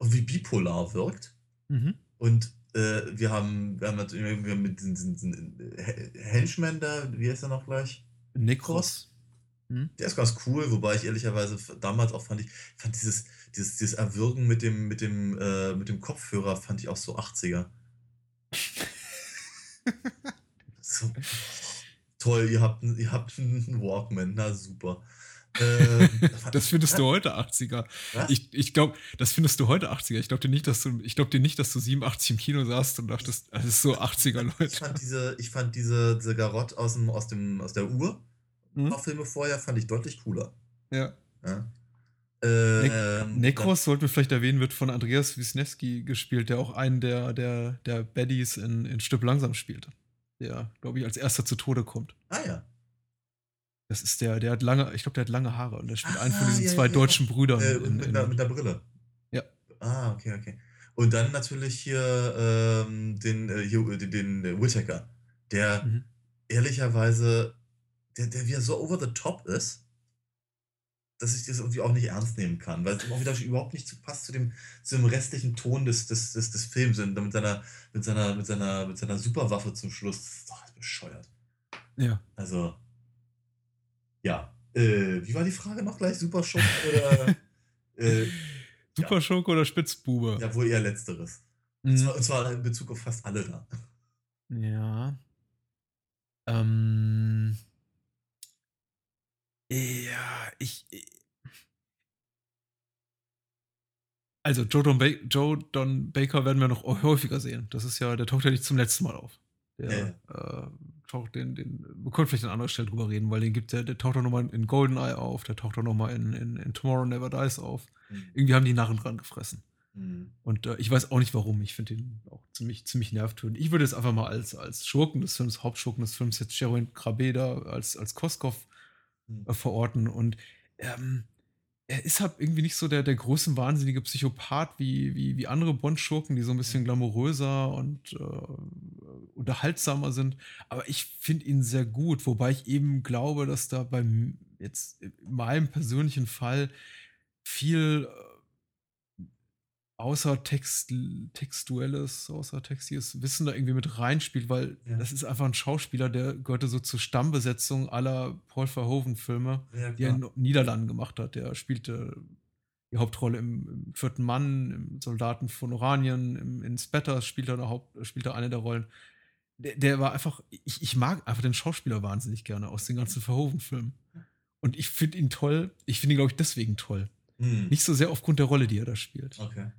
irgendwie bipolar wirkt. Mhm. Und äh, wir haben, wir haben, halt, wir haben mit diesen, diesen Henchman da, wie heißt er noch gleich? Nikros. Hm? Der ist ganz cool, wobei ich ehrlicherweise damals auch fand ich, fand dieses, dieses, dieses Erwürgen mit dem, mit dem, äh, mit dem Kopfhörer fand ich auch so 80er. so, toll, ihr habt, ihr habt einen Walkman, na super. Ähm, das findest du heute 80er. Was? Ich, ich glaube, das findest du heute 80er. Ich glaube dir nicht, dass du, ich glaube dir nicht, dass du 87 im Kino saßt und dachtest, das ist so 80er, Leute. Ich fand diese, ich fand diese, diese Garotte aus, dem, aus, dem, aus der Uhr mhm. paar Filme vorher fand ich deutlich cooler. Ja. ja. Ne Necros, ja. sollten wir vielleicht erwähnen, wird von Andreas Wisniewski gespielt, der auch einen der, der, der Baddies in, in Stück langsam spielte. Der, glaube ich, als erster zu Tode kommt. Ah ja. Das ist der, der hat lange, ich glaube, der hat lange Haare und der spielt ah, einen von diesen ja, zwei deutschen Brüdern. Äh, in, mit, in, der, mit der Brille. Ja. Ah, okay, okay. Und dann natürlich hier ähm, den, äh, hier, den, den Whittaker, der mhm. ehrlicherweise der, der wieder so over the top ist, dass ich das irgendwie auch nicht ernst nehmen kann, weil es auch wieder überhaupt nicht zu passt zu dem, zu dem restlichen Ton des, des, des, des Films und mit seiner, mit seiner, mit seiner, mit seiner Superwaffe zum Schluss. Das ist doch bescheuert. Ja. Also, ja. Äh, wie war die Frage noch gleich? Superschock oder. äh, Superschock ja. oder Spitzbube? Ja, wohl eher Letzteres. Mhm. Und, zwar, und zwar in Bezug auf fast alle da. Ja. Ähm. Ja, ich. Also, Joe Don, ba Joe Don Baker werden wir noch häufiger sehen. Das ist ja, der taucht ja nicht zum letzten Mal auf. Der ja. äh, taucht den, den, wir können vielleicht an anderer Stelle drüber reden, weil den gibt der, der taucht auch nochmal in Goldeneye auf, der taucht auch nochmal in, in, in Tomorrow Never Dies auf. Mhm. Irgendwie haben die Narren dran gefressen. Mhm. Und äh, ich weiß auch nicht warum. Ich finde ihn auch ziemlich, ziemlich nervtötend. Ich würde es einfach mal als, als Schurken des Films, Hauptschurken des Films, jetzt Sheroin Krabeda als, als Koskov. Äh, verorten. Und ähm, er ist halt irgendwie nicht so der, der größenwahnsinnige Psychopath wie, wie, wie andere Bond-Schurken, die so ein bisschen glamouröser und äh, unterhaltsamer sind. Aber ich finde ihn sehr gut, wobei ich eben glaube, dass da beim jetzt in meinem persönlichen Fall viel äh, außer Text, textuelles, außer textiges Wissen da irgendwie mit reinspielt, weil ja. das ist einfach ein Schauspieler, der gehörte so zur Stammbesetzung aller Paul Verhoeven-Filme, ja, die er in den Niederlanden gemacht hat. Der spielte die Hauptrolle im, im Vierten Mann, im Soldaten von Oranien, im, in Spatter spielt er, eine Haupt, spielt er eine der Rollen. Der, der war einfach, ich, ich mag einfach den Schauspieler wahnsinnig gerne aus den ganzen Verhoeven-Filmen. Und ich finde ihn toll. Ich finde ihn, glaube ich, deswegen toll. Hm. Nicht so sehr aufgrund der Rolle, die er da spielt. Okay.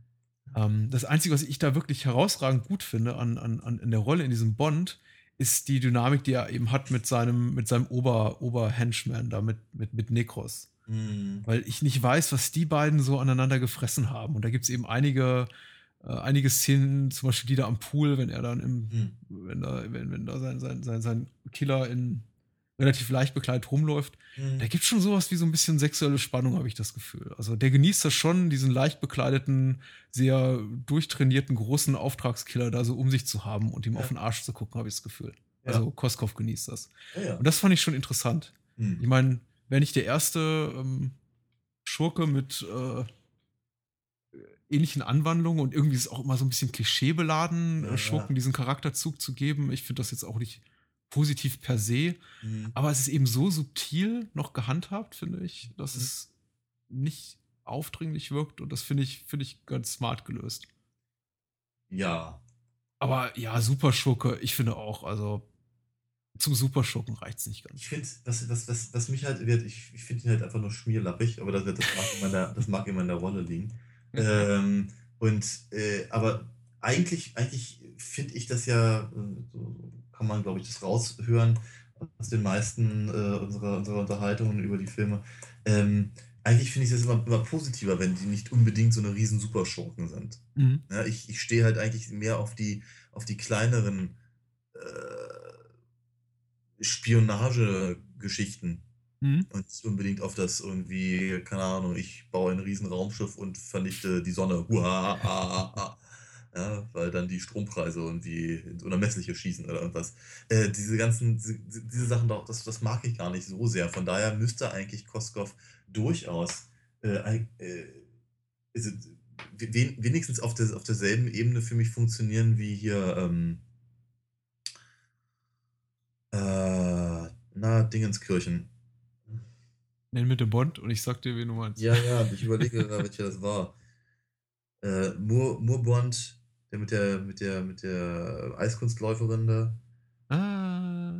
Ähm, das Einzige, was ich da wirklich herausragend gut finde an, an, an in der Rolle in diesem Bond, ist die Dynamik, die er eben hat mit seinem, mit seinem Ober, Ober-Henchman da, mit, mit, mit Nekros. Mhm. Weil ich nicht weiß, was die beiden so aneinander gefressen haben. Und da gibt es eben einige, äh, einige Szenen, zum Beispiel die da am Pool, wenn er dann im, mhm. wenn da, wenn, wenn da sein, sein, sein, sein Killer in relativ leicht bekleidet rumläuft. Mhm. Da gibt es schon sowas wie so ein bisschen sexuelle Spannung, habe ich das Gefühl. Also der genießt das schon, diesen leicht bekleideten, sehr durchtrainierten, großen Auftragskiller da so um sich zu haben und ihm ja. auf den Arsch zu gucken, habe ich das Gefühl. Ja. Also Koskov genießt das. Ja, und das fand ich schon interessant. Mhm. Ich meine, wäre nicht der erste ähm, Schurke mit äh, ähnlichen Anwandlungen und irgendwie ist es auch immer so ein bisschen klischeebeladen, Schurken diesen Charakterzug zu geben. Ich finde das jetzt auch nicht positiv per se. Mhm. Aber es ist eben so subtil noch gehandhabt, finde ich, dass mhm. es nicht aufdringlich wirkt und das finde ich, finde ich ganz smart gelöst. Ja. Aber ja, Superschurke, ich finde auch, also zum Superschurken reicht es nicht ganz. Ich finde, was, was, was, was mich halt wird, ich, ich finde ihn halt einfach nur schmierlappig, aber das, das, mag, immer in der, das mag immer in der Rolle liegen. ähm, und, äh, aber eigentlich, eigentlich finde ich das ja äh, so, kann man, glaube ich, das raushören aus den meisten äh, unserer, unserer Unterhaltungen über die Filme. Ähm, eigentlich finde ich es immer, immer positiver, wenn die nicht unbedingt so eine riesen Superschurken sind. Mhm. Ja, ich ich stehe halt eigentlich mehr auf die, auf die kleineren äh, Spionagegeschichten. Mhm. Und nicht unbedingt auf das irgendwie, keine Ahnung, ich baue ein riesen Raumschiff und vernichte die Sonne. Huah, ja, weil dann die Strompreise irgendwie ins Unermessliche schießen oder irgendwas. Äh, diese ganzen, diese, diese Sachen, das, das mag ich gar nicht so sehr. Von daher müsste eigentlich Koskov durchaus äh, äh, also, wenigstens auf, der, auf derselben Ebene für mich funktionieren wie hier, ähm, äh, na, Dingenskirchen. Nenn mit dem Bond und ich sag dir, wie du meinst. Ja, ja, ich überlege welcher das war. Äh, Moor, Moorbond der mit der, mit der, mit der Eiskunstläuferin da. Ah.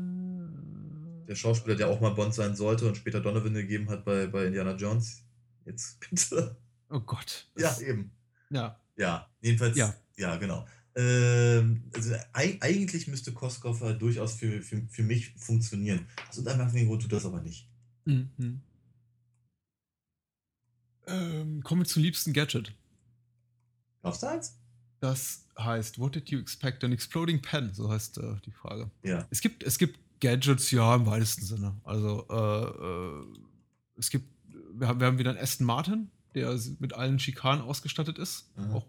Der Schauspieler, der auch mal Bond sein sollte und später Donovan gegeben hat bei, bei Indiana Jones. Jetzt bitte. Oh Gott. Ja, eben. Ja. Ja, jedenfalls. Ja, ja genau. Ähm, also eigentlich müsste Koskoffer durchaus für, für, für mich funktionieren. Aus irgendeinem Grund tut das aber nicht. Mhm. Ähm, kommen wir zum liebsten Gadget. Glaubst du eins? Das heißt, what did you expect? An exploding pen, so heißt äh, die Frage. Ja. Es gibt, es gibt Gadgets, ja, im weitesten Sinne. Also, äh, äh, es gibt, wir haben, wir haben wieder einen Aston Martin, der mit allen Schikanen ausgestattet ist. Mhm. Auch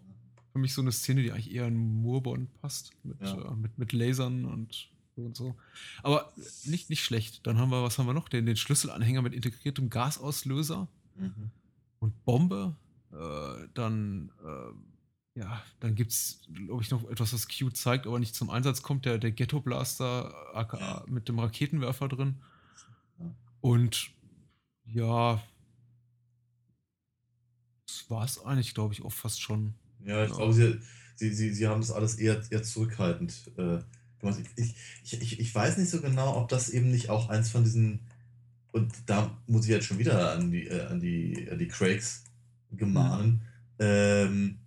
für mich so eine Szene, die eigentlich eher in Moorbond passt, mit, ja. äh, mit, mit Lasern und so und so. Aber nicht, nicht schlecht. Dann haben wir, was haben wir noch? Den, den Schlüsselanhänger mit integriertem Gasauslöser mhm. und Bombe. Äh, dann äh, ja, dann gibt es, glaube ich, noch etwas, was Q zeigt, aber nicht zum Einsatz kommt, der, der Ghetto Blaster aka mit dem Raketenwerfer drin. Und ja, das war es eigentlich, glaube ich, auch fast schon. Ja, ich ja. glaube, sie, sie, sie, sie haben das alles eher, eher zurückhaltend äh, gemacht. Ich, ich, ich, ich weiß nicht so genau, ob das eben nicht auch eins von diesen, und da muss ich jetzt schon wieder an die, äh, an die, an die Craigs gemahnen, mhm. ähm,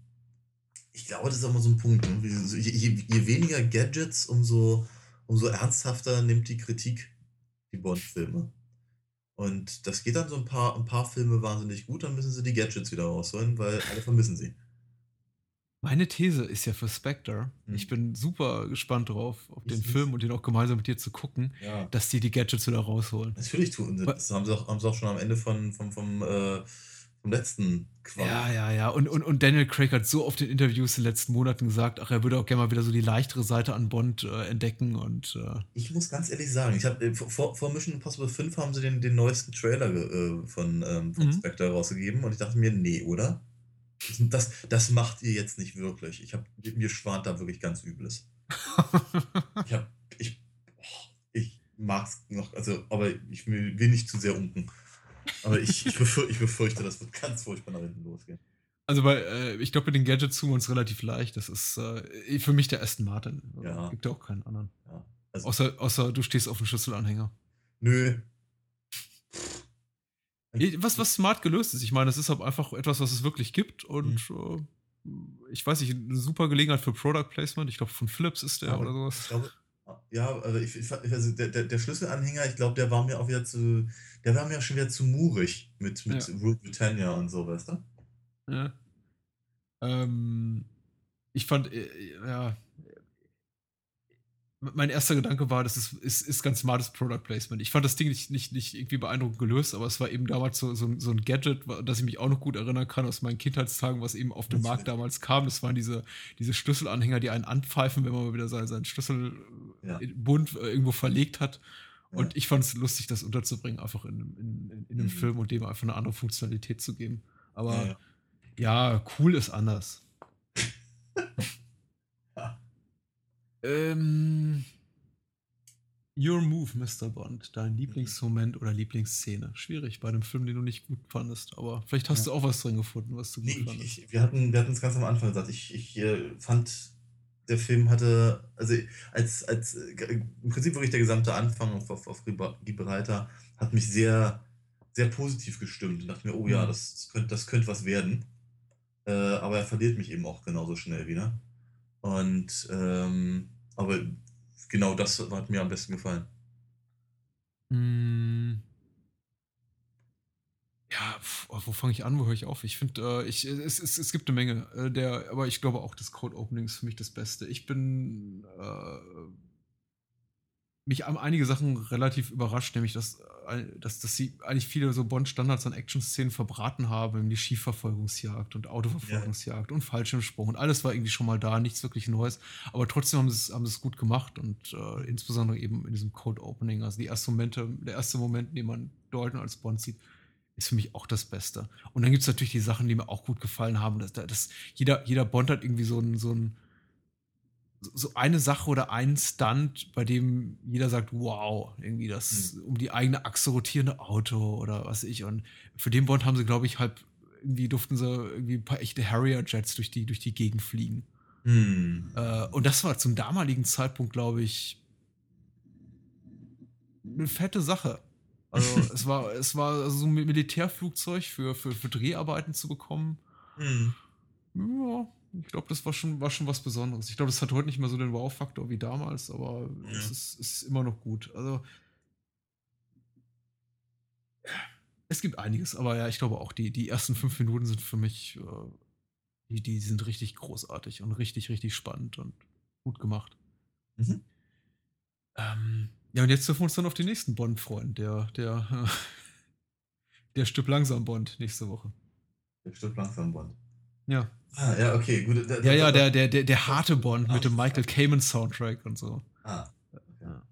ich glaube, das ist auch mal so ein Punkt. Ne? Je, je, je, weniger Gadgets, umso, umso ernsthafter nimmt die Kritik die Bond-Filme. Und das geht dann so ein paar, ein paar Filme wahnsinnig gut, dann müssen sie die Gadgets wieder rausholen, weil alle vermissen sie. Meine These ist ja für Spectre, Hm. ich bin super gespannt drauf, auf Ich den. Film und den auch gemeinsam mit dir zu gucken, Ja. dass die die Gadgets wieder rausholen. Natürlich tun sie das. Haben sie auch, haben sie auch schon am Ende von, vom, vom, äh, vom letzten Quark. Ja, ja, ja. Und, und, und Daniel Craig hat so oft in Interviews in den letzten Monaten gesagt, ach, er würde auch gerne mal wieder so die leichtere Seite an Bond äh, entdecken und äh, Ich muss ganz ehrlich sagen, ich habe vor, vor Mission Impossible 5 haben sie den, den neuesten Trailer äh, von, ähm, von Mhm. Spectre rausgegeben und ich dachte mir, nee, oder? Das, das macht ihr jetzt nicht wirklich. Ich hab, mir schwant da wirklich ganz Übles. Ich hab, ich, ich mag's noch, also, aber ich will, will nicht zu sehr unken. Aber ich, ich, befür, ich befürchte, das wird ganz furchtbar nach hinten losgehen. Also bei, äh, ich glaube, mit den Gadgets tun wir uns relativ leicht. Das ist äh, für mich der Aston Martin. Ja. Gibt ja auch keinen anderen. Ja. Also, Außer, außer du stehst auf dem Schlüsselanhänger. nö. Was, was smart gelöst ist. Ich meine, es ist halt einfach etwas, was es wirklich gibt und Mhm. äh, ich weiß nicht, eine super Gelegenheit für Product Placement. Ich glaube, von Philips ist der Ja, oder Ich sowas. glaube, ja, also, ich, ich, also der, der, der Schlüsselanhänger, ich glaube, der war mir auch wieder zu, der war mir schon wieder zu murig mit, mit Ja. Rule Britannia und so, weißt du? Ja. Ähm, ich fand, äh, ja, mein erster Gedanke war, das ist, ist, ist ganz smartes Product Placement. Ich fand das Ding nicht, nicht, nicht irgendwie beeindruckend gelöst, aber es war eben damals so, so, so ein Gadget, das ich mich auch noch gut erinnern kann aus meinen Kindheitstagen, was eben auf den Markt damals kam. Das waren diese, diese Schlüsselanhänger, die einen anpfeifen, wenn man mal wieder seinen, seinen Schlüssel Ja. äh, äh, irgendwo verlegt hat. Und Ja. ich fand es lustig, das unterzubringen, einfach in, in, in, in einem Mhm. Film und dem einfach eine andere Funktionalität zu geben. Aber ja. ja, cool ist anders. Ähm, your Move, Mr. Bond. Dein Lieblingsmoment oder Lieblingsszene. Schwierig bei einem Film, den du nicht gut fandest. Aber vielleicht hast Ja. du auch was drin gefunden, was du gut Nee, ich, fandest. ich, wir hatten wir hatten es ganz am Anfang gesagt. Ich, ich äh, fand, der Film hatte, also als, als äh, im Prinzip wirklich der gesamte Anfang auf, auf, auf Gibraltar hat mich sehr, sehr positiv gestimmt. Und dachte mir, oh ja, Mhm. das könnte das könnt was werden. Äh, aber er verliert mich eben auch genauso schnell wieder. Und ähm, aber genau das hat mir am besten gefallen. Mm. Ja, oh, wo fange ich an, wo höre ich auf? Ich finde, äh, ich, es, es, es gibt eine Menge, äh, der, aber ich glaube auch, das Code Opening ist für mich das Beste. Ich bin äh, mich haben einige Sachen relativ überrascht, nämlich dass, äh, dass, dass sie eigentlich viele so Bond-Standards an Action-Szenen verbraten haben, die Schiefverfolgungsjagd und Autoverfolgungsjagd und Fallschirmsprung und alles war irgendwie schon mal da, nichts wirklich Neues, aber trotzdem haben sie es, haben gut gemacht und äh, insbesondere eben in diesem Code-Opening, also die ersten Momente, der erste Moment, dem man Dalton als Bond sieht, ist für mich auch das Beste. Und dann gibt es natürlich die Sachen, die mir auch gut gefallen haben. Dass, dass jeder, jeder Bond hat irgendwie so ein, so ein so eine Sache oder einen Stunt, bei dem jeder sagt, wow, irgendwie das um die eigene Achse rotierende Auto oder was ich. Und für den Bond haben sie, glaube ich, halt irgendwie durften sie irgendwie ein paar echte Harrier-Jets durch die, durch die Gegend fliegen. Hm. Äh, und das war zum damaligen Zeitpunkt, glaube ich, eine fette Sache. Also es war, es war so ein Militärflugzeug für, für, für Dreharbeiten zu bekommen. Hm. Ja, ich glaube, das war schon, war schon was Besonderes. Ich glaube, das hat heute nicht mehr so den Wow-Faktor wie damals, aber Ja. es ist, ist immer noch gut. Also es gibt einiges, aber ja, ich glaube auch, die, die ersten fünf Minuten sind für mich, äh, die, die sind richtig großartig und richtig, richtig spannend und gut gemacht. Mhm. Ähm, ja, und jetzt dürfen wir uns dann auf den nächsten Bond freuen, der, der, äh, der Stück langsam Bond nächste Woche. Der stirbt langsam Bond. Ja. Ah, ja, okay, gut. Da- Ja, ja, der, der, der, der harte Bond mit dem Michael Kamen Soundtrack und so. Ah. Ja.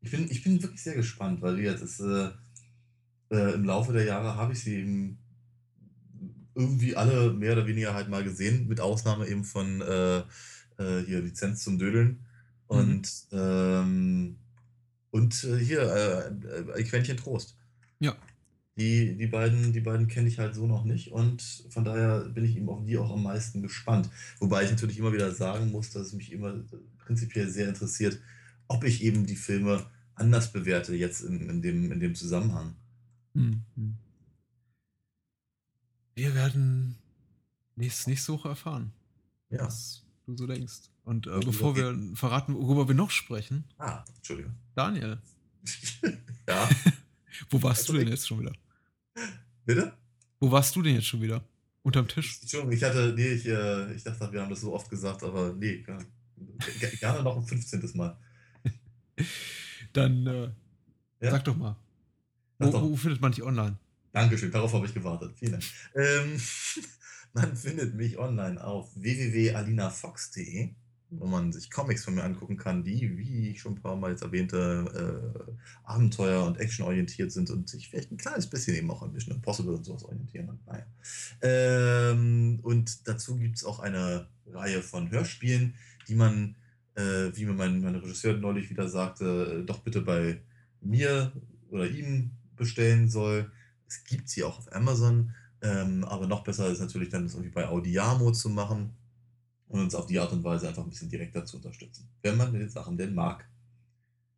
Ich bin, ich bin wirklich sehr gespannt, weil wie jetzt ist, äh, äh, im Laufe der Jahre habe ich sie eben irgendwie alle mehr oder weniger halt mal gesehen, mit Ausnahme eben von äh, äh, hier Lizenz zum Dödeln und, ähm, und äh, hier äh, äh, Quäntchen Trost. Ja. Die, die beiden, die beiden kenne ich halt so noch nicht und von daher bin ich eben auf die auch am meisten gespannt. Wobei ich natürlich immer wieder sagen muss, dass es mich immer prinzipiell sehr interessiert, ob ich eben die Filme anders bewerte jetzt in, in, dem, in dem Zusammenhang. Hm, hm. Wir werden nächste, nächste Woche erfahren, Ja. was du so denkst. Und äh, bevor wir verraten, worüber wir noch sprechen, Ah, Entschuldigung. Daniel, ja, wo warst du denn Also jetzt schon wieder? Bitte? Wo warst du denn jetzt schon wieder? Unterm Tisch. Entschuldigung, ich hatte, nee, ich, äh, ich dachte, wir haben das so oft gesagt, aber nee, gar, gerne noch ein 15. Mal. Dann äh, ja? sag doch mal. Wo, doch. wo, findet man dich online? Dankeschön, darauf habe ich gewartet. Vielen Dank. Ähm, man findet mich online auf www.alinafox.de wo man sich Comics von mir angucken kann, die, wie ich schon ein paar Mal jetzt erwähnte, äh, Abenteuer- und Action-orientiert sind und sich vielleicht ein kleines bisschen eben auch an Mission Impossible und sowas orientieren. Naja. ähm, und dazu gibt es auch eine Reihe von Hörspielen, die man, äh, wie mir mein, mein Regisseur neulich wieder sagte, äh, doch bitte bei mir oder ihm bestellen soll. Es gibt sie auch auf Amazon, ähm, aber noch besser ist natürlich dann das irgendwie bei Audiamo zu machen und uns auf die Art und Weise einfach ein bisschen direkter zu unterstützen. Wenn man die Sachen denn mag.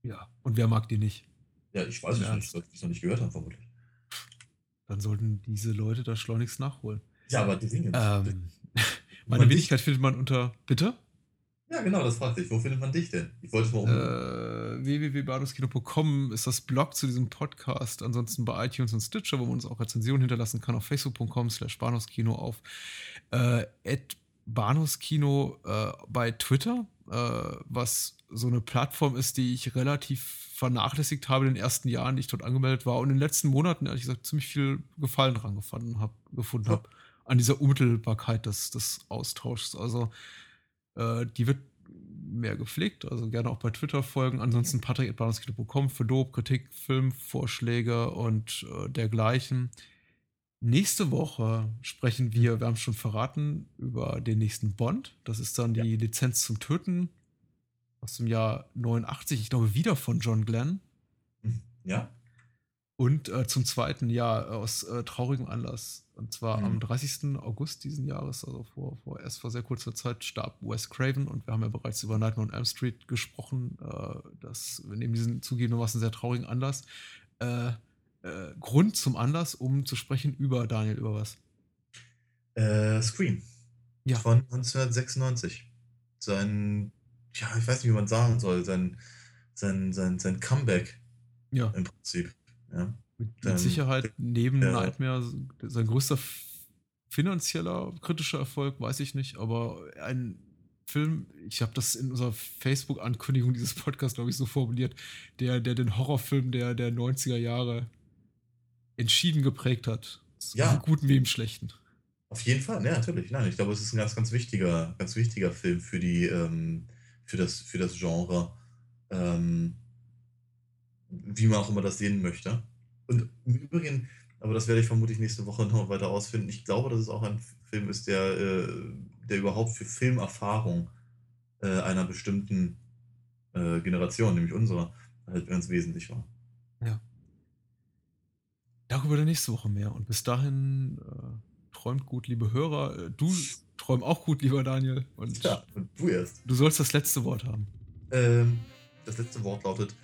Ja, und wer mag die nicht? Ja, ich weiß es nicht, weil die es noch nicht gehört haben, vermutlich. Dann sollten diese Leute das schleunigst nachholen. Ja, aber die Dinge. Ähm, meine Wenigkeit findet man unter. Bitte? Ja, genau, das fragte ich. Wo findet man dich denn? Ich wollte es mal um. Äh, www.baduskino.com ist das Blog zu diesem Podcast. Ansonsten bei iTunes und Stitcher, wo man uns auch Rezensionen hinterlassen kann. Auf facebook.com slash bahnhofskino auf äh, Bahnhofskino äh, bei Twitter, äh, was so eine Plattform ist, die ich relativ vernachlässigt habe in den ersten Jahren, die ich dort angemeldet war und in den letzten Monaten, ehrlich gesagt, ziemlich viel Gefallen dran gefunden habe, gefunden ja. an dieser Unmittelbarkeit des, des Austauschs. Also äh, die wird mehr gepflegt, also gerne auch bei Twitter folgen. Ansonsten patrick.bahnhofskino.com für Lob, Kritik, Filmvorschläge und äh, dergleichen. Nächste Woche sprechen wir, wir haben es schon verraten, über den nächsten Bond. Das ist dann ja. die Lizenz zum Töten aus dem Jahr 89, ich glaube wieder von John Glenn. Mhm. Ja. Und äh, zum zweiten Jahr aus äh, traurigem Anlass. Und zwar mhm. am 30. August diesen Jahres, also vor, vor erst vor sehr kurzer Zeit, starb Wes Craven. Und wir haben ja bereits über Nightmare on Elm Street gesprochen. Äh, das, wir nehmen diesen zugegebenermaßen sehr traurigen Anlass. Äh, äh, Grund zum Anlass, um zu sprechen über Daniel, über was? Äh, Scream. Ja. Von 1996. Sein, ja, ich weiß nicht, wie man sagen soll, sein, sein, sein, sein Comeback. Ja. Im Prinzip. Ja. Mit, mit Sicherheit neben ja. Nightmare sein größter finanzieller, kritischer Erfolg, weiß ich nicht, aber ein Film, ich habe das in unserer Facebook-Ankündigung dieses Podcasts, glaube ich, so formuliert, der, der den Horrorfilm der, der 90er Jahre entschieden geprägt hat. Ja. Im Guten wie im Schlechten. Auf jeden Fall, ja, natürlich. Nein, ich glaube, es ist ein ganz, ganz wichtiger, ganz wichtiger Film für die, ähm, für das, für das Genre. Ähm, wie man auch immer das sehen möchte. Und im Übrigen, aber das werde ich vermutlich nächste Woche noch weiter ausfinden. Ich glaube, dass es auch ein Film ist, der, äh, der überhaupt für Filmerfahrung äh, einer bestimmten äh, Generation, nämlich unserer, halt ganz wesentlich war. Ja. Darüber dann nächste Woche mehr. Und bis dahin äh, träumt gut, liebe Hörer. Äh, du träum auch gut, lieber Daniel. Und ja, und du erst. Du sollst das letzte Wort haben. Ähm, das letzte Wort lautet.